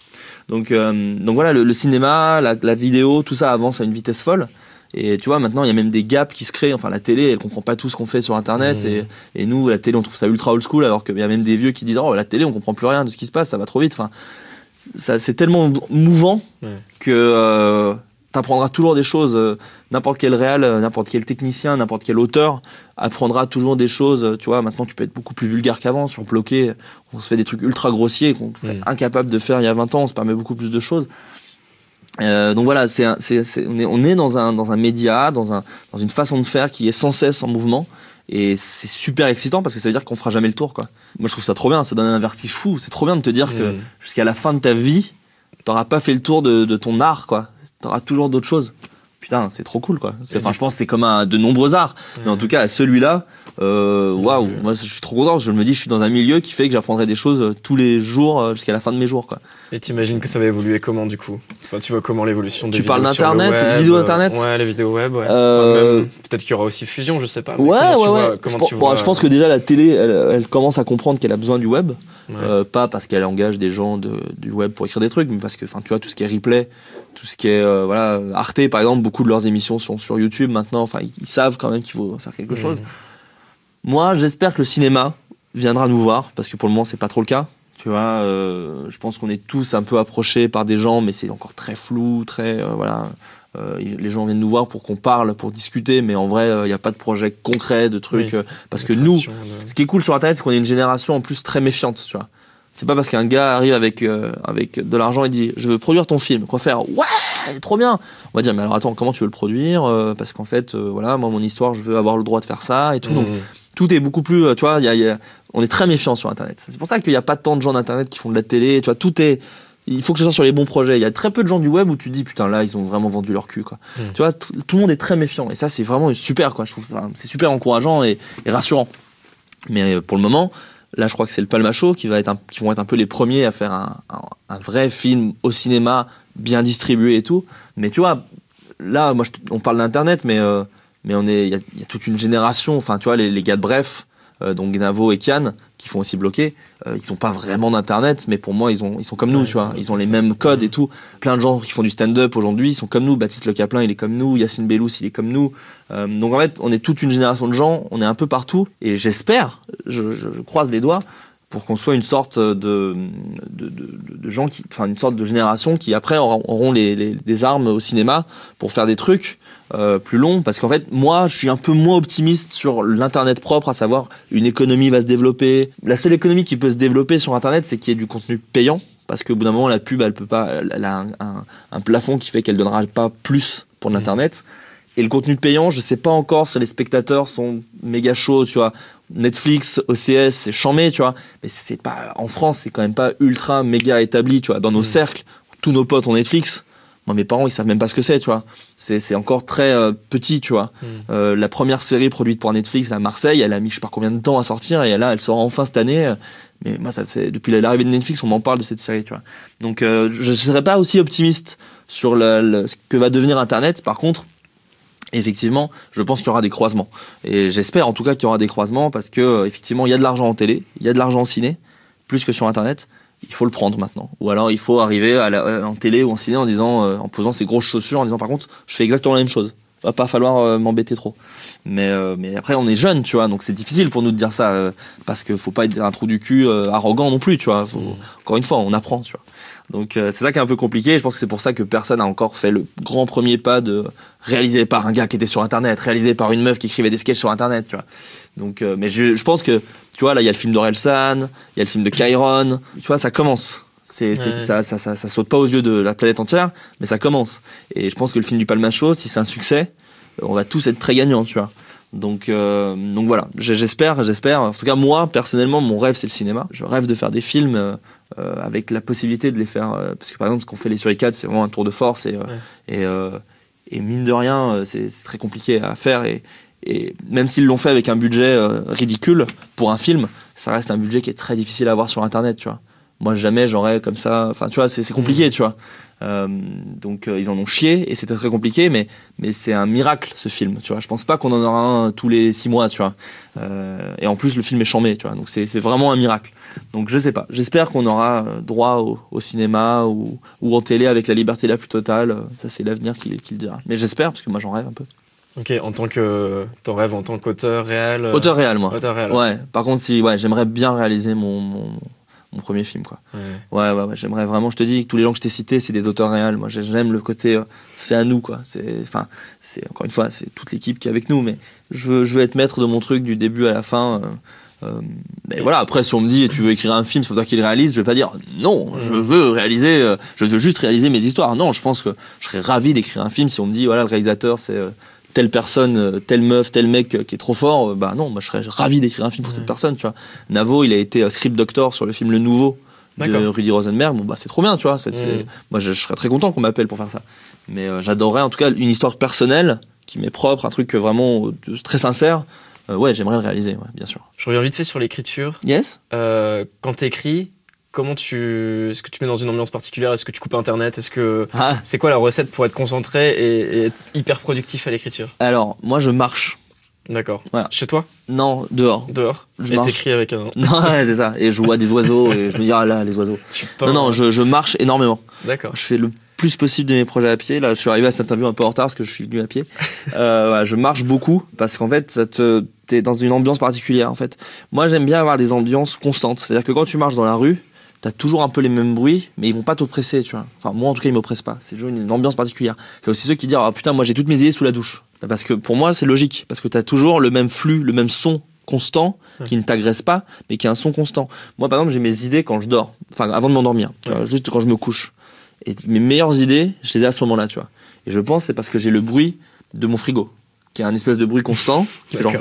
Donc, euh, donc voilà, le, le cinéma, la, la vidéo, tout ça avance à une vitesse folle. Et tu vois, maintenant, il y a même des gaps qui se créent. Enfin, la télé, elle comprend pas tout ce qu'on fait sur Internet. Mhm. Et, et nous, la télé, on trouve ça ultra old school, alors qu'il y a même des vieux qui disent Oh, la télé, on comprend plus rien de ce qui se passe, ça va trop vite. Enfin, ça, c'est tellement mouvant Ouais. que euh, t'apprendras toujours des choses. euh, n'importe quel réal, euh, n'importe quel technicien, n'importe quel auteur apprendra toujours des choses. euh, Tu vois, maintenant, tu peux être beaucoup plus vulgaire qu'avant. Sur Bloqué, on se fait des trucs ultra grossiers qu'on serait Mhm. incapable de faire il y a 20 ans. On se permet beaucoup plus de choses. Euh, donc voilà, c'est, un- c'est, c'est- on est, on est dans, un, dans un média, dans, un, dans une façon de faire qui est sans cesse en mouvement. Et c'est super excitant parce que ça veut dire qu'on fera jamais le tour. Quoi. Moi, je trouve ça trop bien. Ça donne un vertige fou. C'est trop bien de te dire que jusqu'à la fin de ta vie, t'auras pas fait le tour de, de ton art. quoi. T'auras toujours d'autres choses. Putain, c'est trop cool. quoi. Enfin, je pense que c'est comme un, de nombreux arts. Mais en tout cas, à celui-là, euh, waouh, Ouais. moi je suis trop content. Je me dis, je suis dans un milieu qui fait que j'apprendrai des choses euh, tous les jours euh, jusqu'à la fin de mes jours. Quoi. Et t'imagines que ça va évoluer comment du coup? Enfin, tu vois comment l'évolution des Tu parles d'Internet, vidéos Internet Ouais, les vidéos web, ouais. Euh, Enfin, Peut-être qu'il y aura aussi fusion, je sais pas. Ouais, ouais, vois- ouais. comment je, pense- tu bon, vois- je pense que déjà la télé, elle, elle commence à comprendre qu'elle a besoin du web. Ouais. Euh, pas parce qu'elle engage des gens de, du web pour écrire des trucs, mais parce que, enfin, tu vois, tout ce qui est replay, tout ce qui est, euh, voilà, Arte, par exemple, beaucoup de leurs émissions sont sur YouTube maintenant. Enfin, ils, ils savent quand même qu'il faut faire quelque chose. Moi, j'espère que le cinéma viendra nous voir, parce que pour le moment, c'est pas trop le cas. Tu vois, euh, je pense qu'on est tous un peu approchés par des gens, mais c'est encore très flou, très, voilà. Euh, les gens viennent nous voir pour qu'on parle, pour discuter, mais en vrai, il n'y a pas de projet concret, de trucs. Oui. euh, parce que nous, de- ce qui est cool sur Internet, c'est qu'on est une génération en plus très méfiante, tu vois. C'est pas parce qu'un gars arrive avec, euh, avec de l'argent et dit je veux produire ton film, quoi faire Ouais, trop bien. On va dire mais alors attends, comment tu veux le produire Euh, Parce qu'en fait, euh, voilà, moi mon histoire, je veux avoir le droit de faire ça et tout. Donc Mhm. tout est beaucoup plus, euh, tu vois, il y a- il y a- on est très méfiant sur Internet. C'est pour ça qu'il n'y a pas tant de gens d'Internet qui font de la télé, tu vois, tout est. Il faut que ce soit sur les bons projets. Il y a très peu de gens du web où tu te dis putain là ils ont vraiment vendu leur cul quoi. Mm. Tu vois, tout le monde est très méfiant et ça c'est vraiment super quoi. Je trouve ça c'est super encourageant et, et rassurant. Mais euh, pour le moment, là je crois que c'est le Palmacho qui va être un- qui vont être un peu les premiers à faire un, un- un vrai film au cinéma bien distribué et tout. Mais tu vois, là moi je on parle d'internet mais euh, mais on est il y a, il y a toute une génération. Enfin tu vois les, les gars de Bref. Euh, donc Gnavo et Kian qui font aussi bloquer euh, ils ont pas vraiment d'internet mais pour moi ils ont ils sont comme nous Ouais, tu vois. ils ont les mêmes codes et tout. Plein de gens qui font du stand-up aujourd'hui ils sont comme nous. Baptiste Le Caplin il est comme nous. Yacine Bellous il est comme nous. Euh, donc en fait on est toute une génération de gens. On est un peu partout. Et j'espère je, je- je croise les doigts pour qu'on soit une sorte de, de, de, de gens qui, enfin une sorte de génération qui après auront, les, les, les armes au cinéma pour faire des trucs euh, plus longs. Parce qu'en fait, moi, je suis un peu moins optimiste sur l'internet propre, à savoir une économie va se développer. La seule économie qui peut se développer sur internet, c'est qu'il y ait du contenu payant. Parce qu'au bout d'un moment, la pub, elle peut pas, elle a un, un- un plafond qui fait qu'elle donnera pas plus pour Mhm. l'internet. Et le contenu payant, je sais pas encore si les spectateurs sont méga chauds, tu vois. Netflix, OCS, c'est chambé, tu vois. Mais c'est pas, en France, c'est quand même pas ultra méga établi, tu vois. Dans nos Mhm. cercles, tous nos potes ont Netflix. Moi, mes parents, ils savent même pas ce que c'est, tu vois. C'est, encore très euh, petit, tu vois. Mm. Euh, la première série produite pour Netflix, la Marseille, elle a mis je sais pas combien de temps à sortir et là, elle sort enfin cette année. Mais moi, ça, c'est, depuis l'arrivée de Netflix, on m'en parle de cette série, tu vois. Donc, euh, je serais pas aussi optimiste sur le, le- ce que va devenir Internet. Par contre, effectivement, je pense qu'il y aura des croisements. Et j'espère en tout cas qu'il y aura des croisements parce que euh, effectivement, il y a de l'argent en télé, il y a de l'argent en ciné, plus que sur Internet. Il faut le prendre maintenant. Ou alors il faut arriver à la, euh, en télé ou en ciné en disant, euh, en posant ses grosses chaussures, en disant par contre, je fais exactement la même chose. Va pas falloir euh, m'embêter trop. Mais, euh, mais après, on est jeune, tu vois, donc c'est difficile pour nous de dire ça euh, parce que faut pas être un trou du cul euh, arrogant non plus, tu vois. Faut- Mm. Encore une fois, on apprend, tu vois. Donc euh, c'est ça qui est un peu compliqué. Je pense que c'est pour ça que personne n'a encore fait le grand premier pas de réalisé par un gars qui était sur Internet, réalisé par une meuf qui écrivait des sketchs sur Internet, tu vois. Donc, euh, mais je, je pense que, tu vois, là, il y a le film d'Orelsan, il y a le film de Kyron, tu vois, ça commence. C'est, c'est- Ouais. ça, ça, ça, ça saute pas aux yeux de la planète entière, mais ça commence. Et je pense que le film du Palmacho, si c'est un succès, on va tous être très gagnants, tu vois. Donc, euh, donc voilà, j'espère, j'espère. En tout cas, moi, personnellement, mon rêve, c'est le cinéma. Je rêve de faire des films euh, avec la possibilité de les faire. euh, parce que par exemple, ce qu'on fait les sur les 4, c'est vraiment un tour de force. Et, euh, Ouais. et, et mine de rien, c'est très compliqué à faire. Et, et même s'ils l'ont fait avec un budget ridicule pour un film, ça reste un budget qui est très difficile à avoir sur Internet, tu vois. Moi, jamais j'aurais comme ça. Enfin, tu vois, c'est compliqué, tu vois. Euh, donc, euh, ils en ont chié et c'était très compliqué, mais, mais c'est un miracle ce film, tu vois. Je pense pas qu'on en aura un tous les six mois, tu vois. Euh, et en plus, le film est chambé, tu vois. Donc, c'est vraiment un miracle. Donc, je sais pas. J'espère qu'on aura euh, droit au, au cinéma ou, ou en télé avec la liberté la plus totale. Euh, Ça, c'est l'avenir qui, qui le dira. Mais j'espère, parce que moi, j'en rêve un peu. Ok, en tant que. Ton rêve en tant qu'auteur réel. euh, Auteur réel, moi. Auteur réel. Ouais. Par contre, si, ouais, j'aimerais bien réaliser mon, mon, mon premier film, quoi. Ouais. Ouais, ouais, ouais, j'aimerais vraiment. Je te dis que tous les gens que je t'ai cités, c'est des auteurs réels. Moi, j'ai- j'aime le côté, euh, c'est à nous, quoi. C'est, enfin, c'est encore une fois, c'est toute l'équipe qui est avec nous, mais je veux, je veux être maître de mon truc du début à la fin. euh, mais voilà, après, si on me dit, tu veux écrire un film, c'est pour toi qui le réalise, je vais pas dire, non, je veux réaliser, euh, je veux juste réaliser mes histoires. Non, je pense que je serais ravi d'écrire un film si on me dit, voilà, le réalisateur, c'est euh, telle personne, euh, telle meuf, tel mec euh, qui est trop fort. euh, bah non, moi, je serais ravi d'écrire un film pour Ouais. cette personne, tu vois. Navo, il a été euh, script doctor sur le film Le Nouveau de. Rudy Rosenberg. Bon, bah, c'est trop bien, tu vois. Mm. Moi, je, je serais très content qu'on m'appelle pour faire ça. Mais euh, j'adorerais, en tout cas, une histoire personnelle qui m'est propre, un truc euh, vraiment euh, très sincère. Euh, ouais, j'aimerais le réaliser, ouais, bien sûr. Je reviens vite fait sur l'écriture. Yes Euh, quand t'écris, comment tu. Est-ce que tu mets dans une ambiance particulière? Est-ce que tu coupes internet? Est-ce que. ah. C'est quoi la recette pour être concentré et, et être hyper productif à l'écriture? Alors, moi, je marche. D'accord. Voilà. Chez toi? Non, dehors. Dehors Je Et t'écris avec un. Non, ouais, c'est ça. Et je vois des oiseaux et je me dis, ah là, les oiseaux. Tu. Non, non, je, je marche énormément. D'accord. Je fais le plus possible de mes projets à pied. Là, je suis arrivé à cette interview un peu en retard parce que je suis venu à pied. Euh, voilà, je marche beaucoup parce qu'en fait, ça te, t'es dans une ambiance particulière. En fait, moi, j'aime bien avoir des ambiances constantes. C'est-à-dire que quand tu marches dans la rue, t'as toujours un peu les mêmes bruits, mais ils vont pas t'oppresser, tu vois. Enfin, moi, en tout cas, ils m'oppressent pas. C'est toujours une, ambiance particulière. C'est aussi ceux qui disent, ah putain, moi, j'ai toutes mes idées sous la douche. Parce que pour moi, c'est logique. Parce que t'as toujours le même flux, le même son constant qui ne t'agresse pas, mais qui a un son constant. Moi, par exemple, j'ai mes idées quand je dors. Enfin, avant de m'endormir. Juste quand je me couche. Et mes meilleures idées, je les ai à ce moment-là, tu vois. Et je pense que c'est parce que j'ai le bruit de mon frigo, qui est un espèce de bruit constant, qui fait genre,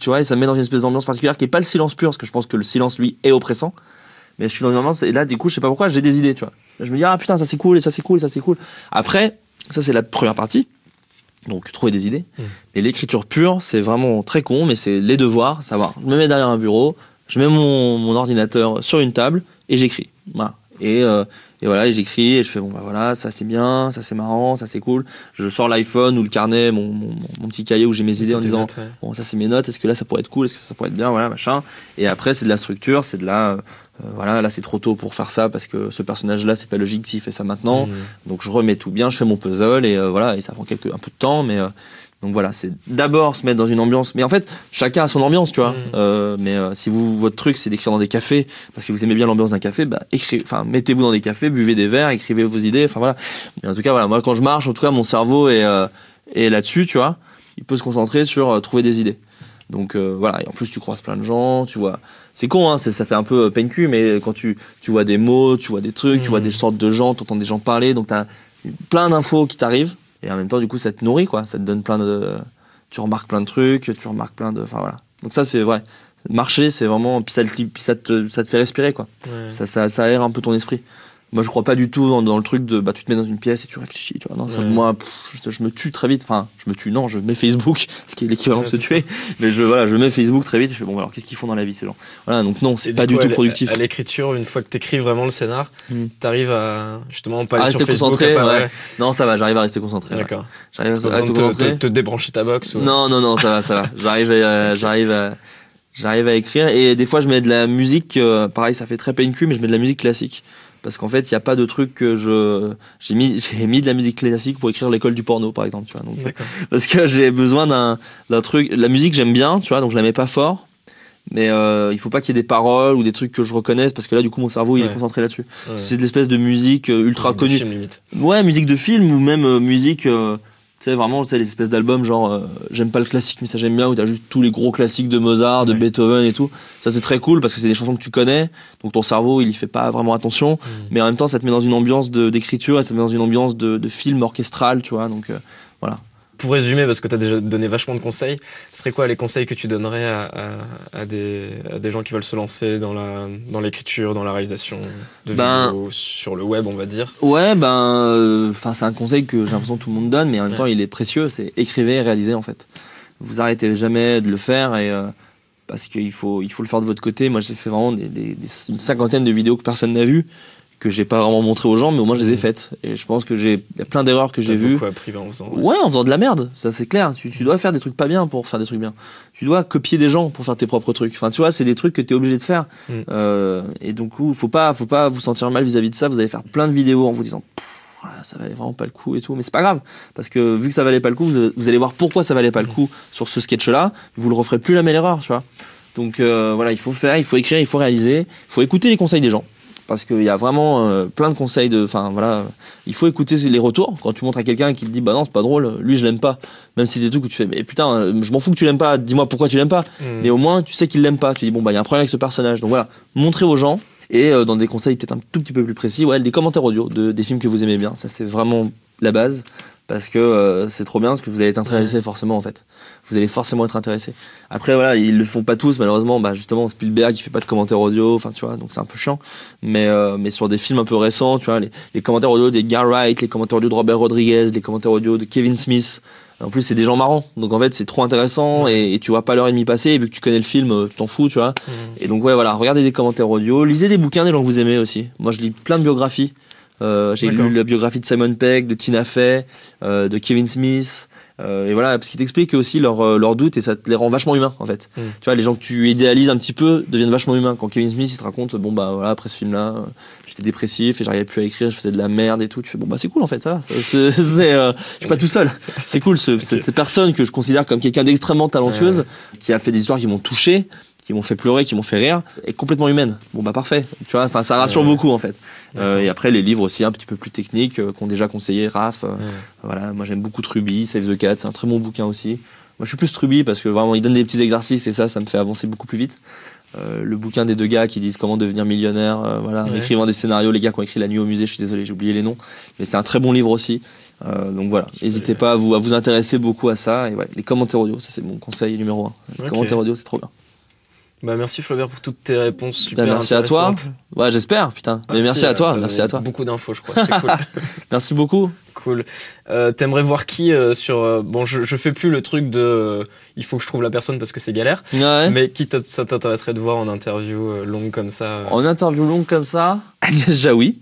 tu vois, et ça me met dans une espèce d'ambiance particulière qui est pas le silence pur, parce que je pense que le silence, lui, est oppressant. Mais je suis dans une ambiance, et là, du coup, je sais pas pourquoi, j'ai des idées, tu vois. Je me dis, ah putain, ça c'est cool, et ça c'est cool, et ça c'est cool. Après, ça c'est la première partie. Donc, trouver des idées. Mm. Et l'écriture pure, c'est vraiment très con, mais c'est les devoirs, savoir. Je me mets derrière un bureau, je mets mon, mon ordinateur sur une table, et j'écris. Voilà. Et, euh, et voilà, j'écris, et je fais, bon, bah voilà, ça c'est bien, ça c'est marrant, ça c'est cool. Je sors l'iPhone ou le carnet, mon, mon, mon petit cahier où j'ai mes idées en disant, notes, ouais. bon ça c'est mes notes est-ce que là ça pourrait être cool est-ce que ça pourrait être bien voilà machin et après c'est de la structure c'est de la euh, voilà là c'est trop tôt pour faire ça parce que ce personnage là c'est pas logique s'il fait ça maintenant Mm. donc je remets tout bien je fais mon puzzle et euh, voilà et ça prend quelques un peu de temps mais euh, donc voilà c'est d'abord se mettre dans une ambiance mais en fait chacun a son ambiance tu vois Mm. Euh, mais euh, si vous votre truc c'est d'écrire dans des cafés parce que vous aimez bien l'ambiance d'un café bah écrivez enfin mettez-vous dans des cafés buvez des verres écrivez vos idées enfin voilà mais en tout cas voilà moi quand je marche en tout cas mon cerveau est euh, est là-dessus tu vois il peut se concentrer sur trouver des idées. Donc voilà, et en plus tu croises plein de gens, tu vois. C'est con, hein, ça fait un peu peine cul, mais quand tu, tu vois des mots, tu vois des trucs, tu vois Mhm. des sortes de gens, tu entends des gens parler, donc t'as plein d'infos qui t'arrivent, et en même temps, du coup, ça te nourrit, quoi. Ça te donne plein de. Tu remarques plein de trucs, tu remarques plein de. Enfin voilà. Donc ça, c'est vrai. Marcher, c'est vraiment. Puis ça, te- puis ça, te, ça te fait respirer, quoi. Ouais. Ça, ça, ça aère un peu ton esprit. Moi, je crois pas du tout dans, dans le truc de bah, tu te mets dans une pièce et tu réfléchis. Tu vois. Non, ça, Ouais. moi, pff, je, je me tue très vite. Enfin, je me tue, non, je mets Facebook, ce qui est l'équivalent Ouais, de se tuer. Mais je, voilà, je mets Facebook très vite. Je fais bon, alors qu'est-ce qu'ils font dans la vie, ces gens? Voilà, donc non, c'est pas du coup, tout à productif. À l'écriture, une fois que t'écris vraiment le scénar, Mm. t'arrives à justement pas À aller sur rester Facebook. concentré, à pas- ouais. Non, ça va, j'arrive à rester concentré. D'accord. J'arrive à rester te, concentré. te- te débrancher ta box. ou- Non, non, non, ça va, ça va. J'arrive, à, j'arrive, à, j'arrive à écrire et des fois je mets de la musique. euh, pareil, ça fait très PNQ, mais je mets de la musique classique parce qu'en fait, il y a pas de truc que je. J'ai mis, j'ai mis de la musique classique pour écrire l'école du porno, par exemple, tu vois. Donc, parce que j'ai besoin d'un, d'un truc. La musique, j'aime bien, tu vois, donc je la mets pas fort. Mais euh, il faut pas qu'il y ait des paroles ou des trucs que je reconnaisse parce que là, du coup, mon cerveau, il est concentré là-dessus. Ouais. C'est de l'espèce de musique euh, ultra connue. film, limite. Ouais, musique de film ou même euh, musique, euh, tu sais, vraiment, tu sais, les espèces d'albums genre, euh, j'aime pas le classique, mais ça j'aime bien, où t'as juste tous les gros classiques de Mozart, de Ouais. Beethoven et tout. Ça c'est très cool parce que c'est des chansons que tu connais, donc ton cerveau il y fait pas vraiment attention, Mm. mais en même temps ça te met dans une ambiance de- d'écriture et ça te met dans une ambiance de, de film orchestral, tu vois, donc euh, voilà. Pour résumer, parce que tu as déjà donné vachement de conseils, ce serait quoi les conseils que tu donnerais à, à- à des, à des gens qui veulent se lancer dans la dans l'écriture, dans la réalisation de Ben- vidéos sur le web, on va dire? Ouais, ben, euh, c'est un conseil que j'ai l'impression que tout le monde donne, mais en même Ouais. temps il est précieux, c'est écrivez et réalisez en fait. Vous arrêtez jamais de le faire et euh, parce qu'il faut, il faut le faire de votre côté. Moi j'ai fait vraiment des- une cinquantaine de vidéos que personne n'a vues, que j'ai pas vraiment montré aux gens, mais au moins je les ai Mhm. faites. Et je pense que j'ai, y a plein d'erreurs que j'ai vues. beaucoup appris en faisant. Ouais, en faisant de la merde, ça c'est clair. Tu, tu dois faire des trucs pas bien pour faire des trucs bien. Tu dois copier des gens pour faire tes propres trucs. Enfin, tu vois, c'est des trucs que tu es obligé de faire. Mm. Euh, et donc, faut pas, faut pas vous sentir mal vis-à-vis de ça. Vous allez faire plein de vidéos en vous disant, ça valait vraiment pas le coup et tout. Mais c'est pas grave, parce que vu que ça valait pas le coup, vous, vous allez voir pourquoi ça valait pas le coup sur ce sketch-là. Vous le referez plus jamais l'erreur, tu vois. Donc euh, voilà, il faut faire, il faut écrire, il faut réaliser, il faut écouter les conseils des gens. Parce qu'il y a vraiment euh, plein de conseils de. Enfin voilà, il faut écouter les retours. Quand tu montres à quelqu'un qui te dit bah non, c'est pas drôle, lui je l'aime pas. Même si c'est des trucs où tu fais mais putain, euh, je m'en fous que tu l'aimes pas, dis-moi pourquoi tu l'aimes pas. Mm. Mais au moins tu sais qu'il l'aime pas. Tu dis bon bah il y a un problème avec ce personnage. Donc voilà, montrez aux gens. Et euh, dans des conseils peut-être un tout petit peu plus précis, ouais, des commentaires audio de, des films que vous aimez bien. Ça c'est vraiment la base. Parce que euh, c'est trop bien, parce que vous allez être intéressé forcément en fait. Vous allez forcément être intéressé. Après voilà, ils le font pas tous malheureusement. Bah justement Spielberg il fait pas de commentaires audio, enfin tu vois, donc c'est un peu chiant. Mais euh, mais sur des films un peu récents, tu vois, les, les commentaires audio des Gar Wright, les commentaires audio de Robert Rodriguez, les commentaires audio de Kevin Smith. En plus c'est des gens marrants, donc en fait c'est trop intéressant et, et tu vois pas l'heure et demie passer. Et vu que tu connais le film, euh, tu t'en fous, tu vois. Et donc ouais voilà, regardez des commentaires audio, lisez des bouquins des gens que vous aimez aussi. Moi je lis plein de biographies. Euh, j'ai lu la biographie de Simon Pegg, de Tina Fey, euh, de Kevin Smith. euh, et voilà, parce qu'ils t'expliquent aussi leurs euh, leurs doutes et ça te les rend vachement humains en fait. Mm. Tu vois, les gens que tu idéalises un petit peu deviennent vachement humains. Quand Kevin Smith il te raconte, bon bah voilà, après ce film-là, euh, j'étais dépressif et j'arrivais plus à écrire, je faisais de la merde et tout. Tu fais bon bah c'est cool en fait, ça ça- C'est, c'est, euh, je suis pas tout seul. C'est cool. Ce, cette, cette personne que je considère comme quelqu'un d'extrêmement talentueuse, qui a fait des histoires qui m'ont touché, qui m'ont fait pleurer, qui m'ont fait rire, est complètement humaine. Bon bah parfait. Tu vois, enfin ça rassure Ouais. beaucoup en fait. Euh, et après les livres aussi un petit peu plus techniques euh, qu'ont déjà conseillé Raph. euh, Ouais. voilà, moi j'aime beaucoup Truby, Save the Cat, c'est un très bon bouquin aussi. Moi je suis plus Truby parce que vraiment il donne des petits exercices et ça, ça me fait avancer beaucoup plus vite. Euh, le bouquin des deux gars qui disent comment devenir millionnaire, euh, voilà, en écrivant des scénarios, les gars qui ont écrit La Nuit au musée, je suis désolé, j'ai oublié les noms, mais c'est un très bon livre aussi. Euh, donc voilà, n'hésitez pas à vous, à vous intéresser beaucoup à ça. Et ouais, les commentaires audio, ça c'est mon conseil numéro un. Les commentaires audio, c'est trop bien. Bah merci Flaubert pour toutes tes réponses super Bah, merci à toi. Ouais, j'espère, putain. Mais merci à toi, merci à toi. Beaucoup d'infos, je crois. C'est cool. Merci beaucoup. cool. Euh, T'aimerais voir qui euh, sur euh, bon, je, je fais plus le truc de il faut que je trouve la personne parce que c'est galère. Ouais. Mais qui ça t'intéresserait de voir en interview longue comme ça En interview longue comme ça, Agnès Jaoui,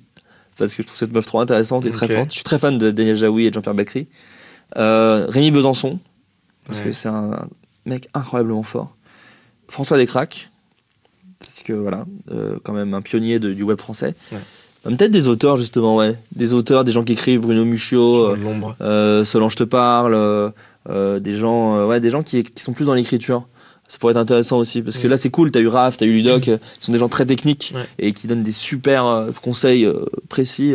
parce que je trouve cette meuf trop intéressante et très forte. Je suis très fan de Daniel Jaoui et de Jean-Pierre Bacry. Rémi Besançon, parce Ouais. que c'est un mec incroyablement fort. François Descraques, parce que voilà, euh, quand même un pionnier de- du web français. Ouais. Euh, Peut-être des auteurs justement, ouais. Des auteurs, des gens qui écrivent, Bruno Muccio, l'ombre. euh, Solange te parle, euh, euh, des gens, euh, ouais, des gens qui, qui sont plus dans l'écriture. Ça pourrait être intéressant aussi parce que là c'est cool. T'as eu Raph, t'as eu Ludoc, euh, qui sont des gens très techniques Ouais. et qui donnent des super euh, conseils euh, précis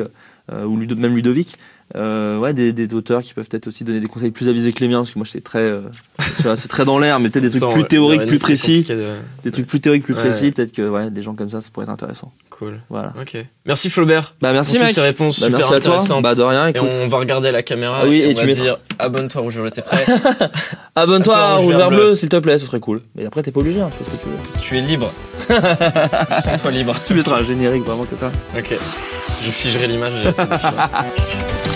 euh, ou Ludo- même Ludovic. Euh, ouais, des, des auteurs qui peuvent peut-être aussi donner des conseils plus avisés que les miens parce que moi c'est très, euh, c'est très dans l'air, mais peut-être des trucs plus théoriques, plus précis, des trucs plus théoriques, plus précis. Peut-être que ouais, des gens comme ça, ça pourrait être intéressant. Cool. Voilà. Ok. Merci Flaubert. Bah merci pour toutes ces réponses Bah, super merci à toi. intéressantes. Bah de rien. et on va regarder la caméra Ah oui, et, et on tu va mettras- dire abonne-toi rouge violet, t'es prêt Abonne-toi rouge, vert, Vert bleu. Bleu s'il te plaît, ce serait cool. Mais après t'es pas obligé, hein, tu fais ce que tu veux. Tu es libre. Sens-toi libre. Tu mettras un générique vraiment que ça. Ok. Je figerai l'image